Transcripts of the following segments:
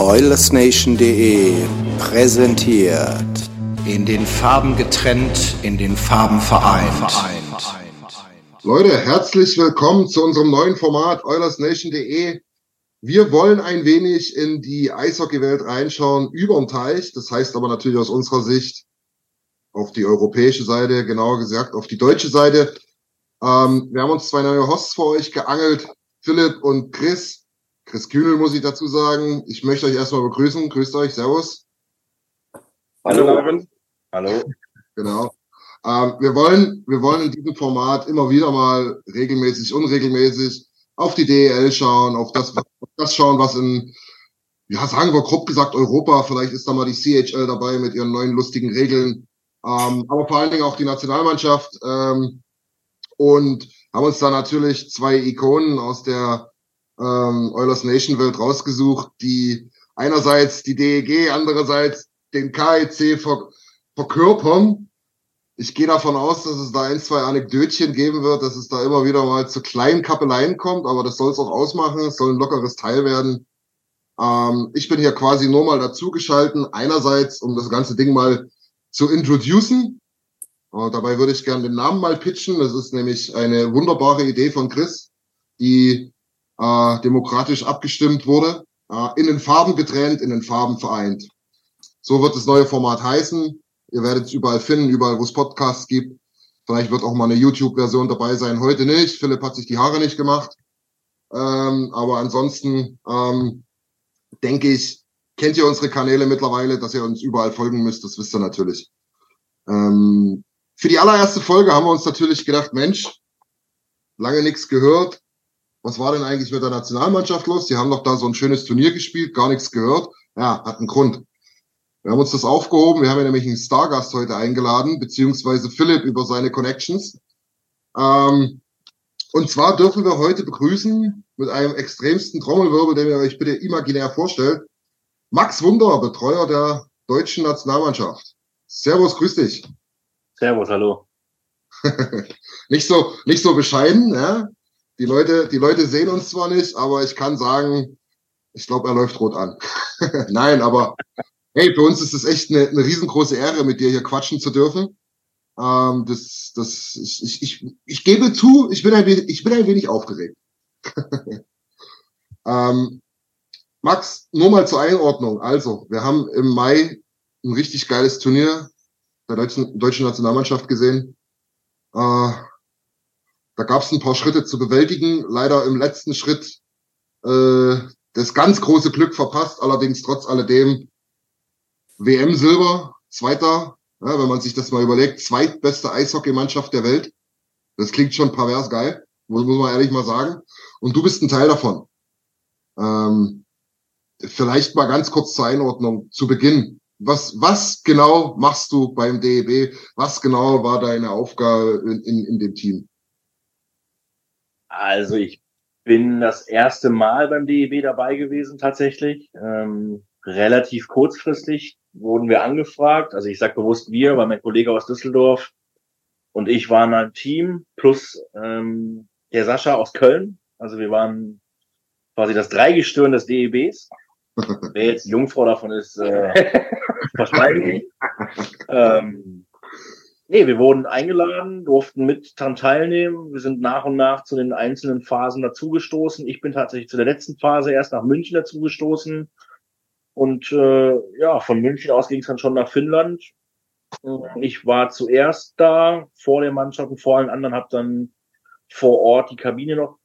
Oilersnation.de präsentiert in den Farben getrennt, in den Farben vereint. Leute, herzlich willkommen zu unserem neuen Format Oilersnation.de. Wir wollen ein wenig in die Eishockeywelt reinschauen über den Teich. Das heißt aber natürlich aus unserer Sicht auf die europäische Seite, genauer gesagt auf die deutsche Seite. Ähm, wir haben uns zwei neue Hosts für euch geangelt, Philipp und Chris. Chris Kühnel muss ich dazu sagen. Ich möchte euch erstmal begrüßen. Grüßt euch, Servus. Hallo. Hallo. Genau. Ähm, wir wollen, wir wollen in diesem Format immer wieder mal regelmäßig, unregelmäßig auf die DEL schauen, auf das, auf das schauen, was in, ja, sagen wir grob gesagt Europa, vielleicht ist da mal die CHL dabei mit ihren neuen lustigen Regeln, ähm, aber vor allen Dingen auch die Nationalmannschaft, ähm, und haben uns da natürlich zwei Ikonen aus der ähm, Oilers Nation Welt rausgesucht, die einerseits die DEG, andererseits den KEC ver verkörpern. Ich gehe davon aus, dass es da ein, zwei Anekdötchen geben wird, dass es da immer wieder mal zu kleinen Kappeleien kommt, aber das soll es auch ausmachen, es soll ein lockeres Teil werden. Ähm, ich bin hier quasi nur mal dazugeschalten, einerseits, um das ganze Ding mal zu introducen. Äh, dabei würde ich gerne den Namen mal pitchen. Das ist nämlich eine wunderbare Idee von Chris, die äh, demokratisch abgestimmt wurde, äh, in den Farben getrennt, in den Farben vereint. So wird das neue Format heißen. Ihr werdet es überall finden, überall, wo es Podcasts gibt. Vielleicht wird auch mal eine YouTube-Version dabei sein. Heute nicht. Philipp hat sich die Haare nicht gemacht. Ähm, aber ansonsten ähm, denke ich, kennt ihr unsere Kanäle mittlerweile, dass ihr uns überall folgen müsst. Das wisst ihr natürlich. Ähm, für die allererste Folge haben wir uns natürlich gedacht, Mensch, lange nichts gehört was war denn eigentlich mit der Nationalmannschaft los? Die haben doch da so ein schönes Turnier gespielt, gar nichts gehört. Ja, hat einen Grund. Wir haben uns das aufgehoben. Wir haben ja nämlich einen Stargast heute eingeladen, beziehungsweise Philipp über seine Connections. Ähm, und zwar dürfen wir heute begrüßen mit einem extremsten Trommelwirbel, den ihr euch bitte imaginär vorstellt, Max Wunder, Betreuer der deutschen Nationalmannschaft. Servus, grüß dich. Servus, hallo. nicht so, nicht so bescheiden, ja? Die Leute, die Leute sehen uns zwar nicht, aber ich kann sagen, ich glaube, er läuft rot an. Nein, aber hey, für uns ist es echt eine, eine riesengroße Ehre, mit dir hier quatschen zu dürfen. Ähm, das, das, ich, ich, ich, ich gebe zu, ich bin ein wenig, ich bin ein wenig aufgeregt. ähm, Max, nur mal zur Einordnung. Also, wir haben im Mai ein richtig geiles Turnier der deutschen, deutschen Nationalmannschaft gesehen. Äh, da gab es ein paar Schritte zu bewältigen. Leider im letzten Schritt äh, das ganz große Glück verpasst. Allerdings trotz alledem WM Silber, Zweiter. Ja, wenn man sich das mal überlegt, zweitbeste Eishockeymannschaft der Welt. Das klingt schon pervers geil, muss, muss man ehrlich mal sagen. Und du bist ein Teil davon. Ähm, vielleicht mal ganz kurz zur Einordnung zu Beginn. Was, was genau machst du beim DEB? Was genau war deine Aufgabe in, in, in dem Team? Also ich bin das erste Mal beim DEB dabei gewesen tatsächlich. Ähm, relativ kurzfristig wurden wir angefragt. Also ich sage bewusst wir, weil mein Kollege aus Düsseldorf und ich waren ein Team plus ähm, der Sascha aus Köln. Also wir waren quasi das Dreigestirn des DEBs. Wer jetzt Jungfrau davon ist, äh, verschweigen. ähm, Nee, wir wurden eingeladen, durften mit dran teilnehmen. Wir sind nach und nach zu den einzelnen Phasen dazugestoßen. Ich bin tatsächlich zu der letzten Phase erst nach München dazugestoßen. Und äh, ja, von München aus ging es dann schon nach Finnland. Ich war zuerst da, vor der Mannschaft und vor allen anderen, habe dann vor Ort die Kabine noch,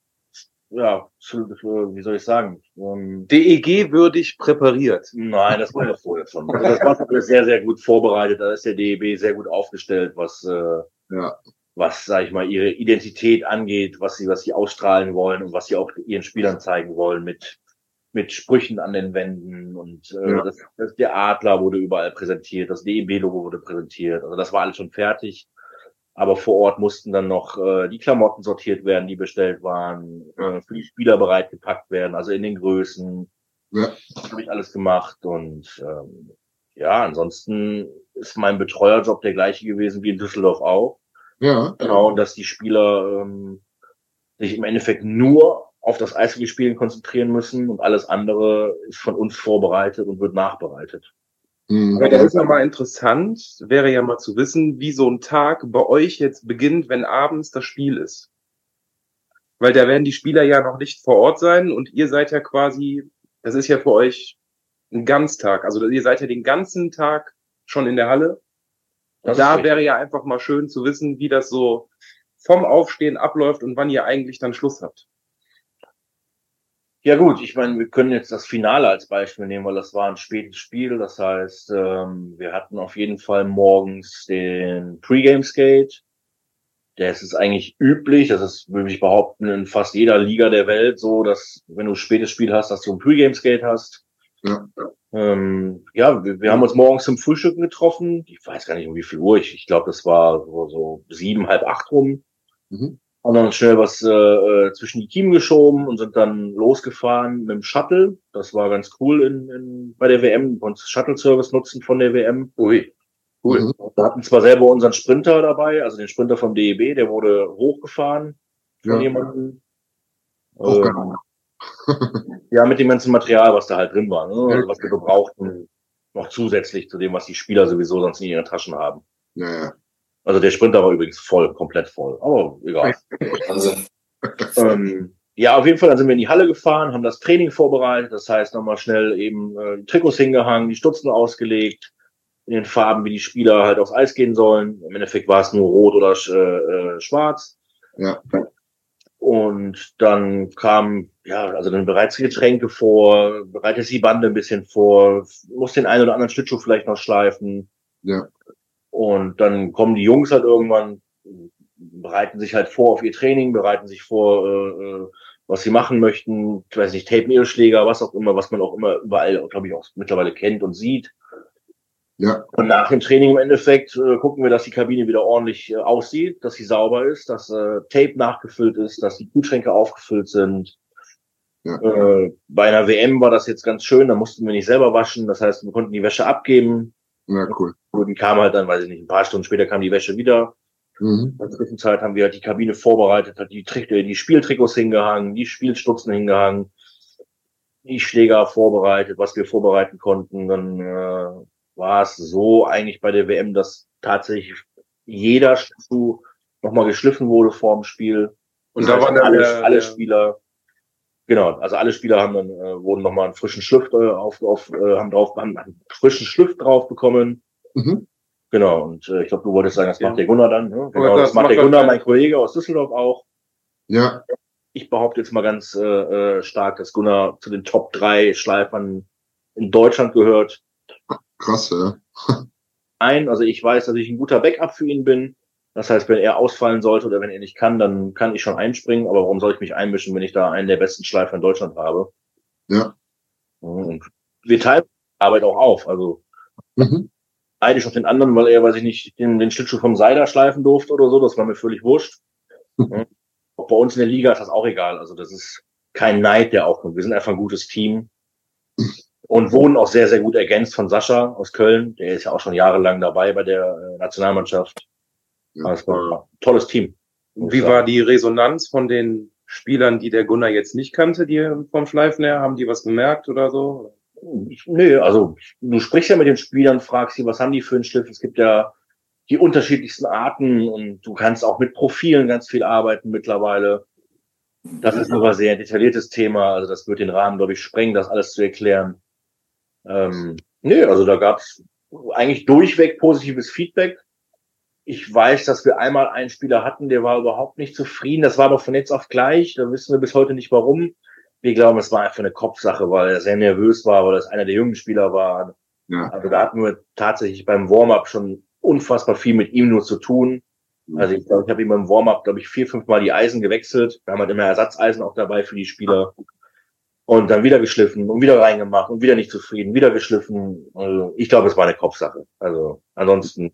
ja, wie soll ich sagen, ähm, DEG-würdig präpariert. Nein, das war ja vorher schon. Also das war alles sehr, sehr gut vorbereitet. Da ist der DEB sehr gut aufgestellt, was, äh, ja. was, sag ich mal, ihre Identität angeht, was sie, was sie ausstrahlen wollen und was sie auch ihren Spielern zeigen wollen mit mit Sprüchen an den Wänden und äh, ja. das, das, der Adler wurde überall präsentiert, das DEB-Logo wurde präsentiert. Also das war alles schon fertig. Aber vor Ort mussten dann noch äh, die Klamotten sortiert werden, die bestellt waren, äh, für die Spieler bereit gepackt werden, also in den Größen. Ja. Habe ich alles gemacht und ähm, ja, ansonsten ist mein Betreuerjob der gleiche gewesen wie in Düsseldorf auch. Ja. Genau, dass die Spieler ähm, sich im Endeffekt nur auf das Eishockey-Spielen konzentrieren müssen und alles andere ist von uns vorbereitet und wird nachbereitet. Mhm. Aber das ist ja mal interessant, wäre ja mal zu wissen, wie so ein Tag bei euch jetzt beginnt, wenn abends das Spiel ist. Weil da werden die Spieler ja noch nicht vor Ort sein und ihr seid ja quasi, das ist ja für euch ein Ganztag. Also ihr seid ja den ganzen Tag schon in der Halle. Das da wäre ja einfach mal schön zu wissen, wie das so vom Aufstehen abläuft und wann ihr eigentlich dann Schluss habt. Ja gut, ich meine, wir können jetzt das Finale als Beispiel nehmen, weil das war ein spätes Spiel. Das heißt, ähm, wir hatten auf jeden Fall morgens den Pre-Game Skate. Das ist eigentlich üblich, das ist, würde ich behaupten, in fast jeder Liga der Welt so, dass wenn du ein spätes Spiel hast, dass du ein Pre-Game Skate hast. Ja, ähm, ja wir, wir, haben uns morgens zum Frühstücken getroffen. Ich weiß gar nicht, um wie viel Uhr. Ich, ich glaube, das war so, so sieben, halb acht rum. Mhm haben dann schnell was äh, äh, zwischen die Kiemen geschoben und sind dann losgefahren mit dem Shuttle. Das war ganz cool in, in, bei der WM, uns Shuttle-Service nutzen von der WM. Ui, cool. Mhm. Wir hatten zwar selber unseren Sprinter dabei, also den Sprinter vom DEB, der wurde hochgefahren von ja. jemandem. Äh, ja, mit dem ganzen Material, was da halt drin war, ne? Also, was wir brauchten, noch zusätzlich zu dem, was die Spieler sowieso sonst in ihren Taschen haben. Ja, ja. Also der Sprinter war übrigens voll, komplett voll. Aber egal. Also. ähm, ja, auf jeden Fall, dann sind wir in die Halle gefahren, haben das Training vorbereitet. Das heißt, nochmal schnell eben äh, Trikots hingehangen, die Stutzen ausgelegt, in den Farben, wie die Spieler halt aufs Eis gehen sollen. Im Endeffekt war es nur rot oder äh, äh, schwarz. Ja. Und dann kam, ja, also dann bereits Getränke vor, bereitet die Bande ein bisschen vor, muss den einen oder anderen Schlittschuh vielleicht noch schleifen. Ja. Und dann kommen die Jungs halt irgendwann, bereiten sich halt vor auf ihr Training, bereiten sich vor, äh, äh was sie machen möchten, ich weiß nicht, tapen ihre Schläger, was auch immer, was man auch immer überall, glaube ich, auch mittlerweile kennt und sieht. Ja. Und nach dem Training im Endeffekt äh, gucken wir, dass die Kabine wieder ordentlich äh, aussieht, dass sie sauber ist, dass äh, Tape nachgefüllt ist, dass die Kühlschränke aufgefüllt sind. Ja. Äh, bei einer WM war das jetzt ganz schön, da mussten wir nicht selber waschen, das heißt, wir konnten die Wäsche abgeben, ja, cool. Und die kam halt dann, weiß ich nicht, ein paar Stunden später kam die Wäsche wieder. Mhm. In der Zwischenzeit haben wir halt die Kabine vorbereitet, hat die, die Spieltrikots hingehangen, die Spielstutzen hingehangen, die Schläger vorbereitet, was wir vorbereiten konnten. Dann äh, war es so eigentlich bei der WM, dass tatsächlich jeder Schuh nochmal geschliffen wurde vor dem Spiel. Und das da waren alle, der, alle Spieler Genau, also alle Spieler haben dann äh, wurden nochmal einen frischen Schliff äh, auf, auf äh, haben drauf haben einen frischen Schliff drauf bekommen. Mhm. Genau, und äh, ich glaube, du wolltest sagen, das macht der Gunnar dann. Ne? Genau, das, das macht der Gunnar, mein Kollege aus Düsseldorf auch. Ja. Ich behaupte jetzt mal ganz äh, äh, stark, dass Gunnar zu den Top drei Schleifern in Deutschland gehört. Krass, ja. Ein, also ich weiß, dass ich ein guter Backup für ihn bin. Das heißt, wenn er ausfallen sollte oder wenn er nicht kann, dann kann ich schon einspringen. Aber warum soll ich mich einmischen, wenn ich da einen der besten Schleifer in Deutschland habe? Ja. Und wir teilen Arbeit auch auf. Also mhm. eigentlich auf den anderen, weil er, weiß ich nicht, den, den Schlittschuh vom Seider schleifen durfte oder so. Das war mir völlig wurscht. Mhm. Auch bei uns in der Liga ist das auch egal. Also das ist kein Neid, der aufkommt. Wir sind einfach ein gutes Team und wurden auch sehr, sehr gut ergänzt von Sascha aus Köln. Der ist ja auch schon jahrelang dabei bei der äh, Nationalmannschaft. Das war ein tolles Team. Wie war die Resonanz von den Spielern, die der Gunnar jetzt nicht kannte, die vom Schleifen her? Haben die was gemerkt oder so? Nö, also du sprichst ja mit den Spielern, fragst sie, was haben die für einen Schliff? Es gibt ja die unterschiedlichsten Arten und du kannst auch mit Profilen ganz viel arbeiten mittlerweile. Das ist aber sehr detailliertes Thema, also das wird den Rahmen, glaube ich, sprengen, das alles zu erklären. Ähm, nee, also da gab es eigentlich durchweg positives Feedback. Ich weiß, dass wir einmal einen Spieler hatten, der war überhaupt nicht zufrieden. Das war aber von jetzt auf gleich. Da wissen wir bis heute nicht warum. Wir glauben, es war einfach eine Kopfsache, weil er sehr nervös war, weil das einer der jungen Spieler war. Ja. Also da hatten wir tatsächlich beim Warm-up schon unfassbar viel mit ihm nur zu tun. Also ich glaube, ich habe ihm im Warm-up, glaube ich, vier, fünf Mal die Eisen gewechselt. Wir haben halt immer Ersatzeisen auch dabei für die Spieler. Und dann wieder geschliffen und wieder reingemacht und wieder nicht zufrieden, wieder geschliffen. Also ich glaube, es war eine Kopfsache. Also ansonsten.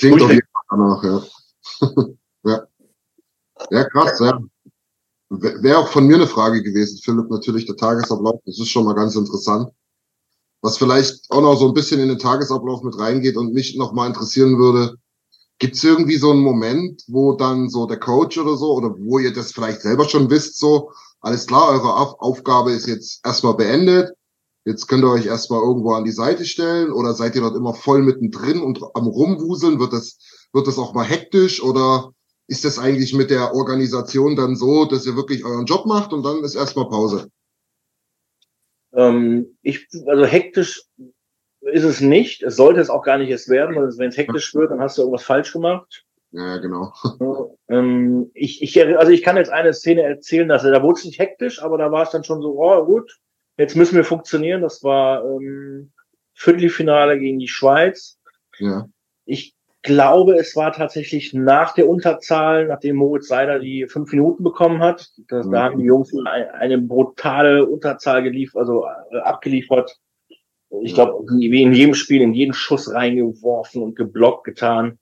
Klingt auf jeden Fall danach, ja. ja. Ja, krass, ja. Wäre auch von mir eine Frage gewesen, Philipp, natürlich der Tagesablauf. Das ist schon mal ganz interessant. Was vielleicht auch noch so ein bisschen in den Tagesablauf mit reingeht und mich noch mal interessieren würde, gibt es irgendwie so einen Moment, wo dann so der Coach oder so, oder wo ihr das vielleicht selber schon wisst, so, alles klar, eure Auf Aufgabe ist jetzt erstmal beendet, jetzt könnt ihr euch erstmal irgendwo an die Seite stellen, oder seid ihr dort immer voll mittendrin und am Rumwuseln, wird das, wird das auch mal hektisch, oder ist das eigentlich mit der Organisation dann so, dass ihr wirklich euren Job macht und dann ist erstmal Pause? Ähm, ich, also hektisch ist es nicht. Es sollte es auch gar nicht erst werden, weil wenn es hektisch wird, dann hast du irgendwas falsch gemacht. Ja, genau. ähm, ich, ich, also ich kann jetzt eine Szene erzählen, dass da wurde es nicht hektisch, aber da war es dann schon so, oh gut, jetzt müssen wir funktionieren. Das war ähm, Viertelfinale gegen die Schweiz. Ja. Ich glaube, es war tatsächlich nach der Unterzahl, nachdem Moritz Seider die fünf Minuten bekommen hat. Das, mhm. Da haben die Jungs eine, eine brutale Unterzahl geliefert, also äh, abgeliefert. Ich glaube, wie in jedem Spiel, in jeden Schuss reingeworfen und geblockt getan.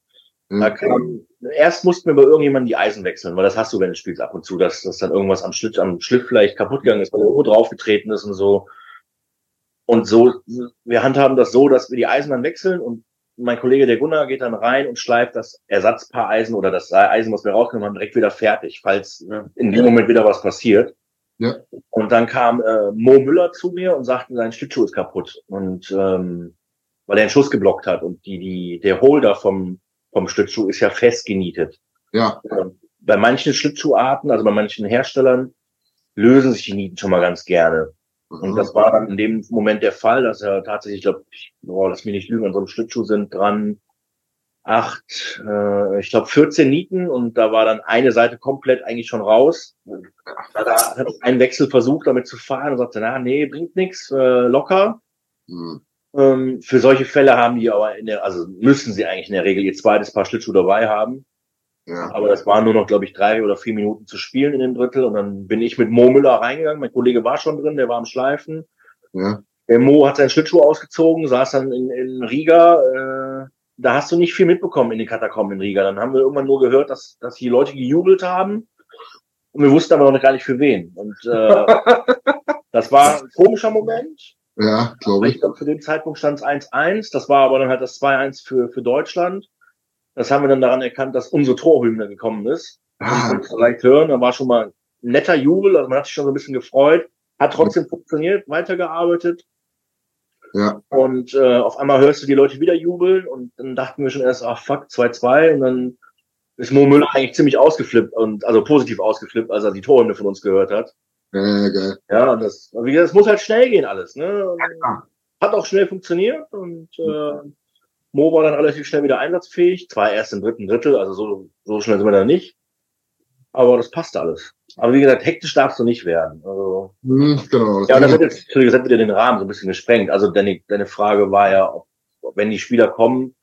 Mhm. Da kam, erst mussten wir bei irgendjemandem die Eisen wechseln, weil das hast du, wenn du spielst ab und zu, dass, dass dann irgendwas am Schliff, am Schliff vielleicht kaputt gegangen ist, weil irgendwo draufgetreten ist und so. Und so, wir handhaben das so, dass wir die Eisen dann wechseln und mein Kollege der Gunnar geht dann rein und schleift das Ersatzpaar Eisen oder das Eisen, was wir rausgenommen haben, direkt wieder fertig, falls in dem Moment wieder was passiert. Ja. Und dann kam äh, Mo Müller zu mir und sagte, sein Schlittschuh ist kaputt. Und ähm, weil er einen Schuss geblockt hat und die, die, der Holder vom, vom Schlittschuh ist ja festgenietet. Ja. Und bei manchen Schlittschuharten, also bei manchen Herstellern, lösen sich die Nieten schon mal ganz gerne. Und das war dann in dem Moment der Fall, dass er tatsächlich, ich glaube, oh, lass mich nicht lügen, an so einem Schlittschuh sind dran acht, äh, ich glaube 14 Nieten und da war dann eine Seite komplett eigentlich schon raus. Da hat ein Wechsel versucht, damit zu fahren und sagte, na, nee, bringt nichts, äh, locker. Mhm. Ähm, für solche Fälle haben die aber in der, also müssen sie eigentlich in der Regel ihr zweites Paar Schlittschuh dabei haben. Ja. Aber das waren nur noch, glaube ich, drei oder vier Minuten zu spielen in dem Drittel. Und dann bin ich mit Mo Müller reingegangen. Mein Kollege war schon drin, der war am Schleifen. Ja. Der Mo hat seinen Schlittschuh ausgezogen, saß dann in, in Riga. Äh, da hast du nicht viel mitbekommen in den Katakomben in Riga. Dann haben wir irgendwann nur gehört, dass, dass die Leute gejubelt haben. Und wir wussten aber noch gar nicht für wen. Und äh, das war ein komischer Moment. Ja, glaube ich. Ich glaube, zu dem Zeitpunkt stand es 1-1. Das war aber dann halt das 2-1 für, für Deutschland. Das haben wir dann daran erkannt, dass unsere Torhymne gekommen ist. Ah, okay. vielleicht hören, da war schon mal ein netter Jubel, also man hat sich schon so ein bisschen gefreut, hat trotzdem okay. funktioniert, weitergearbeitet. Ja. Und äh, auf einmal hörst du die Leute wieder jubeln und dann dachten wir schon erst, ach fuck, 2-2 und dann ist Mo Müller eigentlich ziemlich ausgeflippt und also positiv ausgeflippt, als er die Torhymne von uns gehört hat. Ja, geil. Ja, und das, wie gesagt, es muss halt schnell gehen alles, ne? Ja. Hat auch schnell funktioniert und äh, Mo war dann relativ schnell wieder einsatzfähig, zwar erst im dritten Drittel, also so, so schnell sind wir da nicht. Aber das passt alles. Aber wie gesagt, hektisch darfst du nicht werden. Also, mhm, genau. Ja, und das hat jetzt, das hat wieder den Rahmen so ein bisschen gesprengt. Also deine, deine Frage war ja, ob, wenn die Spieler kommen,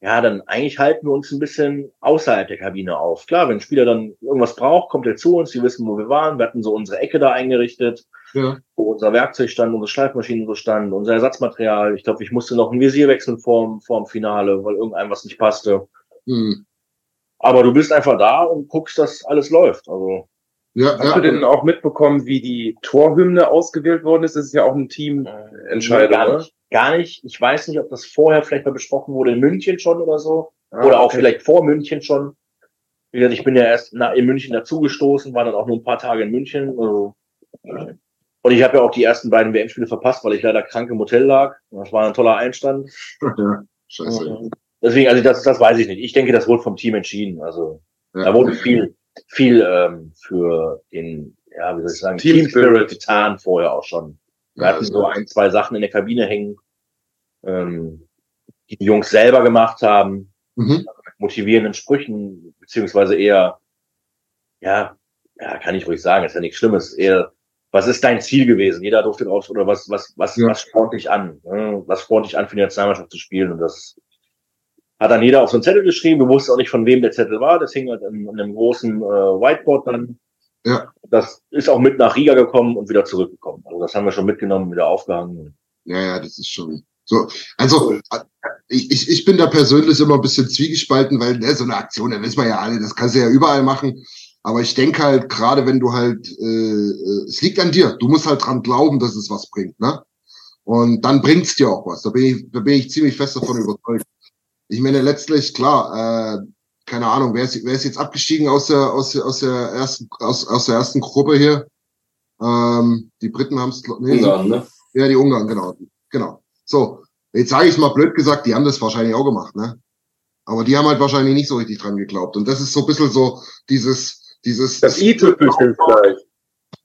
ja, dann eigentlich halten wir uns ein bisschen außerhalb der Kabine auf. Klar, wenn ein Spieler dann irgendwas braucht, kommt er zu uns, die wissen, wo wir waren. Wir hatten so unsere Ecke da eingerichtet, ja. wo unser Werkzeug stand, unsere Schleifmaschinen so standen, unser Ersatzmaterial. Ich glaube, ich musste noch ein Visier wechseln vorm, vorm Finale, weil irgendeinem was nicht passte. Mhm. Aber du bist einfach da und guckst, dass alles läuft. Also ja, Hast ja. du denn auch mitbekommen, wie die Torhymne ausgewählt worden ist? Das ist ja auch ein Teamentscheidung, gar nicht, gar nicht. Ich weiß nicht, ob das vorher vielleicht mal besprochen wurde in München schon oder so. Ah, oder auch okay. vielleicht vor München schon. Wie gesagt, ich bin ja erst in München dazugestoßen, war dann auch nur ein paar Tage in München. Also, und ich habe ja auch die ersten beiden WM-Spiele verpasst, weil ich leider krank im Hotel lag. Das war ein toller Einstand. Ja, scheiße. deswegen, also das, das weiß ich nicht. Ich denke, das wurde vom Team entschieden. Also Ja. da wurde viel, viel ähm, für den, ja, wie soll ich sagen, Team Team Spirit getan vorher auch schon. Wir hatten so ein, zwei Sachen in der Kabine hängen, ähm, die die Jungs selber gemacht haben, Mhm. motivierenden Sprüchen, beziehungsweise eher, ja, ja, kann ich ruhig sagen, ist ja nichts Schlimmes, eher, was ist dein Ziel gewesen? Jeder durfte drauf, oder was, was, was, Ja. was spornt dich an? Ne? Was spornt dich an, für die Nationalmannschaft zu spielen? Und das hat dann jeder auf so einen Zettel geschrieben. Wir wussten auch nicht, von wem der Zettel war. Das hing halt an, einem großen äh, Whiteboard dann. Ja. Das ist auch mit nach Riga gekommen und wieder zurückgekommen. Also das haben wir schon mitgenommen, wieder aufgehangen. Ja, ja, das ist schon so. Also, ich, ich, ich bin da persönlich immer ein bisschen zwiegespalten, weil ne, so eine Aktion, da wissen wir ja alle, das kannst du ja überall machen. Aber ich denke halt, gerade wenn du halt, äh, äh, es liegt an dir. Du musst halt dran glauben, dass es was bringt, ne? Und dann bringt's dir auch was. Da bin ich, da bin ich ziemlich fest davon überzeugt. Ich meine, letztlich, klar, äh, keine Ahnung, wer ist, wer ist jetzt abgestiegen aus der, aus der, aus der ersten, aus, aus der ersten Gruppe hier? Ähm, die Briten haben es, nee, Ungarn, ne? ja, die Ungarn, genau. Genau. So, jetzt sage ich mal blöd gesagt, die haben das wahrscheinlich auch gemacht, ne? Aber die haben halt wahrscheinlich nicht so richtig dran geglaubt. Und das ist so ein bisschen so dieses, dieses. Das i-Tüpfelchen vielleicht.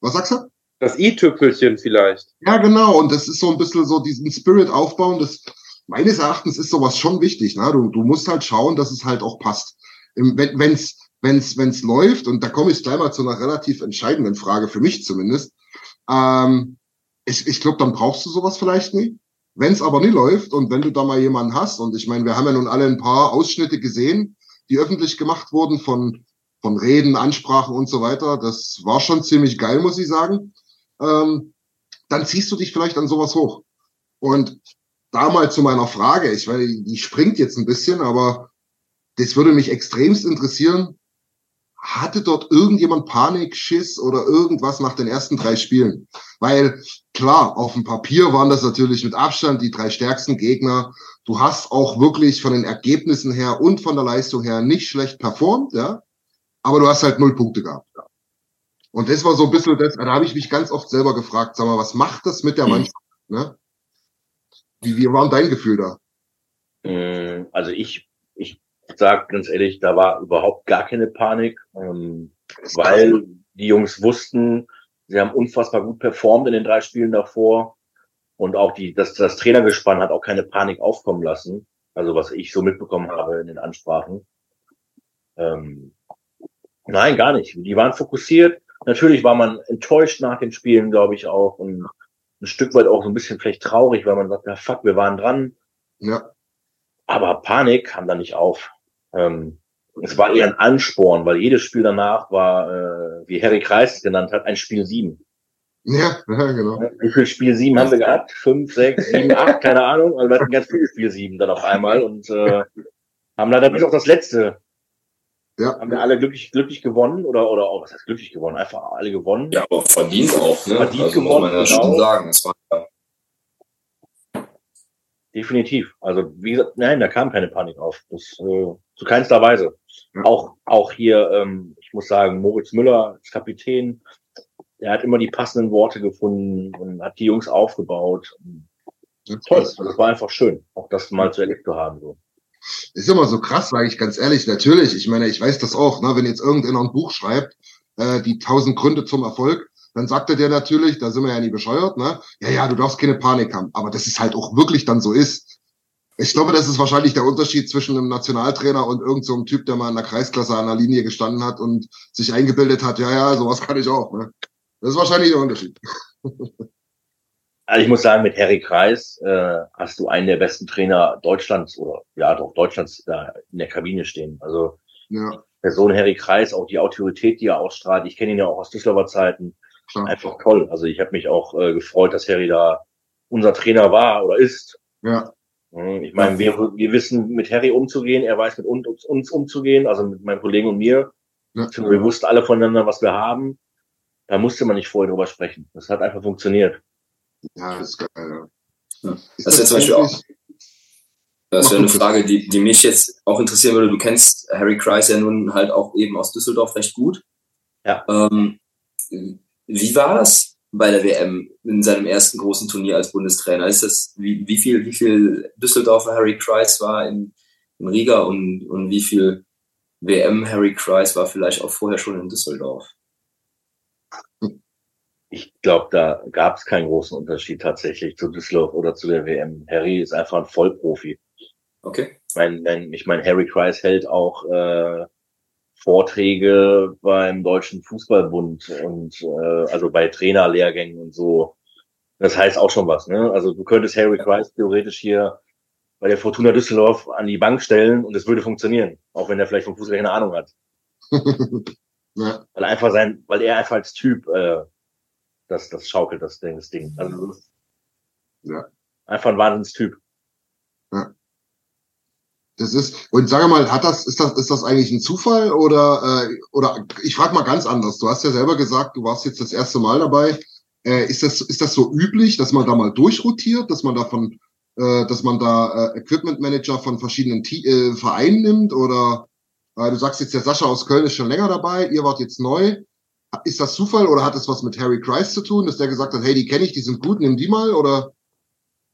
Was sagst du? Das i-Tüpfelchen vielleicht. Ja, genau. Und das ist so ein bisschen so diesen Spirit aufbauen. Das, meines Erachtens ist sowas schon wichtig. Ne? Du, du musst halt schauen, dass es halt auch passt. Wenn wenn's, wenn's, wenn's läuft, und da komme ich gleich mal zu einer relativ entscheidenden Frage, für mich zumindest, ähm, ich, ich glaube, dann brauchst du sowas vielleicht nie. Wenn es aber nie läuft und wenn du da mal jemanden hast, und ich meine, wir haben ja nun alle ein paar Ausschnitte gesehen, die öffentlich gemacht wurden von, von Reden, Ansprachen und so weiter, das war schon ziemlich geil, muss ich sagen. Ähm, dann ziehst du dich vielleicht an sowas hoch. Und da mal zu meiner Frage, ich weiß, die springt jetzt ein bisschen, aber das würde mich extremst interessieren. Hatte dort irgendjemand Panik, Schiss oder irgendwas nach den ersten drei Spielen? Weil klar, auf dem Papier waren das natürlich mit Abstand die drei stärksten Gegner. Du hast auch wirklich von den Ergebnissen her und von der Leistung her nicht schlecht performt, ja. Aber du hast halt null Punkte gehabt. Ja. Und das war so ein bisschen das, da habe ich mich ganz oft selber gefragt, sag mal, was macht das mit der Mannschaft? Ne? Wie, wie war dein Gefühl da? Mm, Also ich, ich sag ganz ehrlich, da war überhaupt gar keine Panik, ähm, weil die Jungs wussten, sie haben unfassbar gut performt in den drei Spielen davor und auch die, das, das Trainergespann hat auch keine Panik aufkommen lassen. Also was ich so mitbekommen habe in den Ansprachen. Ähm, nein, gar nicht. Die waren fokussiert. Natürlich war man enttäuscht nach den Spielen, glaube ich auch und ein Stück weit auch so ein bisschen vielleicht traurig, weil man sagt, na fuck, wir waren dran. Ja, Aber Panik kam da nicht auf. Ähm, es war eher ein Ansporn, weil jedes Spiel danach war, äh, wie Harry Kreis es genannt hat, ein Spiel sieben. ja, ja genau. Wie viel Spiel sieben haben wir gehabt? Fünf, sechs, sieben, acht, keine Ahnung. Also wir hatten ganz viele Spiel sieben dann auf einmal und äh, haben leider bis auf das letzte Ja, haben wir alle glücklich glücklich gewonnen oder oder auch was heißt glücklich gewonnen? Einfach alle gewonnen. Ja, aber verdient auch, ne? Verdient also muss gewonnen, man ja genau. schon sagen. Es war ja Definitiv. Also wie gesagt, nein, da kam keine Panik auf. Das äh, zu keinster Weise. Ja. Auch auch hier, ähm, ich muss sagen, Moritz Müller als Kapitän, der hat immer die passenden Worte gefunden und hat die Jungs aufgebaut. Toll. Also das war einfach schön, auch das mal zu erlebt zu haben. So. Ist immer so krass, sage ich ganz ehrlich. Natürlich, ich meine, ich weiß das auch, ne? wenn jetzt irgendeiner ein Buch schreibt, äh, die tausend Gründe zum Erfolg, dann sagt er dir natürlich, da sind wir ja nie bescheuert, ne? Ja, ja, du darfst keine Panik haben. Aber dass es halt auch wirklich dann so ist. Ich glaube, das ist wahrscheinlich der Unterschied zwischen einem Nationaltrainer und irgendeinem so Typ, der mal in der Kreisklasse an der Linie gestanden hat und sich eingebildet hat, ja, ja, sowas kann ich auch, ne? Das ist wahrscheinlich der Unterschied. Also ich muss sagen, mit Harry Kreis äh, hast du einen der besten Trainer Deutschlands oder ja doch Deutschlands da in der Kabine stehen. Also Ja, Person Harry Kreis, auch die Autorität, die er ausstrahlt. Ich kenne ihn ja auch aus Düsseldorfer Zeiten. klar. Einfach toll. Also ich habe mich auch äh, gefreut, dass Harry da unser Trainer war oder ist. Ja, Mhm, Ich meine, wir, wir wissen mit Harry umzugehen, er weiß mit uns, uns umzugehen, also mit meinem Kollegen und mir. ja. Wir wussten alle voneinander, was wir haben. Da musste man nicht vorher drüber sprechen. Das hat einfach funktioniert. Ja das ist geil, ja. Ja. Das ist ja zum Beispiel auch- Das wäre eine Frage, die, die mich jetzt auch interessieren würde. Du kennst Harry Kreis ja nun halt auch eben aus Düsseldorf recht gut. Ja. Ähm, wie war das bei der WM in seinem ersten großen Turnier als Bundestrainer? Ist das, wie, wie viel, wie viel Düsseldorfer Harry Kreis war in, in Riga und, und wie viel WM Harry Kreis war vielleicht auch vorher schon in Düsseldorf? Ich glaube, da gab es keinen großen Unterschied tatsächlich zu Düsseldorf oder zu der WM. Harry ist einfach ein Vollprofi. Okay. Ich meine, ich mein, Harry Kreis hält auch äh, Vorträge beim Deutschen Fußballbund und äh, also bei Trainerlehrgängen und so. Das heißt auch schon was, ne? Also du könntest Harry Kreis theoretisch hier bei der Fortuna Düsseldorf an die Bank stellen und es würde funktionieren, auch wenn er vielleicht vom Fußball keine Ahnung hat. ja. Weil einfach sein, weil er einfach als Typ äh, das, das schaukelt, das Ding, das Ding. Also, ja. Einfach ein Wahnsinnstyp. Ja. Das ist, und sage mal, hat das, ist das, ist das eigentlich ein Zufall oder, äh, oder ich frage mal ganz anders. Du hast ja selber gesagt, du warst jetzt das erste Mal dabei. Äh, ist das, ist das so üblich, dass man da mal durchrotiert, dass man davon äh, dass man da äh, Equipment Manager von verschiedenen T äh, Vereinen nimmt oder äh, du sagst jetzt, der Sascha aus Köln ist schon länger dabei, ihr wart jetzt neu. Ist das Zufall oder hat es was mit Harry Christ zu tun, dass der gesagt hat, hey, die kenne ich, die sind gut, nimm die mal oder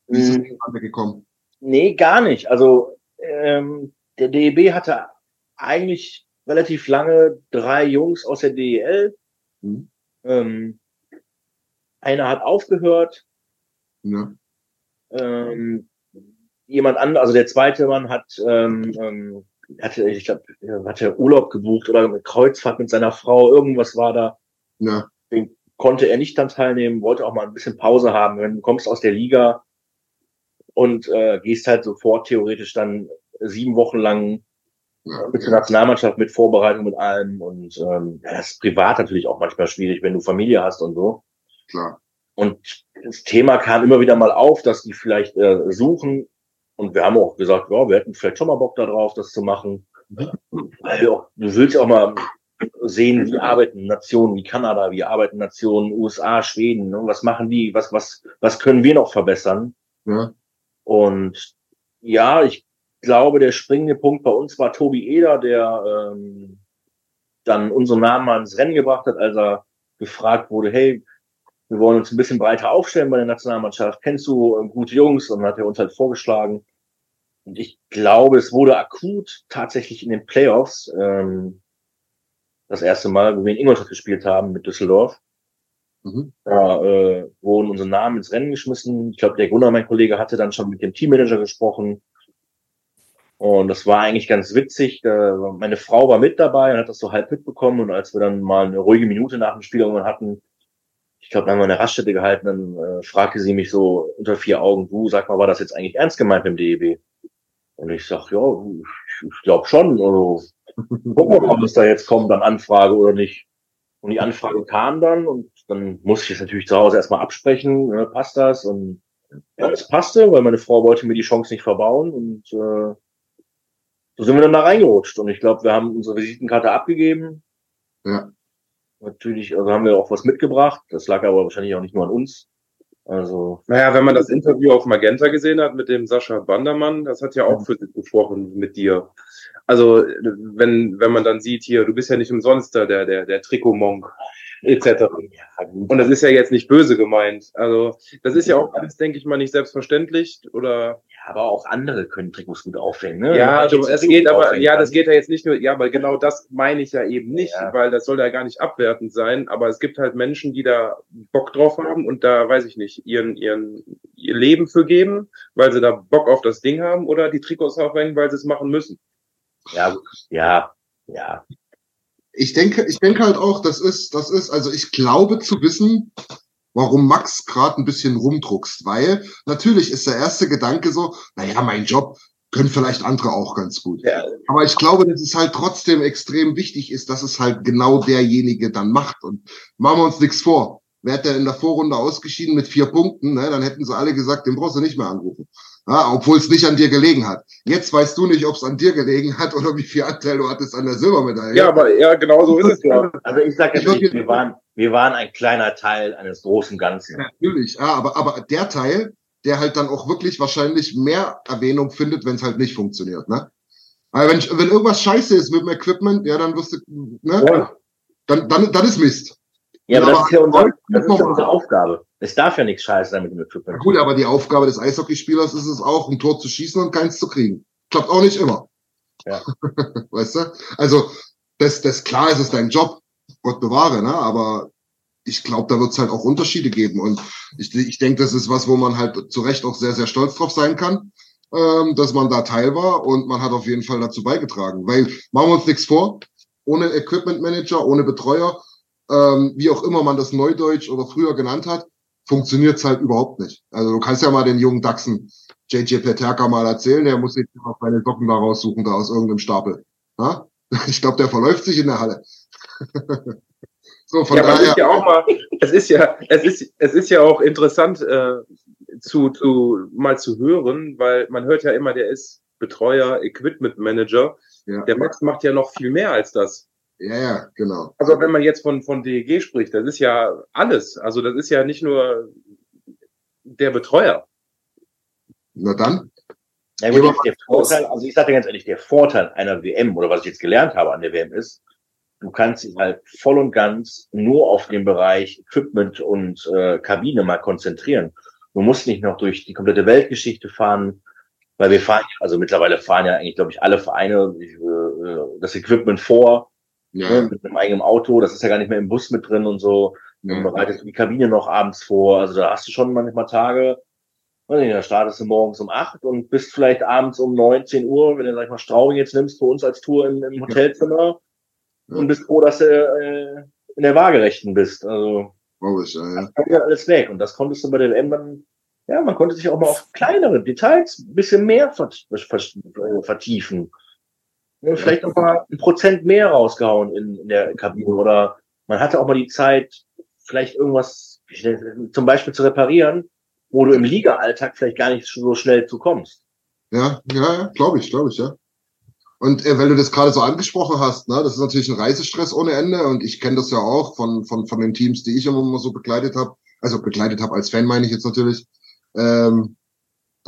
wie ist das hm. gekommen? Nee, gar nicht. Also ähm, der DEB hatte eigentlich relativ lange drei Jungs aus der DEL. Mhm. Ähm, einer hat aufgehört. Ja ähm, jemand anderes, also der zweite Mann hat, ähm, ähm, hatte, ich glaube, hatte Urlaub gebucht oder eine Kreuzfahrt mit seiner Frau, irgendwas war da. Ja. Den konnte er nicht dann teilnehmen, wollte auch mal ein bisschen Pause haben. Wenn du kommst aus der Liga und äh, gehst halt sofort theoretisch dann sieben Wochen lang ja, mit der Nationalmannschaft, mit Vorbereitung, mit allem. Und ähm, ja, das ist privat natürlich auch manchmal schwierig, wenn du Familie hast und so. Klar. Und das Thema kam immer wieder mal auf, dass die vielleicht äh, suchen. Und wir haben auch gesagt, ja, wir hätten vielleicht schon mal Bock darauf, das zu machen. Weil du willst ja auch mal sehen, wie arbeiten Nationen wie Kanada, wie arbeiten Nationen USA, Schweden, ne? was machen die, was, was, was können wir noch verbessern? Ja. Und ja, ich glaube, der springende Punkt bei uns war Tobi Eder, der ähm, dann unseren Namen mal ins Rennen gebracht hat, als er gefragt wurde, hey, wir wollen uns ein bisschen breiter aufstellen bei der Nationalmannschaft. Kennst du äh, gute Jungs? Und dann hat er uns halt vorgeschlagen. Und ich glaube, es wurde akut tatsächlich in den Playoffs, ähm, das erste Mal, wo wir in Ingolstadt gespielt haben mit Düsseldorf. Mhm. Da äh, wurden unsere Namen ins Rennen geschmissen. Ich glaube, der Gunnar, mein Kollege, hatte dann schon mit dem Teammanager gesprochen. Und das war eigentlich ganz witzig. meine Frau war mit dabei und hat das so halb mitbekommen. Und als wir dann mal eine ruhige Minute nach dem Spiel irgendwann hatten, ich glaube, dann haben wir eine Raststätte gehalten, dann äh, fragte sie mich so unter vier Augen, du, sag mal, war das jetzt eigentlich ernst gemeint mit dem DEB? Und ich sag, ja, ich, ich glaube schon. Also, gucken wir mal, ob es da jetzt kommt an Anfrage oder nicht. Und die Anfrage kam dann und dann musste ich es natürlich zu Hause erstmal absprechen, äh, passt das? Und ja, es passte, weil meine Frau wollte mir die Chance nicht verbauen und äh, so sind wir dann da reingerutscht. Und ich glaube, wir haben unsere Visitenkarte abgegeben. Ja natürlich, also haben wir auch was mitgebracht. Das lag aber wahrscheinlich auch nicht nur an uns. Also. Naja, wenn man das Interview auf Magenta gesehen hat mit dem Sascha Bandermann, das hat ja auch für sich gesprochen mit dir. Also, wenn, wenn man dann sieht hier, du bist ja nicht umsonst da, der, der, der Trikotmonk etc. Und das ist ja jetzt nicht böse gemeint. Also das ist ja auch alles, denke ich mal, nicht selbstverständlich oder. Ja, aber auch andere können Trikots gut aufhängen. Ne? Ja, also, es geht aber, ja, das geht ja jetzt nicht nur, ja, weil genau das meine ich ja eben nicht, ja. weil das soll ja gar nicht abwertend sein. Aber es gibt halt Menschen, die da Bock drauf haben und da, weiß ich nicht, ihren, ihren, ihr Leben für geben, weil sie da Bock auf das Ding haben oder die Trikots aufhängen, weil sie es machen müssen. Ja, ja, ja ich denke, ich denke halt auch, das ist, das ist, also ich glaube zu wissen, warum Max gerade ein bisschen rumdruckst, weil natürlich ist der erste Gedanke so, naja, mein Job können vielleicht andere auch ganz gut. Ja. Aber ich glaube, dass es halt trotzdem extrem wichtig ist, dass es halt genau derjenige dann macht. Und machen wir uns nichts vor. Wäre der in der Vorrunde ausgeschieden mit vier Punkten, ne, dann hätten sie alle gesagt, den brauchst du nicht mehr anrufen. Ja, obwohl es nicht an dir gelegen hat. Jetzt weißt du nicht, ob es an dir gelegen hat oder wie viel Anteil du hattest an der Silbermedaille. Ja, aber ja, genau so ist es ja. Also ich sage natürlich, wir waren, wir waren ein kleiner Teil eines großen Ganzen. natürlich, ja, aber, aber der Teil, der halt dann auch wirklich wahrscheinlich mehr Erwähnung findet, wenn es halt nicht funktioniert, ne? Aber wenn, wenn irgendwas scheiße ist mit dem Equipment, ja, dann wirst du, ne? Ja. Dann, dann, dann ist Mist. Ja, aber, das ist ja unser, das ist ja unsere Aufgabe. Es darf ja nichts scheiße sein mit dem Equipment. Gut, aber die Aufgabe des Eishockeyspielers ist es auch, ein Tor zu schießen und keins zu kriegen. Klappt auch nicht immer. Ja. weißt du? Also, das, das klar ist es dein Job, Gott bewahre, ne? Aber ich glaube, da wird es halt auch Unterschiede geben. Und ich, ich denke, das ist was, wo man halt zu Recht auch sehr, sehr stolz drauf sein kann, ähm, dass man da Teil war und man hat auf jeden Fall dazu beigetragen. Weil, machen wir uns nichts vor, ohne Equipment Manager, ohne Betreuer, ähm, wie auch immer man das Neudeutsch oder früher genannt hat, funktioniert's halt überhaupt nicht. Also du kannst ja mal den jungen Dachsen JJ Peterka mal erzählen, der muss sich auf seine Socken da raussuchen, da aus irgendeinem Stapel. Ja? Ich glaube, der verläuft sich in der Halle. so, von ja, daher. Ist ja auch mal, es ist ja, es ist, es ist ja auch interessant, äh, zu, zu, mal zu hören, weil man hört ja immer, der ist Betreuer, Equipment Manager. Ja. Der Max macht ja noch viel mehr als das. Ja, ja, genau. Also wenn man jetzt von, von DEG spricht, das ist ja alles. Also das ist ja nicht nur der Betreuer. Na dann. Ja, gut, der Vorteil, also ich sage dir ganz ehrlich, der Vorteil einer WM oder was ich jetzt gelernt habe an der WM ist, du kannst dich halt voll und ganz nur auf den Bereich Equipment und äh, Kabine mal konzentrieren. Du musst nicht noch durch die komplette Weltgeschichte fahren, weil wir fahren, also mittlerweile fahren ja eigentlich, glaube ich, alle Vereine äh, das Equipment vor, ja. ne, mit einem eigenen Auto, das ist ja gar nicht mehr im Bus mit drin und so. Dann bereitest du die Kabine noch abends vor. Also da hast du schon manchmal Tage, da startest du morgens um acht und bist vielleicht abends um 19 Uhr, wenn du, sag ich mal, Straubing jetzt nimmst für uns als Tour im, im Hotelzimmer ja. und bist froh, dass du äh, in der Waagerechten bist. Also, oh, ist, ja, ja. ja alles weg. Und das konntest du bei der WM dann, ja, man konnte sich auch mal auf kleinere Details ein bisschen mehr vertiefen. Ja, vielleicht noch mal ein Prozent mehr rausgehauen in, in der Kabine oder man hatte auch mal die Zeit, vielleicht irgendwas zum Beispiel zu reparieren wo du im Liga-Alltag vielleicht gar nicht so schnell zu. Ja, ja, ja, glaube ich, glaube ich, ja. Und äh, weil du das gerade so angesprochen hast, ne, das ist natürlich ein Reisestress ohne Ende und ich kenne das ja auch von, von, von den Teams, die ich immer so begleitet habe, also begleitet habe als Fan meine ich jetzt natürlich. Ähm,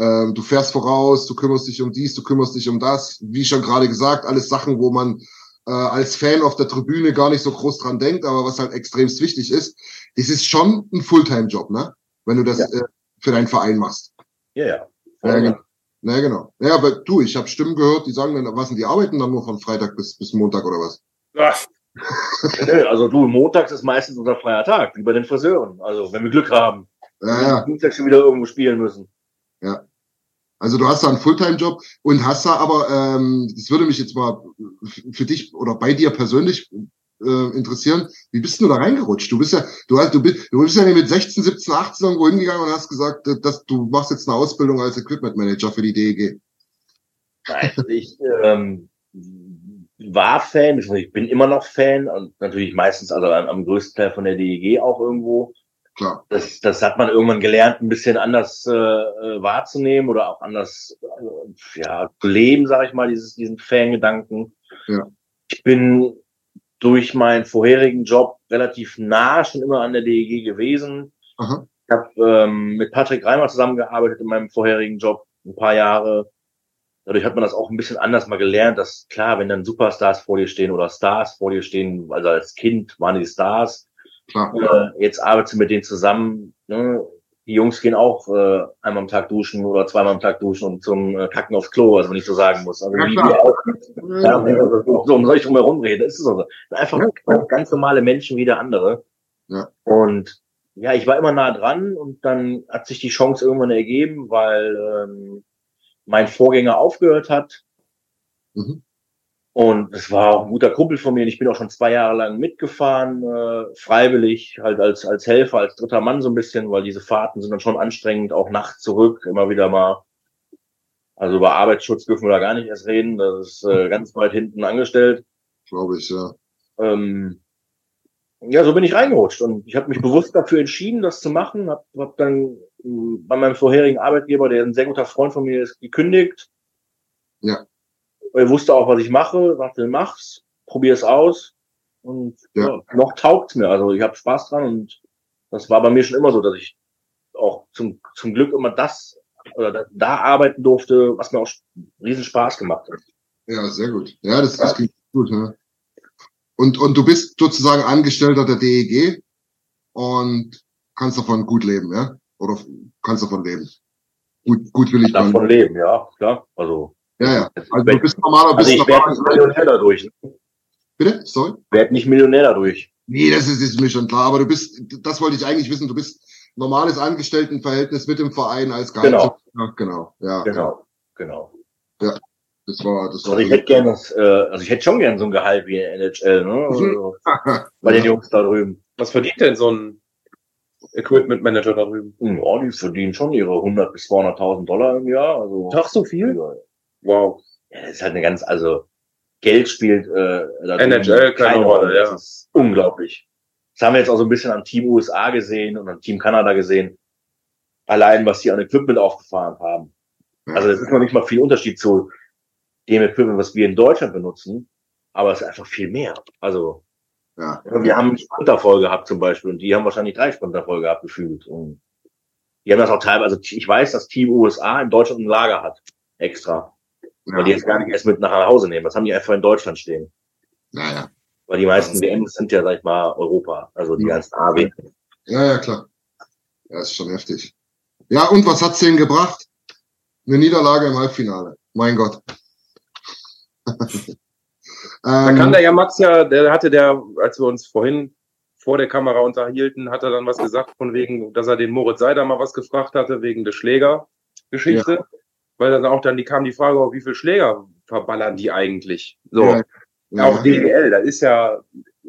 ähm, du fährst voraus, du kümmerst dich um dies, du kümmerst dich um das. Wie schon gerade gesagt, alles Sachen, wo man äh, als Fan auf der Tribüne gar nicht so groß dran denkt, aber was halt extremst wichtig ist. Es ist schon ein Fulltime-Job, ne? Wenn du das ja. äh, für deinen Verein machst. Ja, ja. Ja, genau. Ja, genau. Ja, aber du, ich habe Stimmen gehört, die sagen dann, was sind die arbeiten dann nur von Freitag bis, bis Montag oder was? Was? also du, montags ist meistens unser freier Tag, wie bei den Friseuren. Also wenn wir Glück haben. Ja, ja. Dienstag schon wieder irgendwo spielen müssen. Ja. Also du hast da einen Fulltime-Job und hast da aber, ähm, das würde mich jetzt mal für dich oder bei dir persönlich äh, interessieren, wie bist du da reingerutscht? Du bist ja, du hast, du bist, du bist ja mit 16, 17, 18 irgendwo hingegangen und hast gesagt, dass du machst jetzt eine Ausbildung als Equipment Manager für die DEG. Also ich ähm, war Fan, ich bin immer noch Fan und natürlich meistens also am größten Teil von der DEG auch irgendwo. Klar. Das, das hat man irgendwann gelernt, ein bisschen anders äh, äh wahrzunehmen oder auch anders äh, ja, zu leben, sage ich mal, dieses, diesen Fangedanken. Ja. Ich bin durch meinen vorherigen Job relativ nah schon immer an der DEG gewesen. Aha. Ich habe ähm, mit Patrick Reimer zusammengearbeitet in meinem vorherigen Job ein paar Jahre. Dadurch hat man das auch ein bisschen anders mal gelernt, dass klar, wenn dann Superstars vor dir stehen oder Stars vor dir stehen, also als Kind waren die Stars. Klar, äh, jetzt arbeitest du mit denen zusammen. Ne? die Jungs gehen auch äh, einmal am Tag duschen oder zweimal am Tag duschen und zum äh, Kacken aufs Klo, also wenn ich so sagen muss. Also ja, wie wir auch, ja, so, um soll ich drum herum reden? Das ist so. Einfach ja. ganz normale Menschen wie der andere. Ja. Und ja, ich war immer nah dran und dann hat sich die Chance irgendwann ergeben, weil ähm, mein Vorgänger aufgehört hat. Mhm. Und es war auch ein guter Kumpel von mir. Und ich bin auch schon zwei Jahre lang mitgefahren, äh, freiwillig, halt als, als Helfer, als dritter Mann so ein bisschen, weil diese Fahrten sind dann schon anstrengend, auch nachts zurück, immer wieder mal. Also über Arbeitsschutz dürfen wir da gar nicht erst reden. Das ist äh, ganz weit hinten angestellt. Glaube ich, ja. Ähm, ja, so bin ich reingerutscht und ich habe mich bewusst dafür entschieden, das zu machen. Hab, hab dann mh, bei meinem vorherigen Arbeitgeber, der ein sehr guter Freund von mir ist, gekündigt. Ja er wusste auch, was ich mache, sagte, mach's, probier es aus. Und ja. ja noch taugt's mir. Also ich habe Spaß dran und das war bei mir schon immer so, dass ich auch zum, zum Glück immer das oder da, da arbeiten durfte, was mir auch riesen Spaß gemacht hat. Ja, sehr gut. Ja, das, das klingt gut. Ja. Und, und du bist sozusagen Angestellter der DEG und kannst davon gut leben, ja? Oder kannst davon leben? Gut, gut will ich Davon leben, ja, klar. Also Ja, ja. Also du bist normaler, Also bist ich werde nicht normaler. Millionär dadurch. Bitte? Sorry? Werd nicht Millionär dadurch. Nee, das ist, ist mir schon klar, aber du bist, das wollte ich eigentlich wissen, du bist normales Angestelltenverhältnis mit dem Verein als Gehalt. Genau. Ja, genau. Ja, Genau, genau. das war, das war. Also ich hätte gern das, äh, also ich hätte schon gern so ein Gehalt wie in NHL, ne? Also bei den Jungs da drüben. Was verdient denn so ein Equipment Manager da drüben? Ja, die verdienen schon ihre 100 bis 200.000 Dollar im Jahr. Also, Doch so viel? ja, Wow. das ist halt eine ganz, also Geld spielt äh, NHL keine Rolle, ja. Das ist unglaublich. Das haben wir jetzt auch so ein bisschen am Team USA gesehen und am Team Kanada gesehen. Allein, was die an Equipment aufgefahren haben. Also es ist noch nicht mal viel Unterschied zu dem Equipment, was wir in Deutschland benutzen, aber es ist einfach viel mehr. Also Ja. wir haben einen Sprinter voll gehabt zum Beispiel und die haben wahrscheinlich drei Sprinter voll gehabt gefühlt. Und die haben das auch teilweise, also ich weiß, dass Team USA in Deutschland ein Lager hat, extra. Weil die jetzt gar nicht erst mit nach Hause nehmen. Das haben die einfach in Deutschland stehen. Naja. Weil die meisten WMs sind ja, sag ich mal, Europa. Also die Ja. ganzen AW. Ja, ja, klar. Ja, ist schon heftig. Ja, und was hat's denen gebracht? Eine Niederlage im Halbfinale. Mein Gott. Da ähm, kann der ja Max ja, der hatte der, als wir uns vorhin vor der Kamera unterhielten, hat er dann was gesagt von wegen, dass er den Moritz Seider mal was gefragt hatte wegen der Schlägergeschichte. Weil dann auch dann die kam die Frage, auf wie viel Schläger verballern die eigentlich? So. Ja, ja, Auch DL, da ist ja,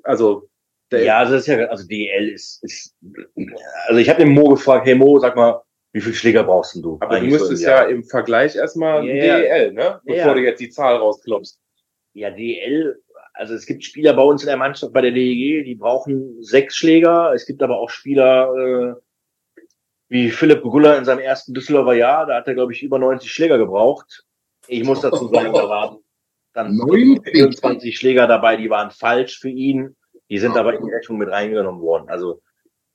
also, der, Ja, also das ist ja, also DEL ist, ist also ich habe den Mo gefragt, hey Mo, sag mal, wie viel Schläger brauchst denn du? aber du so im müsstest Jahr? ja im Vergleich erstmal ja. DEL, ne? Bevor Ja. du jetzt die Zahl rausklopfst. Ja, DL, also es gibt Spieler bei uns in der Mannschaft bei der DEG, die brauchen sechs Schläger. Es gibt aber auch Spieler äh, wie Philipp Gugulla in seinem ersten Düsseldorfer Jahr, da hat er, glaube ich, über 90 Schläger gebraucht. Ich muss dazu sagen, da waren dann 90? 24 Schläger dabei, die waren falsch für ihn. Die sind aber in die Rechnung mit reingenommen worden. Also,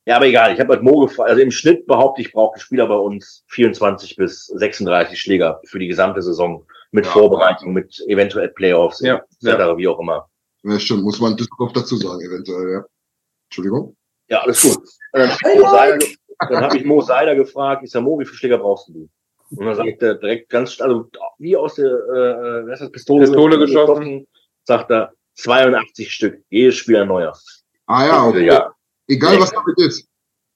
ja, aber egal. Ich habe halt Mo gefragt. Also im Schnitt behaupte ich, braucht ein Spieler bei uns 24 bis 36 Schläger für die gesamte Saison. Mit Ja. Vorbereitung, mit eventuell Playoffs, Ja, etc., wie auch immer. Ja, stimmt, muss man Düsseldorf dazu sagen, eventuell, ja. Entschuldigung. Ja, alles gut. Und dann ge- dann hab ich Mo Seider gefragt, ich sag, Mo, wie viele Schläger brauchst du? Und dann sagt er direkt ganz, also wie aus der äh, was ist das, Pistole, Pistole geschossen. sagt er 82 Stück, jedes Spiel ein neuer. Ah ja, okay. ja. Egal was damit ist.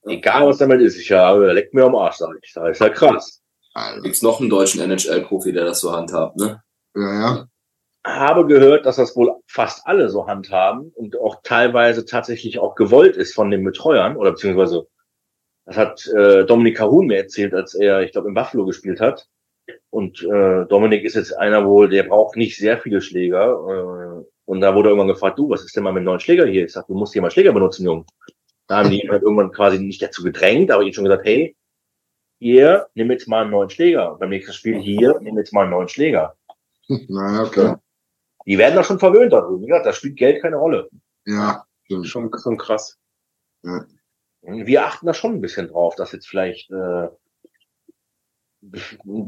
Egal was damit ist, ich habe, leckt mir am Arsch, sag ich. Das ist ja krass. Alter. Gibt's noch einen deutschen NHL-Profi, der das so handhabt, ne? Ja, ja. Habe gehört, dass das wohl fast alle so handhaben und auch teilweise tatsächlich auch gewollt ist von den Betreuern oder beziehungsweise das hat äh, Dominik Kahun mir erzählt, als er, ich glaube, in Buffalo gespielt hat. Und äh, Dominik ist jetzt einer wohl, der braucht nicht sehr viele Schläger. Äh, und da wurde irgendwann gefragt, du, was ist denn mal mit dem neuen Schläger hier? Ich sag, du musst hier mal Schläger benutzen, Junge. Da haben die ihn halt irgendwann quasi nicht dazu gedrängt, aber ihn schon gesagt, hey, hier, nimm jetzt mal einen neuen Schläger. Beim nächsten Spiel hier, nimm jetzt mal einen neuen Schläger. Naja, okay. Die werden da schon verwöhnt darüber. Wie gesagt, da spielt Geld keine Rolle. Ja, stimmt. Schon, schon krass. Wir achten da schon ein bisschen drauf, dass jetzt vielleicht äh,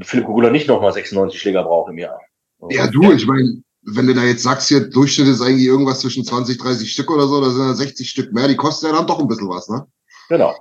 Philipp Kugula nicht nochmal 96 Schläger braucht im Jahr. Ja, du, ich meine, wenn du da jetzt sagst, hier Durchschnitt ist eigentlich irgendwas zwischen 20, 30 Stück oder so, da sind ja 60 Stück mehr, die kosten ja dann doch ein bisschen was, ne? Genau.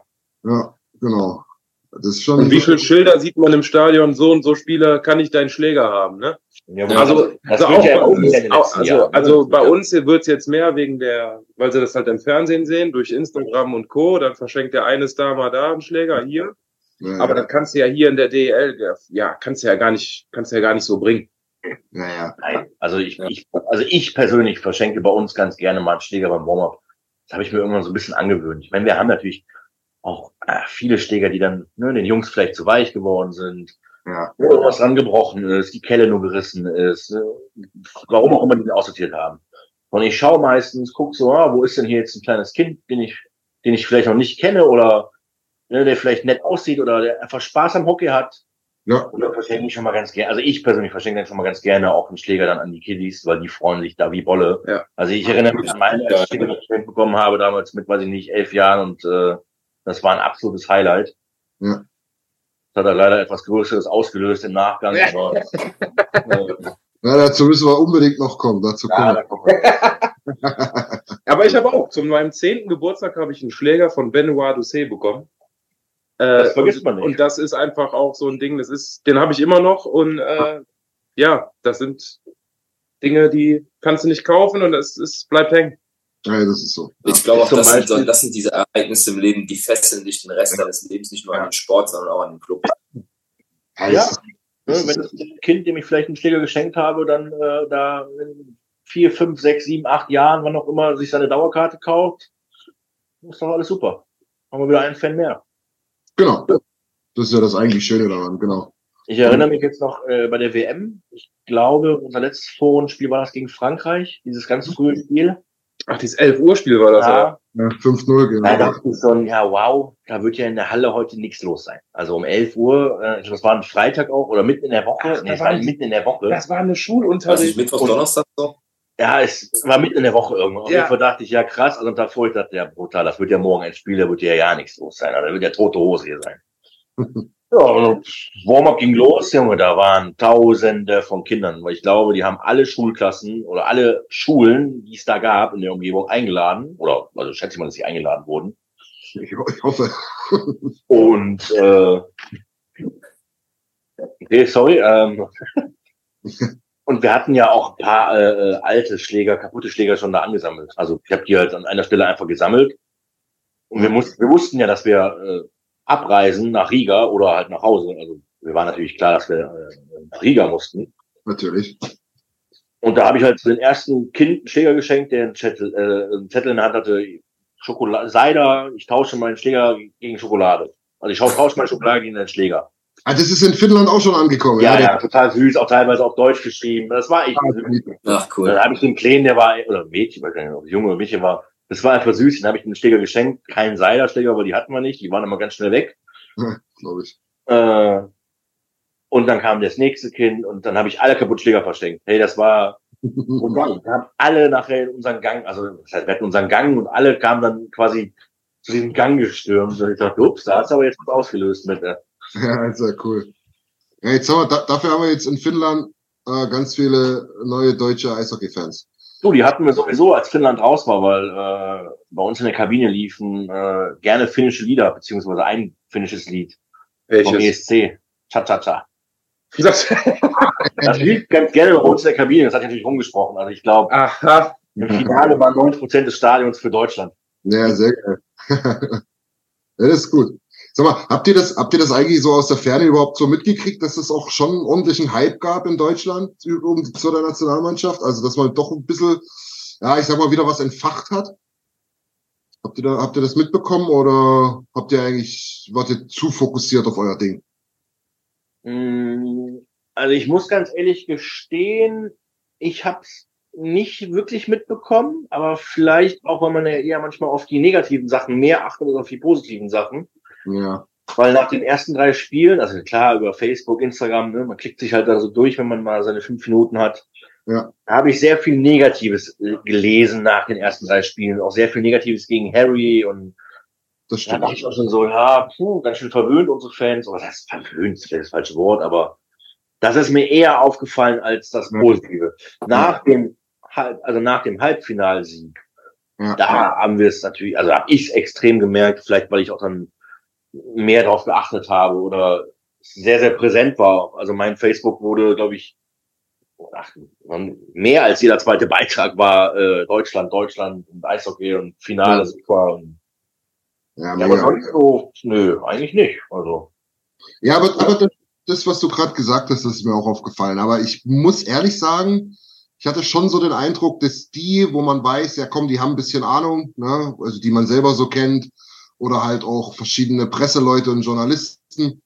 Ja, genau. Das ist schon. Und wie viele Schilder sieht man im Stadion? So und so Spieler kann ich deinen Schläger haben, ne? Ja, Also, also auch ja bei uns, auch, also, Jahren, also bei Ja. uns wird's jetzt mehr wegen der, weil sie das halt im Fernsehen sehen, durch Instagram und Co. Dann verschenkt der eine Star mal da einen Schläger hier. ja, Aber das kannst du ja hier in der DEL, ja, kannst du ja gar nicht, kannst du ja gar nicht so bringen. ja, ja. Nein, also ich, ich, also ich persönlich verschenke bei uns ganz gerne mal einen Schläger beim Warm-up. Das habe ich mir irgendwann so ein bisschen angewöhnt. Ich meine, wir haben natürlich auch äh, viele Schläger, die dann ne, den Jungs vielleicht zu weich geworden sind, ja. wo irgendwas dran gebrochen ist, die Kelle nur gerissen ist, äh, warum auch immer die aussortiert haben. Und ich schaue meistens, guck so, ah, wo ist denn hier jetzt ein kleines Kind, den ich, den ich vielleicht noch nicht kenne oder ne, der vielleicht nett aussieht oder der einfach Spaß am Hockey hat. Ja, Und dann verschenke ich schon mal ganz gerne, also ich persönlich verschenke dann schon mal ganz gerne auch einen Schläger dann an die Kiddies, weil die freuen sich da wie Bolle. Ja. Also ich erinnere mich an meine ersten Schläger, die ich geschenkt bekommen habe, damals mit, weiß ich nicht, elf Jahren und äh, das war ein absolutes Highlight. Ja. Das hat er leider etwas Größeres ausgelöst im Nachgang, aber äh, ja, dazu müssen wir unbedingt noch kommen. Dazu ja, kommen. da kommen wir. Aber ich habe auch, zu meinem zehnten Geburtstag habe ich einen Schläger von Benoit Doucet bekommen. Äh, Das vergisst man und, nicht. Und das ist einfach auch so ein Ding, das ist, den habe ich immer noch und äh, ja, das sind Dinge, die kannst du nicht kaufen und es, es bleibt hängen. Ja, das ist so. Ich glaube auch, das sind, das sind diese Ereignisse im Leben, die fesseln dich den Rest deines Lebens, nicht nur an den Sport, sondern auch an den Club. Ja, Ja. Ne, wenn das Kind, dem ich vielleicht einen Schläger geschenkt habe, dann äh, da in vier, fünf, sechs, sieben, acht Jahren, wann auch immer, sich seine Dauerkarte kauft, ist doch alles super. Haben wir wieder einen Fan mehr. Genau. Das ist ja das eigentlich Schöne daran, genau. Ich erinnere mich jetzt noch äh, bei der WM. Ich glaube, unser letztes Forenspiel war das gegen Frankreich, dieses ganz frühe Spiel. Ach, dieses 11 Uhr Spiel war das ja. Ja, Ja, 5-0, genau. da dachte ich so, ja wow, da wird ja in der Halle heute nichts los sein. Also um 11 Uhr, äh, ich glaube, das war ein Freitag auch, oder mitten in der Woche. Ach, nee, da es war mitten in der Woche. Das war eine Schulunterricht. ist Mittwoch, Und- Donnerstag so? Ja, es war mitten in der Woche irgendwann. Auf Ja. jeden Fall dachte ich, ja krass, also davor ich dachte, ja brutal, das wird ja morgen ein Spiel, da wird ja ja nichts los sein, also da wird ja tote Hose hier sein. ja, und Warm-up ging los, Junge, da waren Tausende von Kindern, weil ich glaube, die haben alle Schulklassen oder alle Schulen, die es da gab in der Umgebung, eingeladen, oder also schätze ich mal, dass sie eingeladen wurden. Ich, ho- ich hoffe. Und äh, okay, sorry. Ähm, und wir hatten ja auch ein paar äh, äh, alte Schläger, kaputte Schläger schon da angesammelt. Also ich habe die halt an einer Stelle einfach gesammelt. Und wir, mussten, wir wussten ja, dass wir äh, abreisen nach Riga oder halt nach Hause. Also wir waren natürlich klar, dass wir äh, nach Riga mussten. Natürlich. Und da habe ich halt zu den ersten Kind einen Schläger geschenkt, der einen Zettel, äh, einen Zettel in der Hand hatte, Schokolade, Cider, ich tausche meinen Schläger gegen Schokolade. Also ich tausche tausche meine Schokolade gegen den Schläger. Ah, das ist in Finnland auch schon angekommen. Ja, der- ja, total süß, auch teilweise auf Deutsch geschrieben. Das war echt süß. Ach, Dann cool. habe ich den Kleinen, der war, oder Mädchen, ich weiß gar nicht, ob Junge oder Mädchen war, das war einfach süß. Dann habe ich den Schläger geschenkt, keinen Seiderschläger, aber die hatten wir nicht, die waren immer ganz schnell weg. glaube ich. Äh, und dann kam das nächste Kind und dann habe ich alle Kaputtschläger verschenkt. Hey, das war und dann, wir haben alle nachher in unseren Gang, also das heißt, wir hatten unseren Gang und alle kamen dann quasi zu diesem Gang gestürmt. Und ich dachte, ups, da hat's aber jetzt was ausgelöst mit. Äh. Ja, ist ja cool. Ja, jetzt haben wir, da, dafür haben wir jetzt in Finnland äh, ganz viele neue deutsche Eishockey-Fans. Du, die hatten wir sowieso, als Finnland raus war, weil äh, bei uns in der Kabine liefen äh, gerne finnische Lieder, beziehungsweise ein finnisches Lied vom Welches? ESC. Cha-Cha-Cha. Das, Das lief ganz gerne bei uns in der Kabine, das hat natürlich rumgesprochen. Also ich glaube, im Finale waren 90% des Stadions für Deutschland. Ja, sehr geil. das ist gut. Sag mal, habt ihr das, habt ihr das eigentlich so aus der Ferne überhaupt so mitgekriegt, dass es auch schon einen ordentlichen Hype gab in Deutschland um, zu der Nationalmannschaft? Also, dass man doch ein bisschen, ja, ich sag mal, wieder was entfacht hat? Habt ihr da, habt ihr das mitbekommen oder habt ihr eigentlich, wart ihr zu fokussiert auf euer Ding? Mm, Also ich muss ganz ehrlich gestehen, ich habe es nicht wirklich mitbekommen, aber vielleicht auch, weil man ja eher manchmal auf die negativen Sachen mehr achtet als auf die positiven Sachen. Ja. Weil nach den ersten drei Spielen, also klar über Facebook, Instagram, ne, man klickt sich halt da so durch, wenn man mal seine fünf Minuten hat. Ja. Da habe ich sehr viel Negatives äh, gelesen nach den ersten drei Spielen, auch sehr viel Negatives gegen Harry und Das da stimmt. dachte ich auch schon so, ja, puh, ganz schön verwöhnt unsere Fans. Oder das heißt verwöhnt, ist vielleicht das falsche Wort, aber das ist mir eher aufgefallen als das. Positive. Nach dem Halb, also nach dem Halbfinalsieg, Ja. da haben wir es natürlich, also habe ich es extrem gemerkt, vielleicht weil ich auch dann mehr darauf geachtet habe oder sehr, sehr präsent war. Also mein Facebook wurde, glaube ich, ach, mehr als jeder zweite Beitrag war äh, Deutschland, Deutschland und Eishockey und Finale Ja. super und Ja, ja, aber sonst so, nö, eigentlich nicht. Also, Ja, aber, aber das, das, was du gerade gesagt hast, das ist mir auch aufgefallen. Aber ich muss ehrlich sagen, ich hatte schon so den Eindruck, dass die, wo man weiß, ja komm, die haben ein bisschen Ahnung, ne, also die man selber so kennt, oder halt auch verschiedene Presseleute und Journalisten.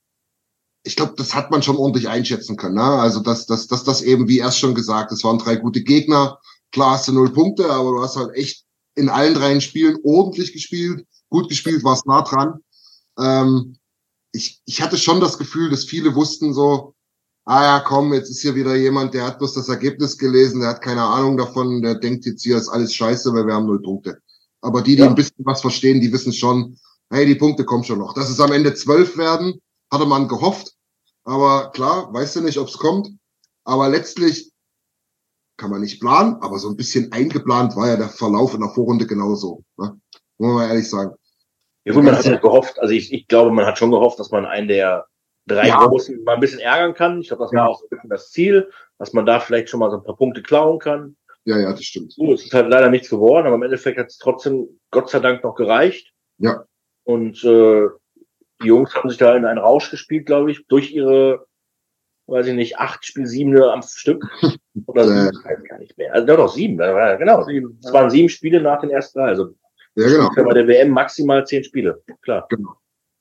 Ich glaube, das hat man schon ordentlich einschätzen können. Ne? Also, dass, dass, dass das eben, wie erst schon gesagt, es waren drei gute Gegner. Klar hast du null Punkte, aber du hast halt echt in allen drei Spielen ordentlich gespielt, gut gespielt, warst nah dran. Ähm, ich, ich hatte schon das Gefühl, dass viele wussten so, ah ja, komm, jetzt ist hier wieder jemand, der hat bloß das Ergebnis gelesen, der hat keine Ahnung davon, der denkt jetzt hier ist alles scheiße, weil wir haben null Punkte. Aber die, die Ja. ein bisschen was verstehen, die wissen schon, hey, die Punkte kommen schon noch. Dass es am Ende zwölf werden, hatte man gehofft. Aber klar, weißt du nicht, ob es kommt. Aber letztlich kann man nicht planen, aber so ein bisschen eingeplant war ja der Verlauf in der Vorrunde genauso. Ne? Muss man mal ehrlich sagen. ja gut, man hat ja gehofft, also ich, ich glaube, man hat schon gehofft, dass man einen der drei Ja. Großen mal ein bisschen ärgern kann. Ich glaube, das war Ja. auch so ein bisschen das Ziel, dass man da vielleicht schon mal so ein paar Punkte klauen kann. Ja, ja, das stimmt. So, es ist halt leider nichts geworden, aber im Endeffekt hat es trotzdem Gott sei Dank noch gereicht. Ja. Und äh, die Jungs haben sich da in einen Rausch gespielt, glaube ich, durch ihre, weiß ich nicht, acht Spiel sieben am Stück. Oder Äh. sieben, ich weiß gar nicht mehr. Also doch, doch sieben, genau. Sieben. Es waren sieben Spiele nach den ersten drei. Also Ja, genau. bei der WM maximal zehn Spiele. Klar.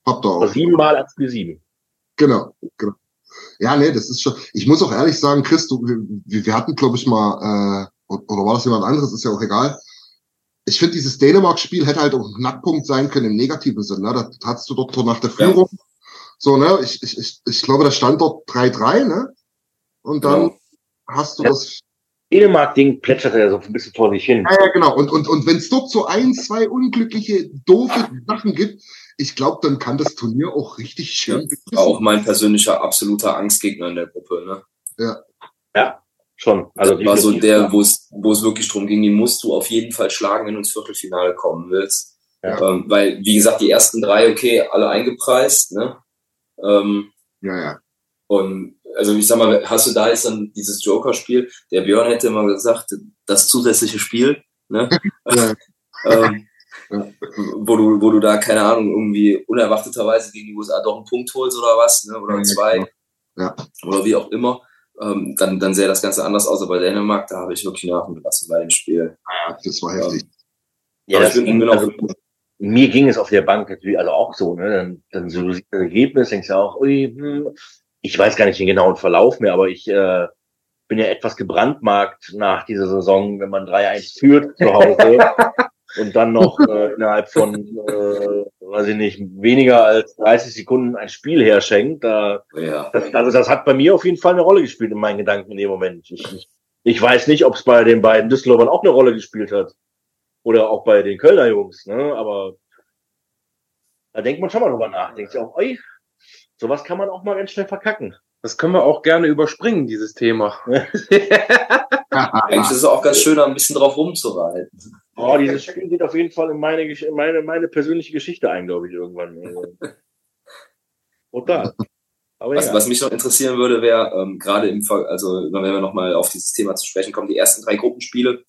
Habt ihr auch. siebenmal an Spiel sieben. Genau, genau. Ja, nee, das ist schon. Ich muss auch ehrlich sagen, Chris, du, wir, wir hatten, glaube ich, mal, äh, oder war das jemand anderes, ist ja auch egal. Ich finde, dieses Dänemark-Spiel hätte halt auch ein Knackpunkt sein können im negativen Sinn. Ne? Da hattest du dort nach der Führung. So, ne, ich, ich, ich, ich glaube, da stand dort 3-3, ne? Und dann Genau. hast du Ja. das. Dänemark-Ding plätscherte ja so ein bisschen vor sich hin. Ja, ja, genau. Und, und, und wenn es dort so ein, zwei unglückliche, doofe Sachen gibt, ich glaube, dann kann das Turnier auch richtig Ja, schön. war auch mein persönlicher absoluter Angstgegner in der Gruppe. Ne? Schon. Also das war so der, wo es, wo es wirklich drum ging, die musst du auf jeden Fall schlagen, wenn du ins Viertelfinale kommen willst. Ja. Ähm, weil, wie gesagt, die ersten drei, okay, alle eingepreist, ne? Ähm, Ja, ja. und also ich sag mal, hast du da jetzt dann dieses Joker-Spiel? Der Björn hätte immer gesagt, das zusätzliche Spiel, ne? Ja. ähm, Ja. wo du, wo du da, keine Ahnung, irgendwie unerwarteterweise gegen die USA doch einen Punkt holst oder was, ne? Oder Ja, zwei. genau. Ja. Oder wie auch immer. Ähm, dann, dann sähe das Ganze anders aus, aber bei Dänemark, da habe ich wirklich Nerven gelassen bei dem Spiel. Ja, das war heftig. Ja, das ging, auch, also, mir ging es auf der Bank natürlich also auch so, ne? Dann, dann so das Ergebnis, denkst du auch, ui, hm, ich weiß gar nicht den genauen Verlauf mehr, aber ich äh, bin ja etwas gebrandmarkt nach dieser Saison, wenn man 3-1 führt zu Hause und dann noch äh, innerhalb von, äh, weiß ich nicht, weniger als 30 Sekunden ein Spiel herschenkt. Da, ja. das, also das hat bei mir auf jeden Fall eine Rolle gespielt in meinen Gedanken in dem Moment. Ich, ich, ich weiß nicht, ob es bei den beiden Düsseldorfern auch eine Rolle gespielt hat. Oder auch bei den Kölner Jungs, ne? Aber da denkt man schon mal drüber nach. Denkt sich auch, oi, sowas kann man auch mal ganz schnell verkacken. Das können wir auch gerne überspringen, dieses Thema. Eigentlich ist es auch ganz schön, da ein bisschen drauf rumzureiten. Oh, dieses Spiel geht auf jeden Fall in meine, meine, meine persönliche Geschichte ein, glaube ich, irgendwann. Total. Was, was mich noch interessieren würde, wäre ähm, gerade im Ver also wenn wir nochmal auf dieses Thema zu sprechen kommen, die ersten drei Gruppenspiele.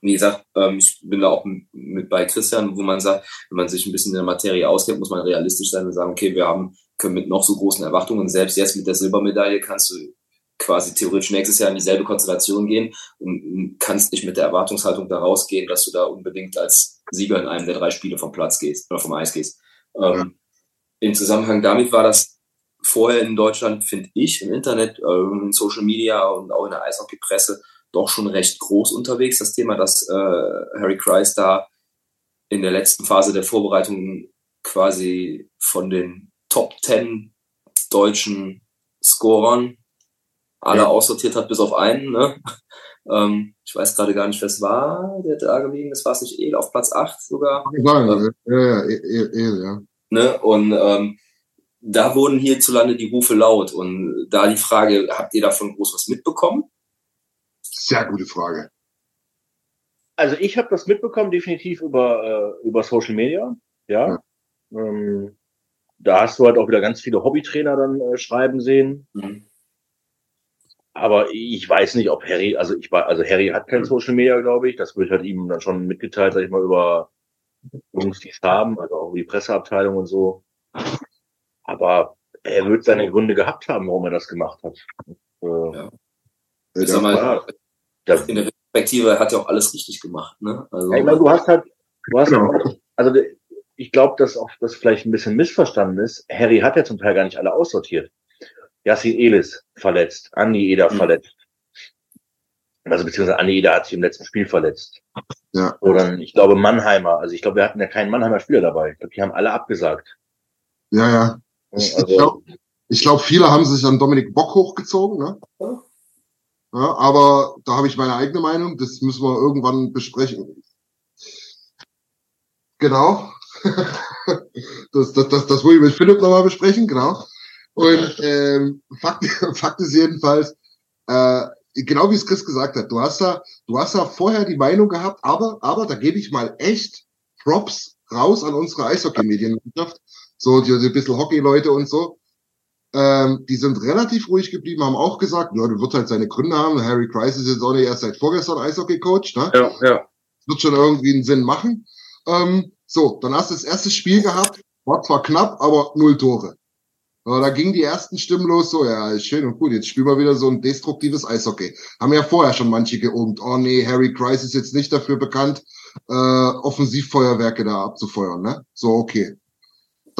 Wie gesagt, ähm, ich bin da auch mit bei Christian, wo man sagt, wenn man sich ein bisschen in der Materie auskennt, muss man realistisch sein und sagen, okay, wir haben können mit noch so großen Erwartungen, selbst jetzt mit der Silbermedaille kannst du quasi theoretisch nächstes Jahr in dieselbe Konstellation gehen und kannst nicht mit der Erwartungshaltung da rausgehen, dass du da unbedingt als Sieger in einem der drei Spiele vom Platz gehst oder vom Eis gehst. Ähm, Im Zusammenhang damit war das vorher in Deutschland, finde ich, im Internet, ähm, in Social Media und auch in der Eishockey-Presse doch schon recht groß unterwegs, das Thema, dass äh, Harry Kreis da in der letzten Phase der Vorbereitung quasi von den Top 10 deutschen Scorern alle Ja. aussortiert hat, bis auf einen. Ne? Ähm, ich weiß gerade gar nicht, wer es war, der da geblieben ist. War es nicht El auf Platz 8 sogar? Sagen, ja, ja, eh, eh, eh, ja. Ne? Und ähm, da wurden hierzulande die Rufe laut. Und da die Frage, habt ihr davon groß was mitbekommen? Sehr gute Frage. Also ich habe das mitbekommen, definitiv über, äh, über Social Media. Ja. Ähm, da hast du halt auch wieder ganz viele Hobbytrainer dann äh, schreiben sehen. Mhm. Aber ich weiß nicht, ob Harry, also ich war, also Harry hat kein Social Media, glaube ich. Das wird halt ihm dann schon mitgeteilt, sag ich mal, über Jungs, die es haben, also auch die Presseabteilung und so. Aber er wird seine Gründe gehabt haben, warum er das gemacht hat. Äh, Ja. Ich sag mal, das, in der Perspektive hat er auch alles richtig gemacht. Ne? Also, Ja, ich meine, du hast halt, du hast Genau. halt, also ich glaube, dass auch das vielleicht ein bisschen missverstanden ist. Harry hat ja zum Teil gar nicht alle aussortiert. Yassin Elis verletzt, Andi Eder Mhm. verletzt. Also beziehungsweise Andi Eder hat sich im letzten Spiel verletzt. Ja. Oder ich glaube Mannheimer. Also ich glaube, wir hatten ja keinen Mannheimer Spieler dabei. Ich glaube, die haben alle abgesagt. Ja, ja. Ich, ich Also, glaube, ich glaub, viele haben sich an Dominik Bock hochgezogen, ne? Ja, aber da habe ich meine eigene Meinung. Das müssen wir irgendwann besprechen. Genau. das, das, das, das will ich mit Philipp nochmal besprechen, genau. Und ähm, Fakt, Fakt ist jedenfalls, äh, genau wie es Chris gesagt hat, du hast da, du hast da vorher die Meinung gehabt, aber, aber da gebe ich mal echt Props raus an unsere Eishockey-Medienlandschaft. So, die, die bisschen Hockey-Leute und so. Ähm, die sind relativ ruhig geblieben, haben auch gesagt, ja, du wird halt seine Gründe haben. Harry Kreis ist jetzt auch nicht erst seit vorgestern Eishockey-Coach, ne? Ja, ja. Wird schon irgendwie einen Sinn machen. Ähm, so, dann hast du das erste Spiel gehabt, war zwar knapp, aber null Tore. Aber da gingen die ersten Stimmen los, so, ja, schön und gut, jetzt spielen wir wieder so ein destruktives Eishockey. Haben ja vorher schon manche geohmt, oh nee, Harry Kreis ist jetzt nicht dafür bekannt, äh, Offensivfeuerwerke da abzufeuern, ne? So, okay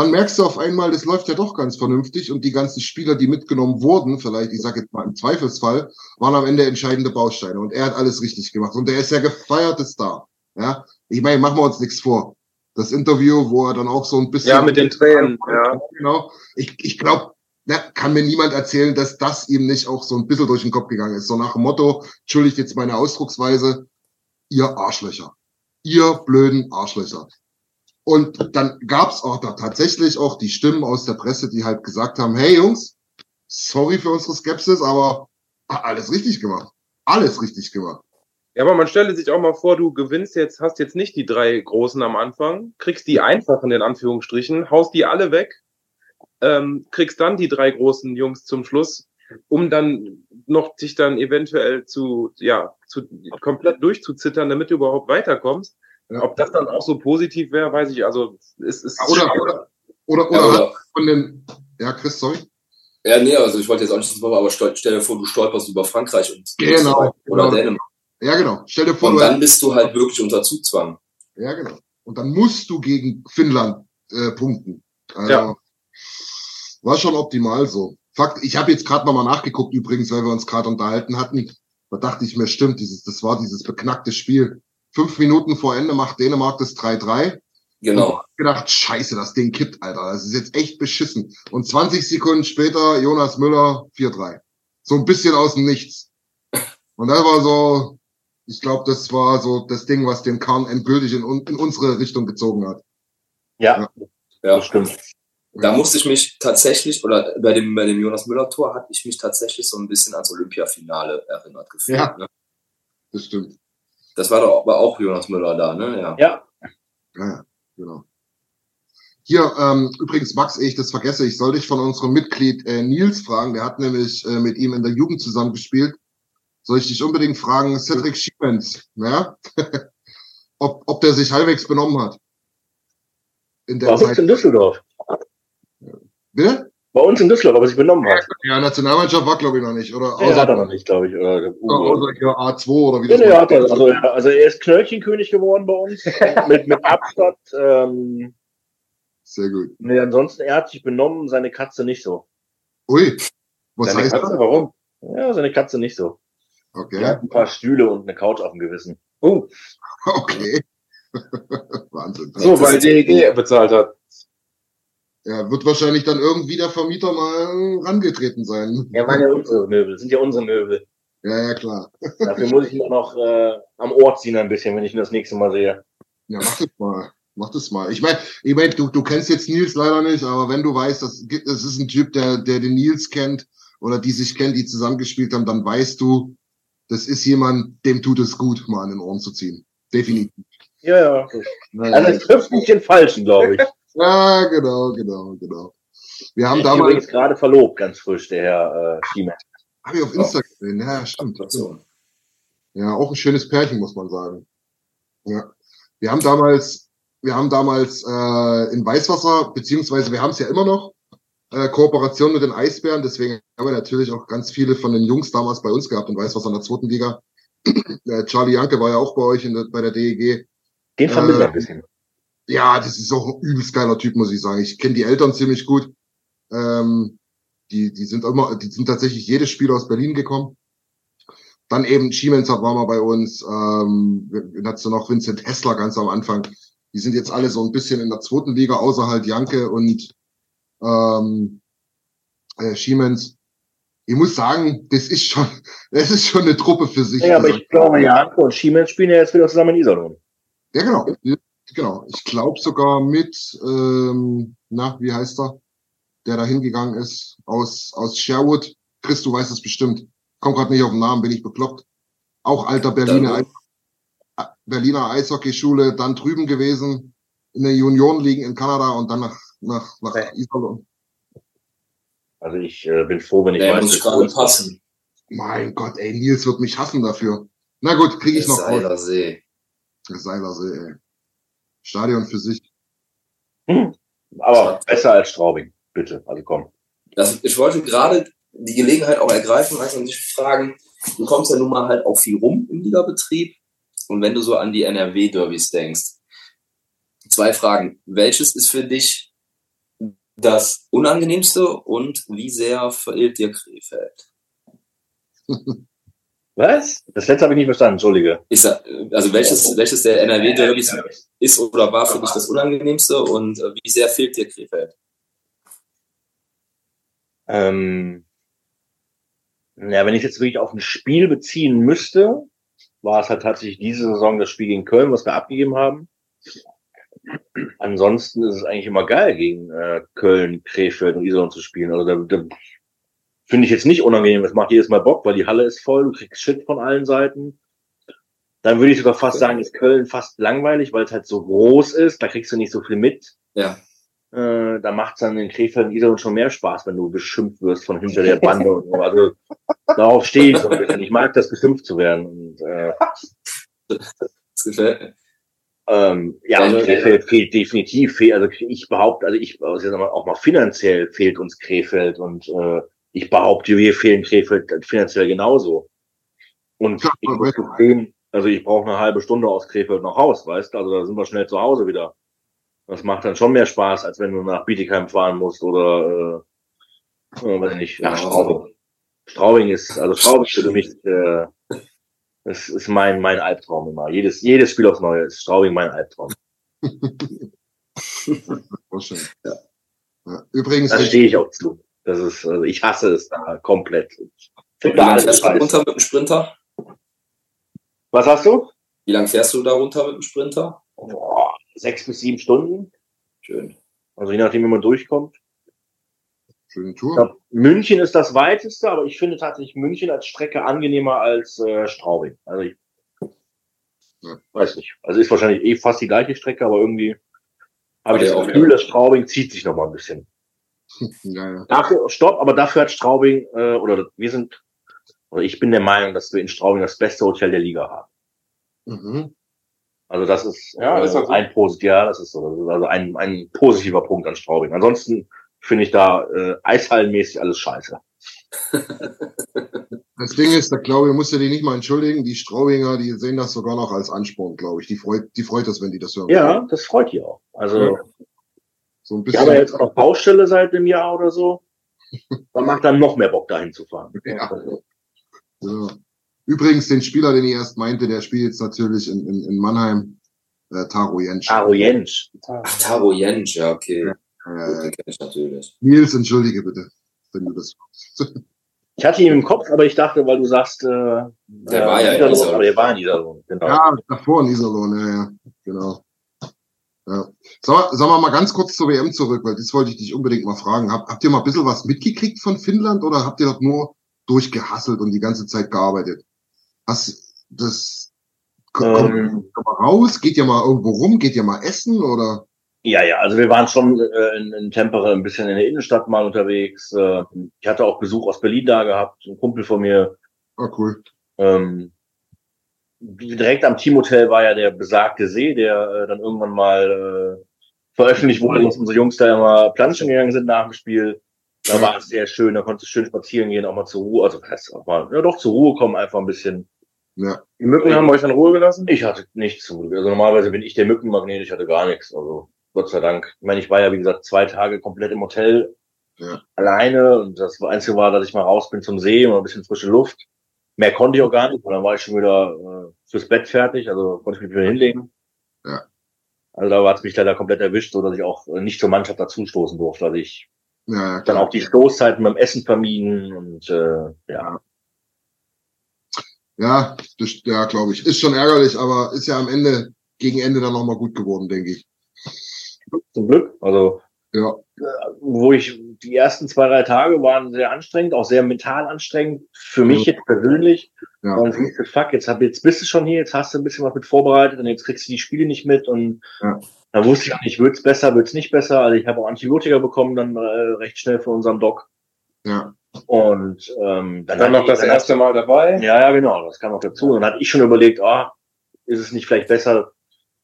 dann merkst du auf einmal, das läuft ja doch ganz vernünftig und die ganzen Spieler, die mitgenommen wurden, vielleicht, ich sage jetzt mal im Zweifelsfall, waren am Ende entscheidende Bausteine und er hat alles richtig gemacht und er ist ja gefeierter Star. Ja, ich meine, machen wir uns nichts vor. Das Interview, wo er dann auch so ein bisschen. Ja, mit den Tränen, ja. Genau. Ich, ich glaube, na, kann mir niemand erzählen, dass das ihm nicht auch so ein bisschen durch den Kopf gegangen ist. So nach dem Motto, entschuldigt jetzt meine Ausdrucksweise, ihr Arschlöcher. Ihr blöden Arschlöcher. Und dann gab's auch da tatsächlich auch die Stimmen aus der Presse, die halt gesagt haben, hey Jungs, sorry für unsere Skepsis, aber alles richtig gemacht. Alles richtig gemacht. Ja, aber man stelle sich auch mal vor, du gewinnst jetzt, hast jetzt nicht die drei Großen am Anfang, kriegst die einfachen in Anführungsstrichen, haust die alle weg, ähm, kriegst dann die drei großen Jungs zum Schluss, um dann noch dich dann eventuell zu, ja, zu komplett durchzuzittern, damit du überhaupt weiterkommst. Ja. Ob das dann auch so positiv wäre, weiß ich, also es ist. Oder, oder, oder, oder, ja, oder von den, ja, Chris, sorry. Ja, nee, also ich wollte jetzt auch nicht das aber stell, stell dir vor, du stolperst über Frankreich und genau, oder genau. Dänemark. Ja, genau. Stell dir vor, und dann bist du halt wirklich unter Zugzwang. Ja, genau. Und dann musst du gegen Finnland äh, punkten. Also, ja. War schon optimal so. Fakt, ich habe jetzt gerade nochmal nachgeguckt übrigens, weil wir uns gerade unterhalten hatten. Da dachte ich mir, stimmt, dieses, das war dieses beknackte Spiel fünf Minuten vor Ende macht Dänemark das 3-3. Genau. Und gedacht, scheiße, das Ding kippt, Alter. Das ist jetzt echt beschissen. Und 20 Sekunden später Jonas Müller 4-3. So ein bisschen aus dem Nichts. Und das war so, ich glaube, das war so das Ding, was den Kahn endgültig in, in unsere Richtung gezogen hat. Ja, ja, ja. das stimmt. Da musste ich mich tatsächlich, oder bei dem, bei dem Jonas Müller-Tor hatte ich mich tatsächlich so ein bisschen ans Olympiafinale erinnert gefühlt. Ja, ne? das stimmt. Das war doch aber auch Jonas Müller da, ne? Ja. Ja, ja genau. Hier, ähm, übrigens, Max, ehe ich das vergesse, ich soll dich von unserem Mitglied äh, Nils fragen, der hat nämlich äh, mit ihm in der Jugend zusammengespielt. Soll ich dich unbedingt fragen, Cedric Schiemens, ja? ob, ob der sich halbwegs benommen hat? In der Warum Zeit. in Düsseldorf? Bitte? Bei uns in Düsseldorf, aber sich benommen hat. Ja, Nationalmannschaft war, glaube ich, noch nicht, oder? Ja, hat er noch nicht, glaube ich. Oder, oder ja, A2 oder wie das nee, nee, hat er, also, also er ist Knöllchenkönig geworden bei uns. mit, mit Abstand. Ähm, Sehr gut. Nee, ansonsten, er hat sich benommen, seine Katze nicht so. Ui. Was seine heißt Katze, das? Warum? Ja, seine Katze nicht so. Okay. Er hat ein paar Stühle und eine Couch auf dem Gewissen. Oh. Okay. Wahnsinn. So, weil DEG bezahlt hat. Ja, wird wahrscheinlich dann irgendwie der Vermieter mal rangetreten sein. Ja, meine unsere Möbel, sind ja unsere Möbel. Ja, ja, klar. Dafür muss ich ihn noch äh, am Ohr ziehen ein bisschen, wenn ich ihn das nächste Mal sehe. Ja, mach das mal. Mach das mal. Ich meine, ich mein, du, du kennst jetzt Nils leider nicht, aber wenn du weißt, dass das ist ein Typ, der, der den Nils kennt oder die sich kennt, die zusammengespielt haben, dann weißt du, das ist jemand, dem tut es gut, mal an den Ohren zu ziehen. Definitiv. Ja, ja. Also es trifft nicht den Falschen, glaube ich. Ja, genau, genau, genau. Wir haben ich damals. übrigens gerade verlobt, ganz frisch, der Herr äh, Schiemann. Habe ich auf Insta gesehen, ja, stimmt. Ja, auch ein schönes Pärchen, muss man sagen. Ja. Wir haben damals, wir haben damals äh, in Weißwasser, beziehungsweise wir haben es ja immer noch, äh, Kooperation mit den Eisbären, deswegen haben wir natürlich auch ganz viele von den Jungs damals bei uns gehabt in Weißwasser in der zweiten Liga. äh, Charlie Janke war ja auch bei euch in der, bei der DEG. Den vermissen äh, ein bisschen. Ja, das ist auch ein übelst geiler Typ, muss ich sagen. Ich kenne die Eltern ziemlich gut. Ähm, die, die sind immer, die sind tatsächlich jedes Spiel aus Berlin gekommen. Dann eben Siemens war mal bei uns, ähm, dann hattest du noch Vincent Hessler ganz am Anfang. Die sind jetzt alle so ein bisschen in der zweiten Liga, außer halt Janke und ähm, äh, Siemens. Ich muss sagen, das ist schon, das ist schon eine Truppe für sich. Ja, aber ich glaube, Janke und Siemens spielen ja jetzt wieder zusammen in Iserlohn. Ja, genau. Genau. Ich glaube sogar mit, ähm, na, wie heißt er? Der da hingegangen ist aus, aus Sherwood. Chris, du weißt es bestimmt. Komm gerade nicht auf den Namen, bin ich bekloppt. Auch alter Berliner, Eis Berliner Eishockeyschule, dann drüben gewesen, in der Union liegen in Kanada und dann nach, nach, nach okay. Iserlohn. Also ich äh, bin froh, wenn ich Der weiß, muss dass gerade passen. Mein Gott, ey, Nils wird mich hassen dafür. Na gut, kriege ich Der noch raus. Seilersee. Der Seilersee, ey. Stadion für sich. Hm. Aber besser als Straubing, bitte. Also komm. Das, ich wollte gerade die Gelegenheit auch ergreifen, also und dich fragen, du kommst ja nun mal halt auch viel rum im Ligabetrieb. Und wenn du so an die NRW-Derbys denkst, zwei Fragen. Welches ist für dich das Unangenehmste und wie sehr verirrt dir Krefeld? Was? Das letzte habe ich nicht verstanden, entschuldige. Ist, also welches, welches der NRW-Derbys ist oder war für dich das Unangenehmste und äh, wie sehr fehlt dir Krefeld? Ähm, ja, wenn ich jetzt wirklich auf ein Spiel beziehen müsste, war es halt tatsächlich diese Saison das Spiel gegen Köln, was wir abgegeben haben. Ansonsten ist es eigentlich immer geil, gegen äh, Köln, Krefeld und Iserlohn zu spielen. Also da, da finde ich jetzt nicht unangenehm. Das macht jedes Mal Bock, weil die Halle ist voll, du kriegst Shit von allen Seiten. Dann würde ich sogar fast sagen, ist Köln fast langweilig, weil es halt so groß ist. Da kriegst du nicht so viel mit. Ja. Äh, da macht's dann in Krefeld und Iserlohn schon mehr Spaß, wenn du beschimpft wirst von hinter der Bande und so. Also darauf stehe ich so ein bisschen. Ich mag das, beschimpft zu werden. Und, äh, Das gefällt mir. Ähm, ja, also Krefeld fehlt definitiv. Fehl, also ich behaupte, also ich also jetzt auch mal finanziell fehlt uns Krefeld und äh, ich behaupte, wir fehlen Krefeld finanziell genauso. Und ich muss gestehen, also ich brauche eine halbe Stunde aus Krefeld nach Haus, weißt du? Also da sind wir schnell zu Hause wieder. Das macht dann schon mehr Spaß, als wenn du nach Bietigheim fahren musst oder äh, äh, weiß ich nicht, nach Straubing. Straubing ist, also Straubing ist für mich, äh, das ist mein, mein Albtraum immer. Jedes, jedes Spiel aufs Neue ist Straubing mein Albtraum. Ja. Ja. Übrigens, Da stehe ich auch zu. Das ist, also ich hasse es da komplett. Wie da lange fährst du scheiße. runter mit dem Sprinter? Was hast du? Wie lange fährst du da runter mit dem Sprinter? Boah, sechs bis sieben Stunden. Schön. Also je nachdem, wie man durchkommt. Schöne Ich Tour. glaub, München ist das weiteste, aber ich finde tatsächlich München als Strecke angenehmer als äh, Straubing. Also ich Ja. weiß nicht. Also ist wahrscheinlich eh fast die gleiche Strecke, aber irgendwie habe ich Ja, das auch, Gefühl, ja. dass Straubing zieht sich noch mal ein bisschen. Ja, ja. Dafür, stopp, aber dafür hat Straubing, äh, oder wir sind, oder ich bin der Meinung, dass wir in Straubing das beste Hotel der Liga haben. Mhm. Also das ist, Ja, äh, ist das so? ein Posit, ja, das ist so. Das ist also ein, ein positiver Punkt an Straubing. Ansonsten finde ich da äh, eishallenmäßig alles scheiße. Das Ding ist, da glaube ich, musst du dich nicht mal entschuldigen. Die Straubinger, die sehen das sogar noch als Ansporn, glaube ich. Die freut, die freut das, wenn die das hören. Ja, das freut die auch. Also Ja. So ein ich bisschen. habe ja jetzt auch noch Baustelle seit einem Jahr oder so. Man macht dann noch mehr Bock, dahin zu fahren. Ja. Ja. Übrigens, den Spieler, den ich erst meinte, der spielt jetzt natürlich in, in, in Mannheim, äh, Taro Jentsch. Taro Jentsch. Ach, Taro Jentsch, ja, okay. Ja, ja, ja. den kenne ich natürlich. Nils, entschuldige bitte, wenn du das. Ich hatte ihn im Kopf, aber ich dachte, weil du sagst, äh, Der war ja in Iserlohn, aber der war in Iserlohn, genau. Ja, davor in Iserlohn, ja, ja, genau. Ja. Sag, sag mal mal ganz kurz zur WM zurück, weil das wollte ich dich unbedingt mal fragen. Habt, habt ihr mal ein bisschen was mitgekriegt von Finnland oder habt ihr dort nur durchgehasselt und die ganze Zeit gearbeitet? Was, das, kommt, Ähm, kommt mal raus? Geht ihr mal irgendwo rum? Geht ihr mal essen oder? Ja, ja, also wir waren schon äh, in, in Tempere ein bisschen in der Innenstadt mal unterwegs. Äh, ich hatte auch Besuch aus Berlin da gehabt, ein Kumpel von mir. Ah, cool. Ähm, direkt am Teamhotel war ja der besagte See, der äh, dann irgendwann mal äh, veröffentlicht wurde, dass unsere Jungs da immer planschen gegangen sind nach dem Spiel. Da war es sehr schön, da konntest du schön spazieren gehen, auch mal zur Ruhe, also heißt auch mal, ja doch zur Ruhe kommen, einfach ein bisschen. Ja. Die Mücken haben euch in Ruhe gelassen? Ich hatte nichts zum Glück. Also normalerweise bin ich der Mückenmagnet, ich hatte gar nichts. Also Gott sei Dank. Ich meine, ich war ja wie gesagt zwei Tage komplett im Hotel Ja. alleine und das Einzige war, dass ich mal raus bin zum See und ein bisschen frische Luft. Mehr konnte ich auch gar nicht, und dann war ich schon wieder äh, fürs Bett fertig, also konnte ich mich wieder hinlegen. Ja. Also da hat es mich leider komplett erwischt, so dass ich auch äh, nicht zur Mannschaft dazustoßen durfte. Also ich Ja, ja, dann auch die Stoßzeiten beim Essen vermieden und äh, ja. Ja, das, ja, glaube ich. Ist schon ärgerlich, aber ist ja am Ende, gegen Ende dann nochmal gut geworden, denke ich. Zum Glück. Also Ja. wo ich die ersten zwei, drei Tage waren sehr anstrengend, auch sehr mental anstrengend. Für mich jetzt persönlich. Ja. Und ich dachte, fuck, jetzt, hab, jetzt bist du schon hier, jetzt hast du ein bisschen was mit vorbereitet und jetzt kriegst du die Spiele nicht mit. Und Ja. dann wusste ich auch nicht, wird's besser, wird's nicht besser. Also ich habe auch Antibiotika bekommen dann äh, recht schnell von unserem Doc. Ja. Und ähm, dann, Dann noch das ich- dann erste Mal dabei. Ja, ja, genau, das kam noch dazu. Und dann hatte ich schon überlegt, ah, ist es nicht vielleicht besser,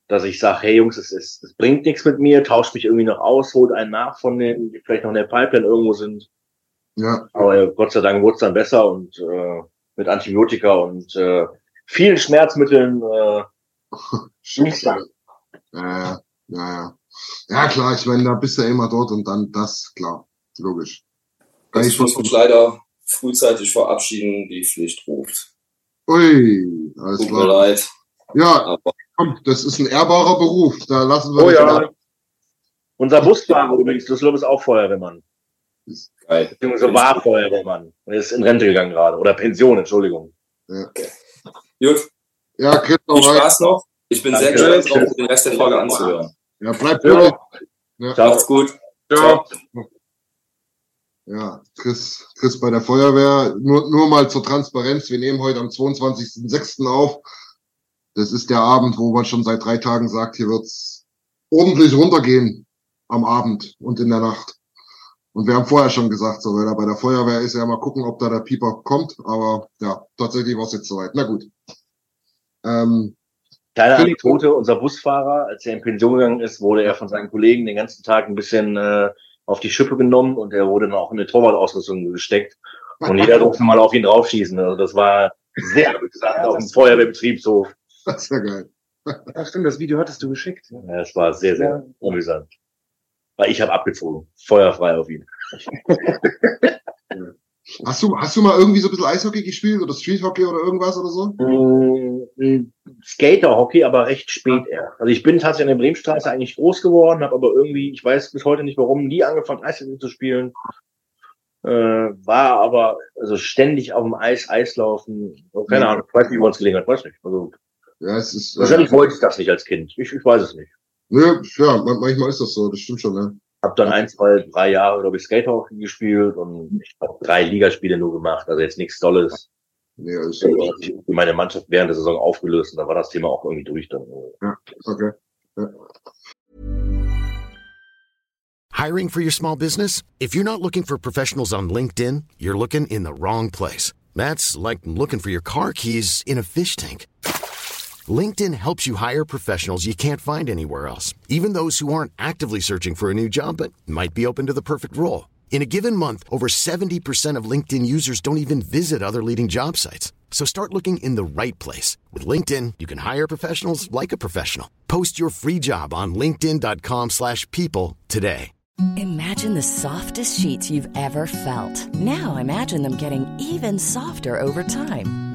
dass ich sage, hey Jungs, es, ist, es bringt nichts mit mir, tauscht mich irgendwie noch aus, holt einen nach von denen, die vielleicht noch in der Pipeline irgendwo sind. Ja, Aber Gott sei Dank wurde es dann besser und äh, mit Antibiotika und äh, vielen Schmerzmitteln äh, nicht ja, ja, ja. Ja, klar, ich meine, da bist du ja immer dort und dann das, klar, logisch. Kann Ich ich muss mich leider frühzeitig verabschieden, die Pflicht ruft. Ui, alles Tut mir klar. leid. Ja, Aber komm, das ist ein ehrbarer Beruf, da lassen wir Oh ja. ab. Unser Busfahrer übrigens, Düsseldorf ist auch Feuerwehrmann. geil. Beziehungsweise war Feuerwehrmann. Er ist in Rente gegangen gerade. Oder Pension, Entschuldigung. Gut, Ja, Chris, viel noch rein. Spaß noch. Ich bin sehr Danke. gespannt drauf, den Rest der Folge anzuhören. Ja, bleib Ja. Ja, Ciao. Macht's gut. Ciao. ja, Chris, Chris bei der Feuerwehr. Nur, nur mal zur Transparenz. Wir nehmen heute am 22.06. auf. Das ist der Abend, wo man schon seit drei Tagen sagt, hier wird's ordentlich runtergehen am Abend und in der Nacht. Und wir haben vorher schon gesagt, so, weil er bei der Feuerwehr ist, ja mal gucken, ob da der Pieper kommt. Aber ja, tatsächlich war es jetzt soweit. Na gut. Ähm, Kleine Anekdote, unser Busfahrer, als er in Pension gegangen ist, wurde er von seinen Kollegen den ganzen Tag ein bisschen äh, auf die Schippe genommen und er wurde dann auch in eine Torwartausrüstung gesteckt. Und jeder durfte mal auf ihn draufschießen. Also das war sehr amüsant auf dem Feuerwehrbetriebshof. Das ist ja geil. Ja, stimmt, das Video hattest du geschickt. Ja, es war sehr, sehr amüsant. Weil ich habe abgezogen. Feuerfrei auf ihn. Hast du, hast du mal irgendwie so ein bisschen Eishockey gespielt oder Streethockey oder irgendwas oder so? Mm, Skaterhockey, aber recht spät erst. Also ich bin tatsächlich in der Bremenstraße eigentlich groß geworden, habe aber irgendwie, ich weiß bis heute nicht warum, nie angefangen Eishockey zu spielen. Äh, war aber also ständig auf dem Eis, Eislaufen. Keine Ahnung, ich weiß nicht, wie uns gelingen hat, weiß nicht. Also Ja, es ist. wahrscheinlich wollte ich das nicht als Kind. Ich, ich weiß es nicht. Nö, ja, man- manchmal ist das so, das stimmt schon, ne? Hab dann ein, zwei, drei Jahre, glaube ich, Skaterhockey gespielt und ich habe drei Ligaspiele nur gemacht, also jetzt nichts Tolles. Nee, ist Ich habe meine Mannschaft während der Saison aufgelöst und da war das Thema auch irgendwie durch dann. okay. Hiring for your small business? If you're not looking for professionals on LinkedIn, you're looking in the wrong place. That's like looking for your car keys in a fish tank. LinkedIn helps you hire professionals you can't find anywhere else, even those who aren't actively searching for a new job but might be open to the perfect role. In a given month, over 70% of LinkedIn users don't even visit other leading job sites. So start looking in the right place. With LinkedIn, you can hire professionals like a professional. Post your free job on linkedin.com/people slash people today. Imagine the softest sheets you've ever felt. Now imagine them getting even softer over time.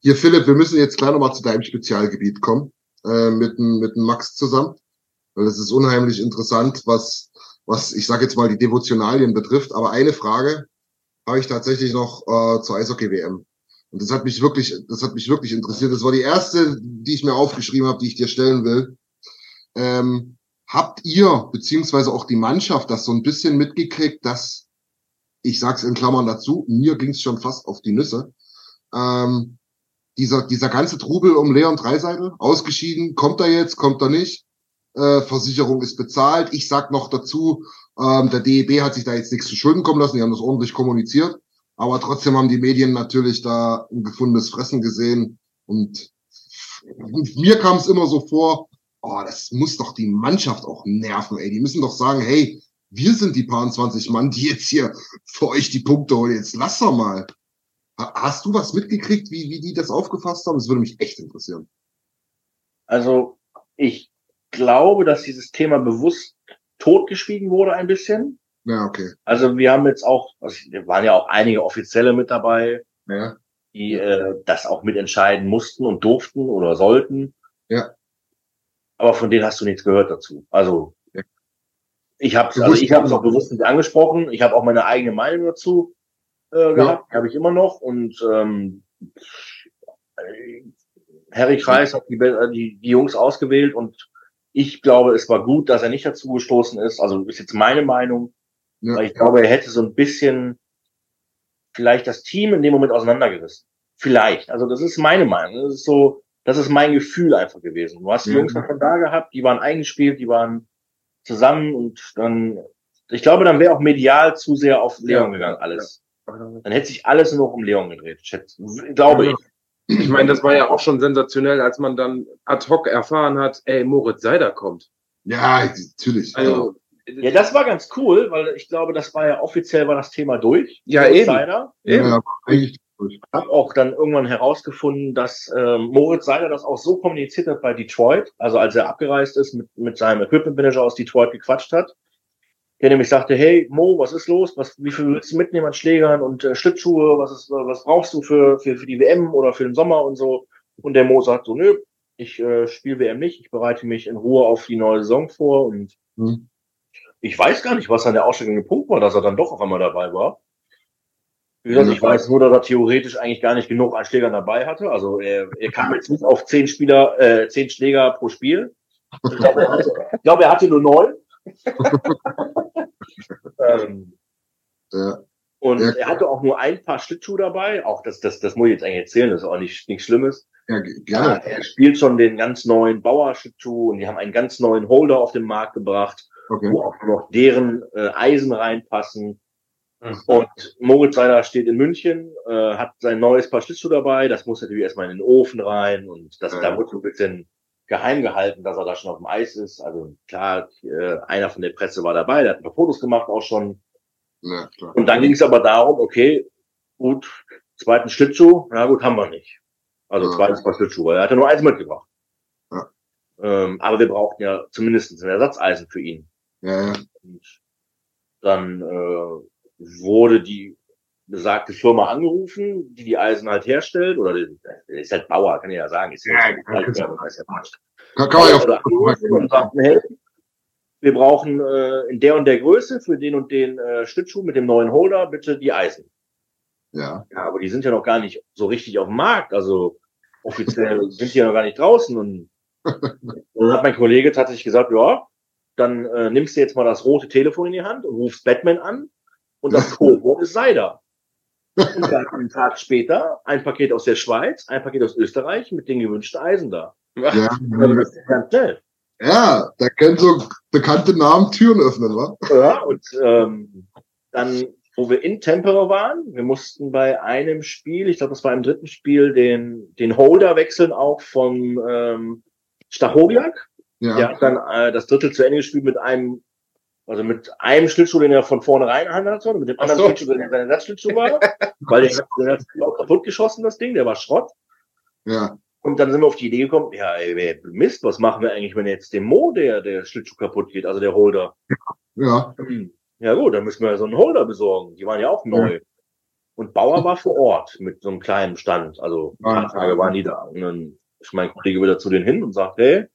Hier, Philipp, wir müssen jetzt gleich nochmal zu deinem Spezialgebiet kommen, äh, mit, mit Max zusammen. Weil es ist unheimlich interessant, was, was, ich sage jetzt mal, die Devotionalien betrifft. Aber eine Frage habe ich tatsächlich noch äh, zur Eishockey-WM. Und das hat mich wirklich, das hat mich wirklich interessiert. Das war die erste, die ich mir aufgeschrieben habe, die ich dir stellen will. Ähm, habt ihr, beziehungsweise auch die Mannschaft, das so ein bisschen mitgekriegt, dass, ich sag's in Klammern dazu, mir ging's schon fast auf die Nüsse, ähm, dieser, dieser ganze Trubel um Leon Dreiseitel, ausgeschieden, kommt er jetzt, kommt er nicht, äh, Versicherung ist bezahlt. Ich sag noch dazu, ähm, der DEB hat sich da jetzt nichts zu Schulden kommen lassen, die haben das ordentlich kommuniziert, aber trotzdem haben die Medien natürlich da ein gefundenes Fressen gesehen und mir kam es immer so vor, oh, das muss doch die Mannschaft auch nerven, ey. Die müssen doch sagen, hey, wir sind die paar 20 Mann, die jetzt hier für euch die Punkte holen. Jetzt lass doch mal. Ha- Hast du was mitgekriegt, wie, wie die das aufgefasst haben? Das würde mich echt interessieren. Also ich glaube, dass dieses Thema bewusst totgeschwiegen wurde ein bisschen. Ja, okay. Also wir haben jetzt auch, also wir waren ja auch einige Offizielle mit dabei, Ja. die äh, das auch mitentscheiden mussten und durften oder sollten. Ja. Aber von denen hast du nichts gehört dazu. Also Ja. ich habe also ich habe es auch bewusst nicht angesprochen. Ich habe auch meine eigene Meinung dazu äh, gehabt, habe ich immer noch. Und ähm, äh, Harry Kreis hat die, Be- die, die Jungs ausgewählt und ich glaube, es war gut, dass er nicht dazu gestoßen ist. Also ist jetzt meine Meinung. Ja. Weil ich glaube, er hätte so ein bisschen vielleicht das Team in dem Moment auseinandergerissen. Vielleicht. Also das ist meine Meinung. Das ist so, das ist mein Gefühl einfach gewesen. Du hast die Mhm. Jungs von da gehabt, die waren eingespielt, die waren zusammen und dann, ich glaube, dann wäre auch medial zu sehr auf Leon Ja. gegangen, alles. Dann hätte sich alles nur noch um Leon gedreht, schätze, glaube ich. Ich meine, das war ja auch schon sensationell, als man dann ad hoc erfahren hat, ey, Moritz Seider kommt. Ja, natürlich. Also, Ja, das war ganz cool, weil ich glaube, das war ja offiziell war das Thema durch. Ja, Moritz eben. Seider. eben. ja, eigentlich. habe auch dann irgendwann herausgefunden, dass ähm, Moritz Seider das auch so kommuniziert hat bei Detroit, also als er abgereist ist, mit, mit seinem Equipment Manager aus Detroit gequatscht hat, der nämlich sagte, hey Mo, was ist los? Was, wie viel willst du mitnehmen an Schlägern und äh, Schlittschuhe? Was ist, äh, was brauchst du für, für, für die WM oder für den Sommer und so? Und der Mo sagt so, nö, ich äh, spiele WM nicht, ich bereite mich in Ruhe auf die neue Saison vor und Hm. ich weiß gar nicht, was dann der ausschlaggebende Punkt war, dass er dann doch auf einmal dabei war. Wie gesagt, ich weiß nur, dass er theoretisch eigentlich gar nicht genug an Schlägern dabei hatte. Also er, er kam jetzt nicht auf zehn Spieler, äh, zehn Schläger pro Spiel. Ich glaube, er hatte, ich glaube, er hatte nur neun. Ähm, Ja. und Ja. er hatte auch nur ein paar Schlittschuhe dabei. Auch das, das, das muss ich jetzt eigentlich erzählen, das ist auch nicht, nichts Schlimmes. Ja, ge- Ja, gerne. er spielt schon den ganz neuen Bauer-Schlittschuh und die haben einen ganz neuen Holder auf den Markt gebracht Okay. wo auch noch deren äh, Eisen reinpassen. Und Moritz Seider steht in München, äh, hat sein neues Paar Schlittschuhe dabei, das muss natürlich erstmal in den Ofen rein und das, Ja. da wird so ein bisschen geheim gehalten, dass er da schon auf dem Eis ist. Also klar, äh, einer von der Presse war dabei, der hat ein paar Fotos gemacht auch schon. Ja, klar. Und dann ging es aber darum, okay, gut, zweiten Schlittschuh, na gut, haben wir nicht. Also Ja. zweites Paar Schlittschuh, weil er hatte nur eins mitgebracht. Ja. Ähm, aber wir brauchten ja zumindest ein Ersatzeisen für ihn. Ja, ja. Und dann äh, wurde die besagte Firma angerufen, die die Eisen halt herstellt, oder ist halt Bauer, kann ich ja sagen. Ist ja, Ja, halt, ja, ist ja Quatsch. Kann, kann man ja und sagten, hey, wir brauchen äh, in der und der Größe für den und den äh, Schlittschuh mit dem neuen Holder bitte die Eisen. Ja. Ja, aber die sind ja noch gar nicht so richtig auf dem Markt. Also offiziell sind die ja noch gar nicht draußen. Und dann hat mein Kollege tatsächlich gesagt, ja, dann äh, nimmst du jetzt mal das rote Telefon in die Hand und rufst Batman an und das Codewort ist Seider. Und dann einen Tag später ein Paket aus der Schweiz, ein Paket aus Österreich mit den gewünschten Eisen da. Ja, Also das ist ganz schnell. ja, da können so bekannte Namen Türen öffnen, wa? Ja, und ähm, dann, wo wir in Tempera waren, wir mussten bei einem Spiel, ich glaube, das war im dritten Spiel, den, den Holder wechseln auch von ähm, Stachowiak. Ja. Der hat dann äh, das Drittel zu Ende gespielt mit einem, also mit einem Schlittschuh, den er von vorne rein hatte, und mit dem anderen so. Schlittschuh, der sein Ersatzschlittschuh war, weil der, der hat auch kaputt geschossen, das Ding, der war Schrott. Ja. Und dann sind wir auf die Idee gekommen, ja, ey, Mist, was machen wir eigentlich, wenn jetzt dem Mo der, der Schlittschuh kaputt geht, also der Holder? Ja. Ja gut, dann müssen wir so einen Holder besorgen. Die waren ja auch neu. Und Bauer war vor Ort mit so einem kleinen Stand. Also ein paar. Tage waren die da. Und dann ist mein Kollege wieder zu denen hin und sagt, hey,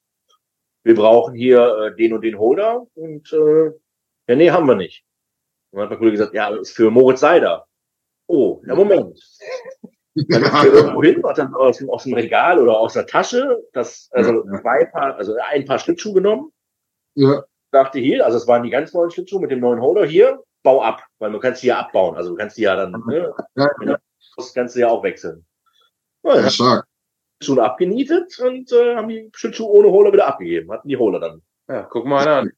wir brauchen hier äh, den und den Holder. Und äh, ja, nee, haben wir nicht. Und dann hat mein Kollege gesagt, ja, ist für Moritz Seider. Oh, ja, Moment. Dann ist er irgendwo hin, hat dann aus, dem- aus dem Regal oder aus der Tasche das, also zwei Paar, also ein paar Schlittschuhe genommen Ja. dachte hier, also es waren die ganz neuen Schlittschuhe mit dem neuen Holder hier, bau ab, weil du kannst die ja abbauen, also du kannst die ja dann, ne, Ja. das kannst du ja auch wechseln. Ja, Ja, ja. stark. Schlittschuhe abgenietet und äh, haben die Schlittschuhe ohne Holder wieder abgegeben, hatten die Holder dann. Ja, guck mal einer an.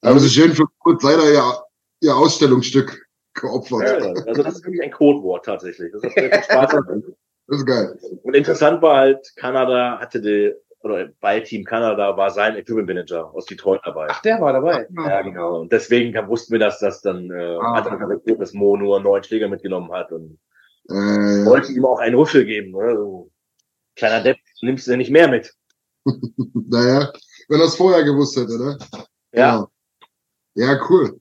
Da haben sie schön für Kurt Seider ja ihr Ausstellungsstück geopfert. ja, also das ist wirklich ein Codewort tatsächlich. Das Spaß. Das ist geil. Und interessant war halt, Kanada hatte die, oder bei Team Kanada war sein Equipment Manager aus Detroit dabei. Ach, der war dabei. Ja, genau. Und deswegen wussten wir, dass das dann äh, Ah. hat dass Mo nur neun Schläger mitgenommen hat und Äh, wollte ihm auch einen Rüffel geben. Ne? So, kleiner Depp, nimmst du nicht mehr mit. naja, wenn er es vorher gewusst hätte, ne? Ja. Genau. Ja, cool.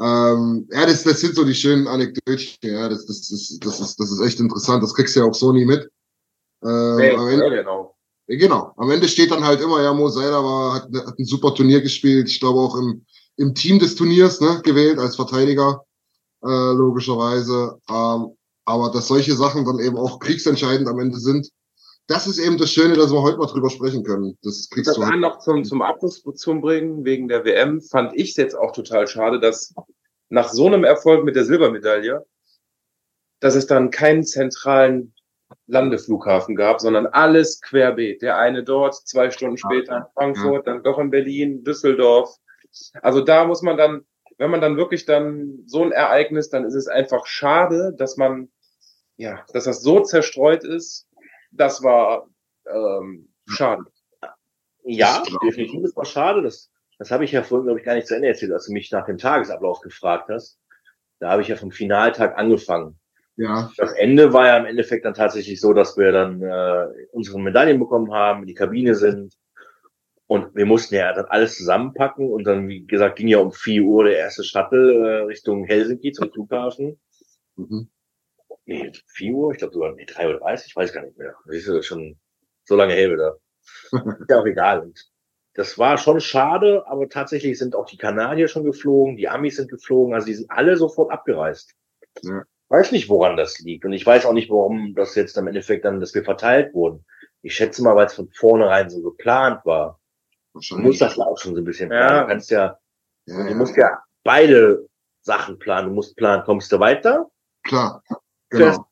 Ähm, ja, das, das sind so die schönen Anekdötchen, ja, das, das, ist, das, ist, das ist echt interessant, das kriegst du ja auch so nie mit. Ähm, Nee, am Ende, ja, genau. ja, genau, am Ende steht dann halt immer, ja, Mo Seider war, hat, hat ein super Turnier gespielt, ich glaube auch im, im Team des Turniers, ne, gewählt als Verteidiger, äh, logischerweise. Ähm, aber dass solche Sachen dann eben auch kriegsentscheidend am Ende sind, das ist eben das Schöne, dass wir heute mal drüber sprechen können. Das kriegst Das du halt. noch zum, zum Abschluss zu bringen, wegen der WM, fand ich es jetzt auch total schade, dass nach so einem Erfolg mit der Silbermedaille, dass es dann keinen zentralen Landeflughafen gab, sondern alles querbeet. Der eine dort, zwei Stunden später in Frankfurt, dann doch in Berlin, Düsseldorf. Also da muss man dann, wenn man dann wirklich dann so ein Ereignis, dann ist es einfach schade, dass man, ja, dass das so zerstreut ist. Das war ähm, schade. Ja, definitiv. Das war schade. Das, das habe ich ja vorhin, glaube ich, gar nicht zu Ende erzählt, als du mich nach dem Tagesablauf gefragt hast. Da habe ich ja vom Finaltag angefangen. Ja, Das Ende war ja im Endeffekt dann tatsächlich so, dass wir dann äh, unsere Medaillen bekommen haben, in die Kabine sind. Und wir mussten ja dann alles zusammenpacken. Und dann, wie gesagt, ging ja um 4 Uhr der erste Shuttle äh, Richtung Helsinki zum Flughafen. mhm. Nee, 4 Uhr, ich glaube sogar, nee, 3 Uhr, ich weiß gar nicht mehr. Das ist ja schon so lange her wieder. ist ja auch egal. Und das war schon schade, aber tatsächlich sind auch die Kanadier schon geflogen, die Amis sind geflogen, also die sind alle sofort abgereist. Ja. Weiß nicht, woran das liegt. Und ich weiß auch nicht, warum das jetzt im Endeffekt dann, dass wir verteilt wurden. Ich schätze mal, weil es von vornherein so geplant war. Musst das ja auch schon so ein bisschen Ja. planen. Du kannst ja, ja, du ja, musst ja beide Sachen planen. Du musst planen, kommst du weiter? klar. Genau.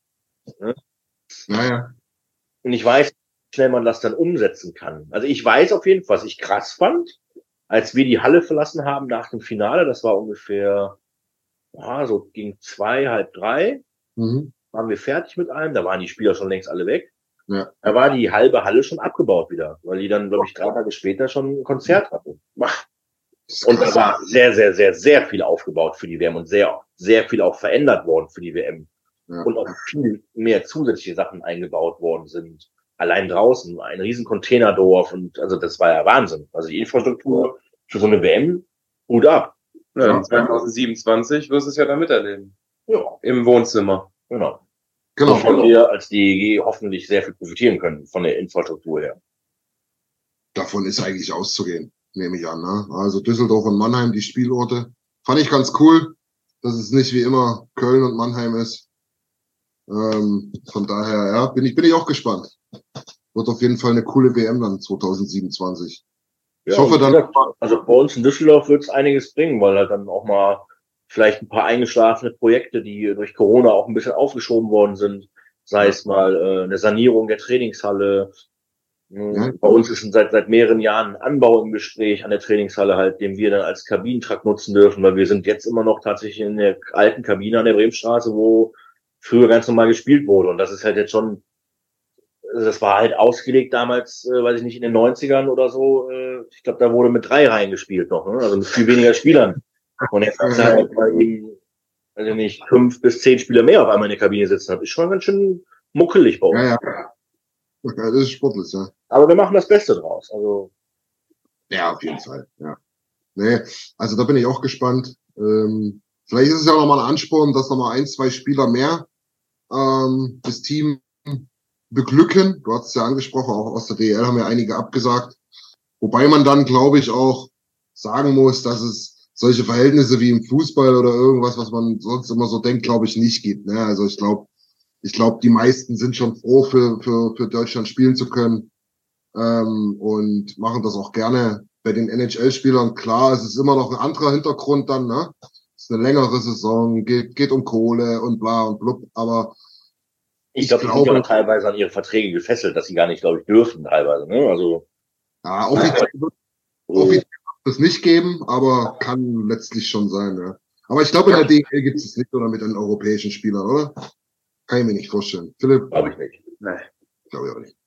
Ne? Ja, ja. Und ich weiß, wie schnell man das dann umsetzen kann. Also ich weiß auf jeden Fall, was ich krass fand, als wir die Halle verlassen haben nach dem Finale, das war ungefähr, ja, so gegen zwei, halb drei, Mhm. waren wir fertig mit allem, da waren die Spieler schon längst alle weg. Ja. Da war die halbe Halle schon abgebaut wieder, weil die dann, glaube ich, drei Tage später schon ein Konzert hatten. Und da war sehr, sehr, sehr, sehr viel aufgebaut für die WM und sehr, sehr viel auch verändert worden für die WM. Ja. Und auch viel mehr zusätzliche Sachen eingebaut worden sind. Allein draußen, ein riesen Containerdorf und also das war ja Wahnsinn. Also die Infrastruktur für so eine WM, Hut ab. Ja, Ja. 2027 wirst du es ja dann miterleben. Ja, Im Wohnzimmer. genau. Genau. Wovon wir als DEG hoffentlich sehr viel profitieren können von der Infrastruktur her. Davon ist eigentlich auszugehen, nehme ich an. Ne? Also Düsseldorf und Mannheim, die Spielorte. Fand ich ganz cool, dass es nicht wie immer Köln und Mannheim ist. Ähm, von daher, ja, bin ich, bin ich auch gespannt. Wird auf jeden Fall eine coole WM dann 2027. Ich Ja, hoffe und wie dann, gesagt, Also bei uns in Düsseldorf wird es einiges bringen, weil halt dann auch mal vielleicht ein paar eingeschlafene Projekte, die durch Corona auch ein bisschen aufgeschoben worden sind, sei es mal äh, eine Sanierung der Trainingshalle. Mhm. Ja. Bei uns ist seit seit mehreren Jahren ein Anbau im Gespräch an der Trainingshalle halt, den wir dann als Kabinentrakt nutzen dürfen, weil wir sind jetzt immer noch tatsächlich in der alten Kabine an der Bremenstraße, wo früher ganz normal gespielt wurde. Und das ist halt jetzt schon, also das war halt ausgelegt damals, äh, weiß ich nicht, in den 90ern oder so. Äh, ich glaube, da wurde mit drei Reihen gespielt noch, ne? also mit viel weniger Spielern. Und jetzt hast du halt mal eben, also nicht, fünf bis zehn Spieler mehr auf einmal in der Kabine sitzen. Das ist schon ganz schön muckelig bei uns. ja, ja. Ja, das ist sportlich, ja. Aber wir machen das Beste draus. Also, Ja, auf jeden Fall, ja. Nee, also da bin ich auch gespannt. Ähm, vielleicht ist es ja nochmal ein Ansporn, dass nochmal ein, zwei Spieler mehr ähm, das Team beglücken. Du hast es ja angesprochen, auch aus der DL haben ja einige abgesagt. Wobei man dann, glaube ich, auch sagen muss, dass es solche Verhältnisse wie im Fußball oder irgendwas, was man sonst immer so denkt, glaube ich, nicht gibt. Ne? Also ich glaube, ich glaube, die meisten sind schon froh, für, für, für Deutschland spielen zu können ähm, und machen das auch gerne bei den NHL-Spielern. Klar, es ist immer noch ein anderer Hintergrund dann, ne? Eine längere Saison, geht, geht um Kohle und bla und blub, aber ich, Ich glaube, die sind ja teilweise an ihre Verträge gefesselt, dass sie gar nicht, glaube ich, dürfen teilweise. Ne? Also, ja, offiziell wird offiziell wird es nicht geben, aber kann letztlich schon sein, ja. Aber ich glaube, in der DL gibt es nicht oder mit den europäischen Spielern, oder? Kann ich mir nicht vorstellen. Philipp, glaube ich nicht. Nee. glaube ich auch nicht.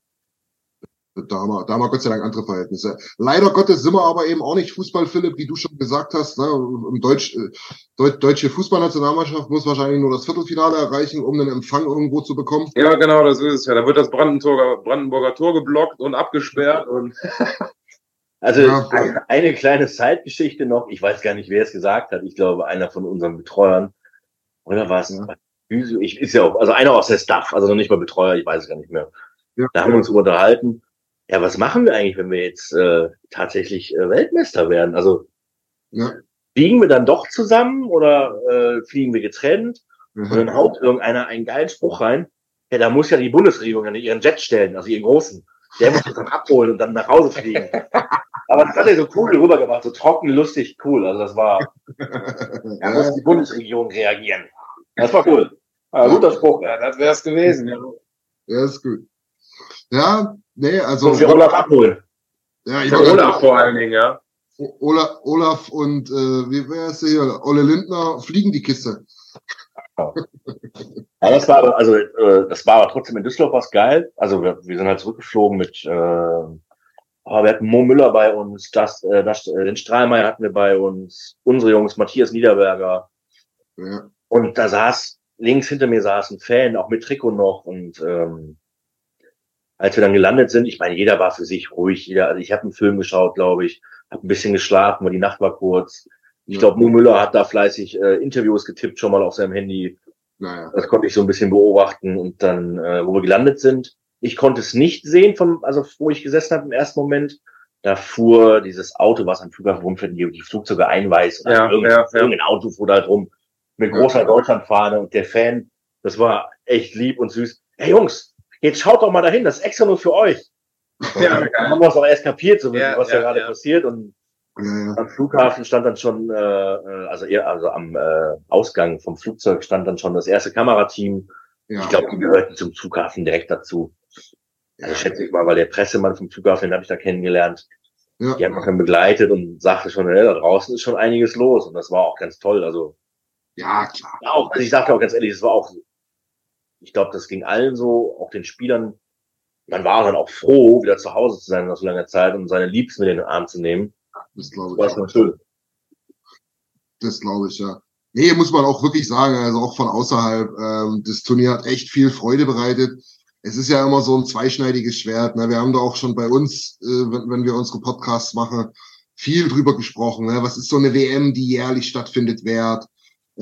Da haben, wir, da haben wir Gott sei Dank andere Verhältnisse. Leider Gottes sind wir aber eben auch nicht Fußball, Philipp, wie du schon gesagt hast. Ne? Im Deutsch, äh, deutsche Fußballnationalmannschaft muss wahrscheinlich nur das Viertelfinale erreichen, um einen Empfang irgendwo zu bekommen. Ja, genau, das ist es ja. Da wird das Brandenburger, Brandenburger Tor geblockt und abgesperrt und Also ja. eine, eine kleine Zeitgeschichte noch. Ich weiß gar nicht, wer es gesagt hat. Ich glaube, einer von unseren Betreuern. Oder was? Ja. Ich, ist ja auch, also einer aus der Staff, also noch nicht mal Betreuer, ich weiß es gar nicht mehr. Ja. Da haben wir uns unterhalten ja, was machen wir eigentlich, wenn wir jetzt äh, tatsächlich äh, Weltmeister werden? Also ja. fliegen wir dann doch zusammen oder äh, fliegen wir getrennt? Mhm. Und dann haut irgendeiner einen geilen Spruch rein. Ja, da muss ja die Bundesregierung an ihren Jet stellen, also ihren großen. Der muss das dann abholen und dann nach Hause fliegen. Aber das hat er so cool rübergebracht, so trocken, lustig, cool. Also das war, da muss die Bundesregierung reagieren. Das war cool. War guter Spruch. Ja, das wäre es gewesen. Ja. ja, ist gut. Ja, Nee, also. Und wir Olaf abholen. Ja, ich Olaf vor allen Dingen, ja. Olaf, Olaf und äh, wie wäre es hier? Olle Lindner fliegen die Kiste. Ja, das war aber, also äh, das war aber trotzdem in Düsseldorf was geil. Also wir, wir sind halt zurückgeflogen mit, äh, aber wir hatten Mo Müller bei uns, das, äh, das, äh, den Strahlmeier hatten wir bei uns, unsere Jungs, Matthias Niederberger. Ja. Und da saß, links hinter mir saß ein Fan, auch mit Trikot noch und ähm, als wir dann gelandet sind, ich meine, jeder war für sich ruhig, jeder, also ich habe einen Film geschaut, glaube ich, habe ein bisschen geschlafen, weil die Nacht war kurz. Ich glaube, Mo Müller hat da fleißig äh, Interviews getippt, schon mal auf seinem Handy. Naja. Das konnte ich so ein bisschen beobachten und dann, äh, wo wir gelandet sind, ich konnte es nicht sehen, vom, also wo ich gesessen habe im ersten Moment. Da fuhr dieses Auto, was am Flughafen rumfährt, die, die Flugzeuge einweist. Ja, irgendein, ja, ja. irgendein Auto fuhr da halt rum mit großer Deutschlandfahne und der Fan, das war echt lieb und süß. Hey Jungs, jetzt schaut doch mal dahin, das ist extra nur für euch. Ja, dann haben wir es auch erst kapiert, so ja, was ja, ja gerade ja. passiert. Und am Flughafen stand dann schon, äh, äh, also eher, also am äh, Ausgang vom Flugzeug stand dann schon das erste Kamerateam. Ich glaube, die gehörten zum Flughafen direkt dazu. Also schätze ich mal, weil der Pressemann vom Flughafen, den habe ich da kennengelernt. Ja. Die haben mich dann begleitet und sagte schon, hey, da draußen ist schon einiges los. Und das war auch ganz toll. Also ja, klar. Auch, also ich sagte auch ganz ehrlich, es war auch ich glaube, das ging allen so, auch den Spielern. Man war dann auch froh, wieder zu Hause zu sein nach so langer Zeit und seine Liebsten mit in den Arm zu nehmen. Das glaube ich. Das war schön. Das glaube ich, ja. Nee, muss man auch wirklich sagen, also auch von außerhalb, ähm, das Turnier hat echt viel Freude bereitet. Es ist ja immer so ein zweischneidiges Schwert. Ne? Wir haben da auch schon bei uns, äh, wenn, wenn wir unsere Podcasts machen, viel drüber gesprochen. Ne? Was ist so eine WM, die jährlich stattfindet, wert?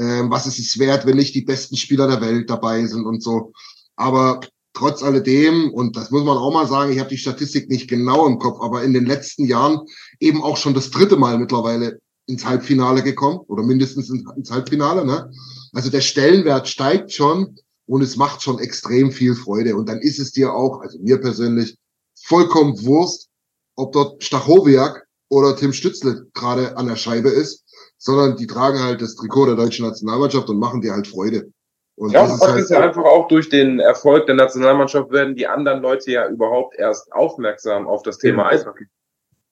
Ähm, was ist es wert, wenn nicht die besten Spieler der Welt dabei sind und so. Aber trotz alledem, und das muss man auch mal sagen, ich habe die Statistik nicht genau im Kopf, aber in den letzten Jahren eben auch schon das dritte Mal mittlerweile ins Halbfinale gekommen oder mindestens ins Halbfinale. Ne? Also der Stellenwert steigt schon und es macht schon extrem viel Freude. Und dann ist es dir auch, also mir persönlich, vollkommen Wurst, ob dort Stachowiak oder Tim Stützle gerade an der Scheibe ist sondern die tragen halt das Trikot der deutschen Nationalmannschaft und machen dir halt Freude. Und ja, das ist, halt ist ja einfach auch durch den Erfolg der Nationalmannschaft werden die anderen Leute ja überhaupt erst aufmerksam auf das Thema genau. Eishockey.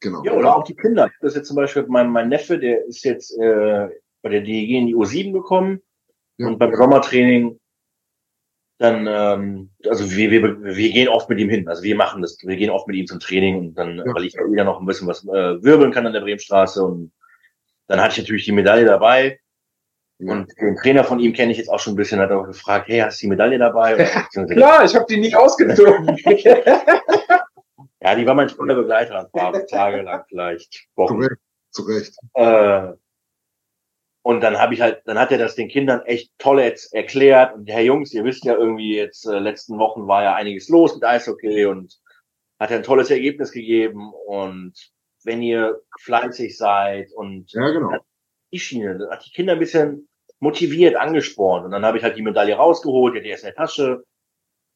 Genau. Ja, oder auch die Kinder. Das ist jetzt zum Beispiel mein, mein Neffe, der ist jetzt äh, bei der DEG in die U7 gekommen ja. und beim Sommertraining dann, ähm, also wir, wir, wir gehen oft mit ihm hin. Also wir machen das, wir gehen oft mit ihm zum Training und dann, ja. weil ich wieder noch ein bisschen was äh, wirbeln kann an der Bremenstraße und dann hatte ich natürlich die Medaille dabei. Ja. Und den Trainer von ihm kenne ich jetzt auch schon ein bisschen, hat auch gefragt, hey, hast du die Medaille dabei? Klar, ich habe die nicht ausgezogen. ja, die war mein voller Begleiter, ein paar Tage lang vielleicht, Wochen. Zu Recht. Äh, und dann habe ich halt, dann hat er das den Kindern echt toll jetzt erklärt. Und Herr Jungs, ihr wisst ja irgendwie jetzt, äh, letzten Wochen war ja einiges los mit Eishockey und hat er ein tolles Ergebnis gegeben. Und wenn ihr fleißig seid und ja, genau. die Schiene, hat die Kinder ein bisschen motiviert, angespornt. Und dann habe ich halt die Medaille rausgeholt, die hatte erst in der Tasche.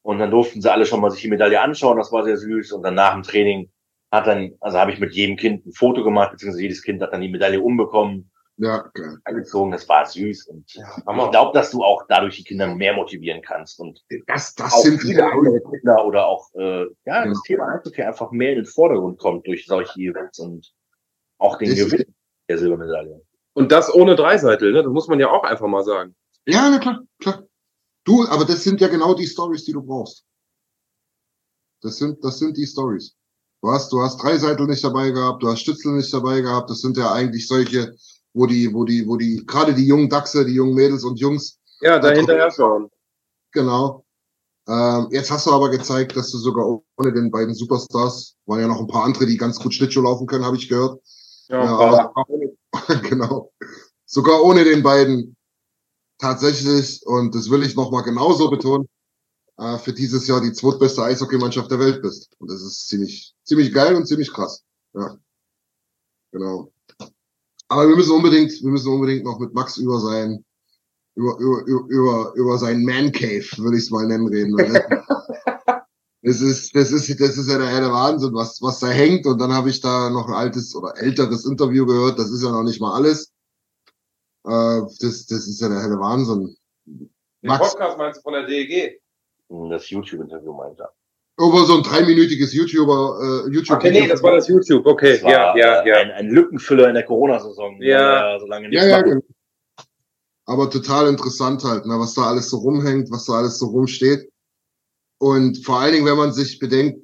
Und dann durften sie alle schon mal sich die Medaille anschauen, das war sehr süß. Und dann nach dem Training hat dann, also habe ich mit jedem Kind ein Foto gemacht, beziehungsweise jedes Kind hat dann die Medaille umbekommen. Ja, geil. Angezogen, das war süß. Und ja, ich glaube, dass du auch dadurch die Kinder mehr motivieren kannst. Und das, das sind viele andere Kinder oder auch, äh, ja, das Thema Eishockey einfach mehr in den Vordergrund kommt durch solche Events und auch den Gewinn der Silbermedaille. Und das ohne Dreiseitel, ne? Das muss man ja auch einfach mal sagen. Ja, na klar, klar. Du, aber das sind ja genau die Stories, die du brauchst. Das sind, das sind die Stories. Du hast, du hast Dreiseitel nicht dabei gehabt, du hast Stützel nicht dabei gehabt. Das sind ja eigentlich solche, wo die, wo die, wo die, gerade die jungen Dachse, die jungen Mädels und Jungs. Ja, da hinterher schauen. Genau. Ähm, jetzt hast du aber gezeigt, dass du sogar ohne den beiden Superstars, waren ja noch ein paar andere, die ganz gut Schlittschuh laufen können, habe ich gehört. Ja, Ja, aber aber, genau. Sogar ohne den beiden tatsächlich, und das will ich nochmal genauso betonen, äh, für dieses Jahr die zweitbeste Eishockeymannschaft der Welt bist. Und das ist ziemlich, ziemlich geil und ziemlich krass. Ja. Genau. Aber wir müssen unbedingt, wir müssen unbedingt noch mit Max über sein, über, über, über, über, sein Man Cave, würde ich es mal nennen, reden. Das ist, das ist, das ist ja der helle Wahnsinn, was, was da hängt. Und dann habe ich da noch ein altes oder älteres Interview gehört. Das ist ja noch nicht mal alles. Äh, das, das ist ja der helle Wahnsinn. den Max, Podcast meinst du von der DEG? Das YouTube-Interview meinte er. Über so ein dreiminütiges YouTuber, äh, YouTube. Okay, nee, das war das YouTube. Okay, Das war, ja, ja, äh, ja. Ein, ein Lückenfüller in der Corona-Saison. Ja. so lange nichts Ja, ja, genau. Aber total interessant halt, ne, was da alles so rumhängt, was da alles so rumsteht. Und vor allen Dingen, wenn man sich bedenkt,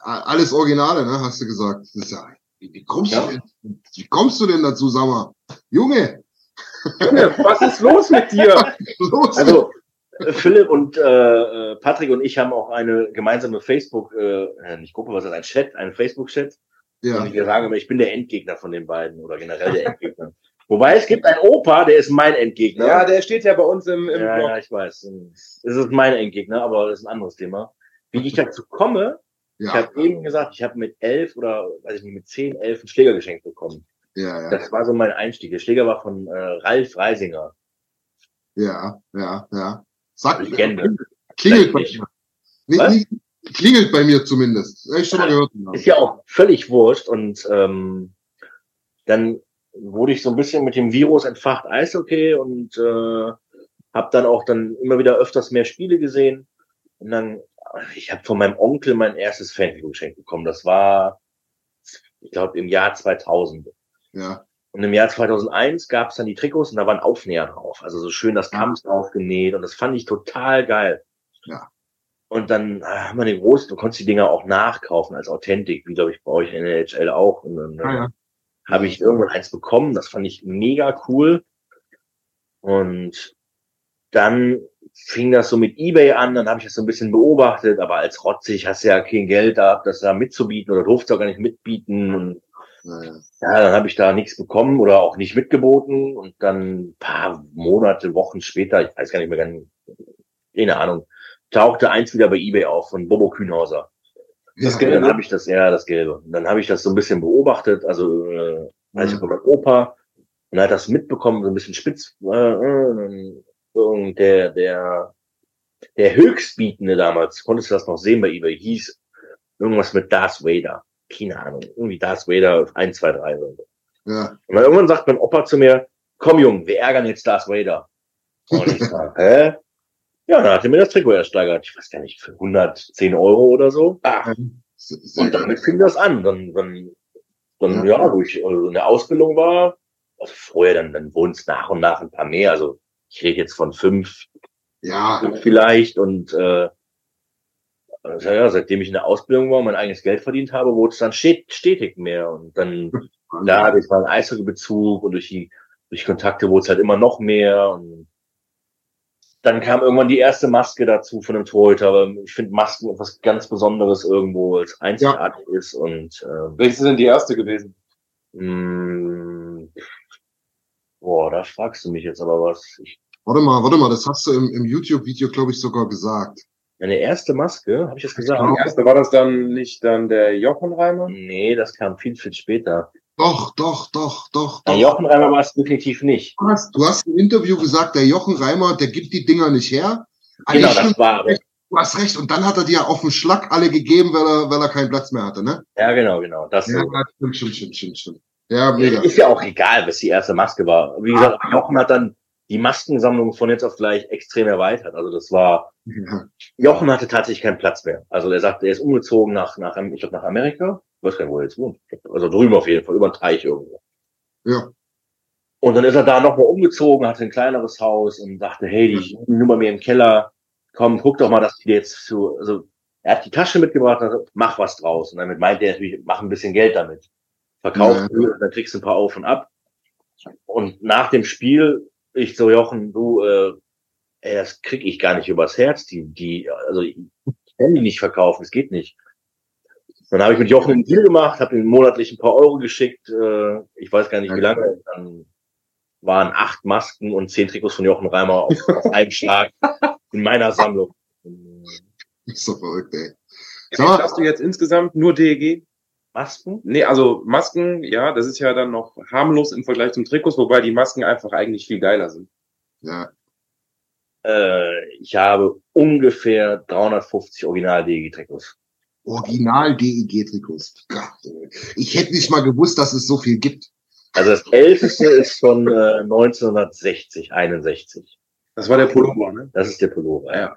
alles Originale, ne, hast du gesagt. Das ist ja, wie, wie kommst Ja. du denn, wie kommst du denn dazu, sag mal? Junge, Junge, was ist los mit dir? los. Also Philipp und äh, äh, Patrick und ich haben auch eine gemeinsame Facebook, äh, äh, nicht Gruppe, was ist das, ein Chat, einen Facebook-Chat. ja. Und wir sagen immer, ich bin der Endgegner von den beiden oder generell der Endgegner. Wobei es gibt einen Opa, der ist mein Endgegner. Ja, der steht ja bei uns im, im ja, Blog. ja, ich weiß. Es ist mein Endgegner, aber das ist ein anderes Thema. Wie ich dazu komme, ich Ja, habe eben gesagt, ich habe mit elf oder weiß ich nicht, mit zehn, elf einen Schläger geschenkt bekommen. ja, ja, Das war so mein Einstieg. Der Schläger war von äh, Ralf Reisinger. ja, ja, ja. Sag, Legende. klingelt bei mir. Was? nicht, klingelt bei mir zumindest. Ich schon mal gehört. Ist ja auch völlig wurscht. Und ähm, dann wurde ich so ein bisschen mit dem Virus entfacht Eishockey und äh, habe dann auch dann immer wieder öfters mehr Spiele gesehen. Und dann, ich habe von meinem Onkel mein erstes Fanfigur geschenkt bekommen. Das war, ich glaube, im Jahr 2000. Ja, Und im Jahr 2001 gab es dann die Trikots und da waren Aufnäher drauf. Also so schön das Kamps draufgenäht und das fand ich total geil. Ja. Und dann äh, haben wir den großen, du konntest die Dinger auch nachkaufen als Authentik, wie glaube ich bei euch in der NHL auch. Und dann ja, ja. habe ich irgendwann eins bekommen, das fand ich mega cool. Und dann fing das so mit Ebay an, dann habe ich das so ein bisschen beobachtet, aber als rotzig hast du ja kein Geld da, das da mitzubieten oder durfst auch gar nicht mitbieten und ja, dann habe ich da nichts bekommen oder auch nicht mitgeboten und dann ein paar Monate, Wochen später, ich weiß gar nicht mehr ganz, keine Ahnung, tauchte eins wieder bei eBay auf von Bobo Kühnhauser. Das Ja, Gelbe, dann habe ich das, ja, das Gelbe. Und dann habe ich das so ein bisschen beobachtet, also äh, als ich Mhm. bei meinem Opa und hat das mitbekommen, so ein bisschen spitz. Äh, äh, und der, der, der Höchstbietende damals, konntest du das noch sehen bei eBay, hieß irgendwas mit Darth Vader. Keine Ahnung, irgendwie Darth Vader 1, 2, 3 oder so. ja. Und dann irgendwann sagt mein Opa zu mir, komm Junge, wir ärgern jetzt Darth Vader. Und ich sag, hä? Ja, dann hat er mir das Trikot ersteigert. Ich weiß gar nicht, für 110 Euro oder so. Ah, Und damit fing das an. Dann, dann, dann ja, wo ich also in der Ausbildung war, also vorher, dann, dann wurden es nach und nach ein paar mehr. Also ich rede jetzt von fünf, ja, vielleicht. Und äh, ja, seitdem ich in der Ausbildung war und mein eigenes Geld verdient habe, wurde es dann stet stetig mehr. Und dann da durch meinen Eishockeybezug und durch die durch Kontakte wurde es halt immer noch mehr und dann kam irgendwann die erste Maske dazu von einem Torhüter, aber ich finde Masken etwas ganz Besonderes irgendwo, als einzigartig ist und ähm, welche sind die erste gewesen? mh, boah, da fragst du mich jetzt aber was. Ich, Warte mal, warte mal, das hast du im, im YouTube-Video, glaube ich, sogar gesagt. Meine erste Maske, habe ich das gesagt? Die erste war das dann nicht dann der Jochenreimer? Nee, das kam viel, viel später. Doch, doch, doch, doch, Der doch. Jochenreimer war es definitiv nicht. Du hast, du hast im Interview gesagt, der Jochen Reimer, der gibt die Dinger nicht her. Ah, Genau, ja, das war aber. Du hast recht. Und dann hat er dir auf den Schlag alle gegeben, weil er, weil er keinen Platz mehr hatte, ne? Ja, genau, genau. Das Ja, stimmt, stimmt, stimmt, stimmt, stimmt. Ja, mega. Ist ja auch egal, was die erste Maske war. Wie gesagt, Jochen hat dann die Maskensammlung von jetzt auf gleich extrem erweitert. Also das war, Jochen hatte tatsächlich keinen Platz mehr. Also er sagt, er ist umgezogen nach, nach ich glaube, nach Amerika. Ich weiß gar nicht, wo er jetzt wohnt. Also drüben auf jeden Fall, über den Teich irgendwo. ja, Und dann ist er da nochmal umgezogen, hatte ein kleineres Haus und dachte, hey, die nur bei mir im Keller, komm, guck doch mal, dass die jetzt zu, also Er hat die Tasche mitgebracht und gesagt, mach was draus. Und damit meinte er natürlich, mach ein bisschen Geld damit. Verkauf, ja. dann kriegst du ein paar auf und ab. Und nach dem Spiel, ich so, Jochen, du, äh, ey, das krieg ich gar nicht übers Herz. Die, die, also ich kann die nicht verkaufen, es geht nicht. Dann habe ich mit Jochen einen Deal gemacht, habe ihm monatlich ein paar Euro geschickt, äh, ich weiß gar nicht wie lange. Dann waren acht Masken und zehn Trikots von Jochen Reimer auf, auf einen Schlag in meiner Sammlung. Ist so verrückt, ey. Wie viel hast du jetzt insgesamt nur DEG? Masken? Nee, also Masken, ja, das ist ja dann noch harmlos im Vergleich zum Trikots, wobei die Masken einfach eigentlich viel geiler sind. Ja. Äh, ich habe ungefähr 350 Original-DEG-Trikots. Original-DEG-Trikots. Ich hätte nicht mal gewusst, dass es so viel gibt. Also das älteste ist von äh, 1960, 61. Das war der Pullover, ne? Das ist der Pullover, ja.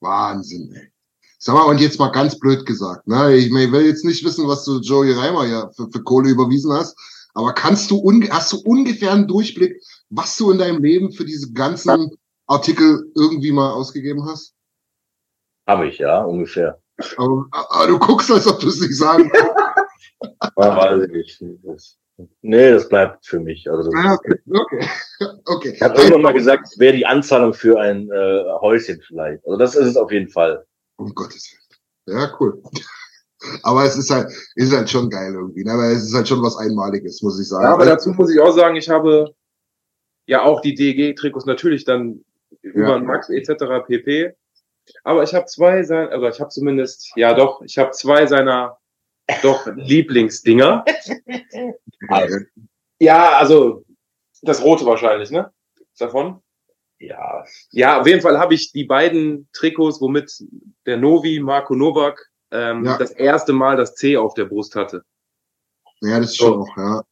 Wahnsinn, ey. Sag mal, und jetzt mal ganz blöd gesagt, ne? Ich, mein, ich will jetzt nicht wissen, was du Joey Reimer ja für, für Kohle überwiesen hast, aber kannst du hast du ungefähr einen Durchblick, was du in deinem Leben für diese ganzen Artikel irgendwie mal ausgegeben hast? Habe ich, ja, ungefähr. Aber, aber du guckst, als ob du es nicht sagen weiß ich nicht. Nee, das bleibt für mich. Also Ah, okay, okay. okay. Ich habe irgendwann mal gesagt, es wäre die Anzahlung für ein äh, Häuschen vielleicht. Also das ist es auf jeden Fall. Um Gottes Willen. Ja, cool. Aber es ist halt, ist halt schon geil irgendwie, ne? Aber es ist halt schon was Einmaliges, muss ich sagen. Ja, aber dazu muss ich auch sagen, ich habe ja auch die DEG-Trikots natürlich dann über Max etc. pp. Aber ich habe zwei sein, also ich habe zumindest, ja doch, ich habe zwei seiner doch Lieblingsdinger. Also, ja, also das rote wahrscheinlich, ne? Davon? Ja. Ja, auf jeden Fall habe ich die beiden Trikots, womit der Novi, Marco Novak, ähm, Ja. das erste Mal das C auf der Brust hatte. Ja, das ist schon noch, ja.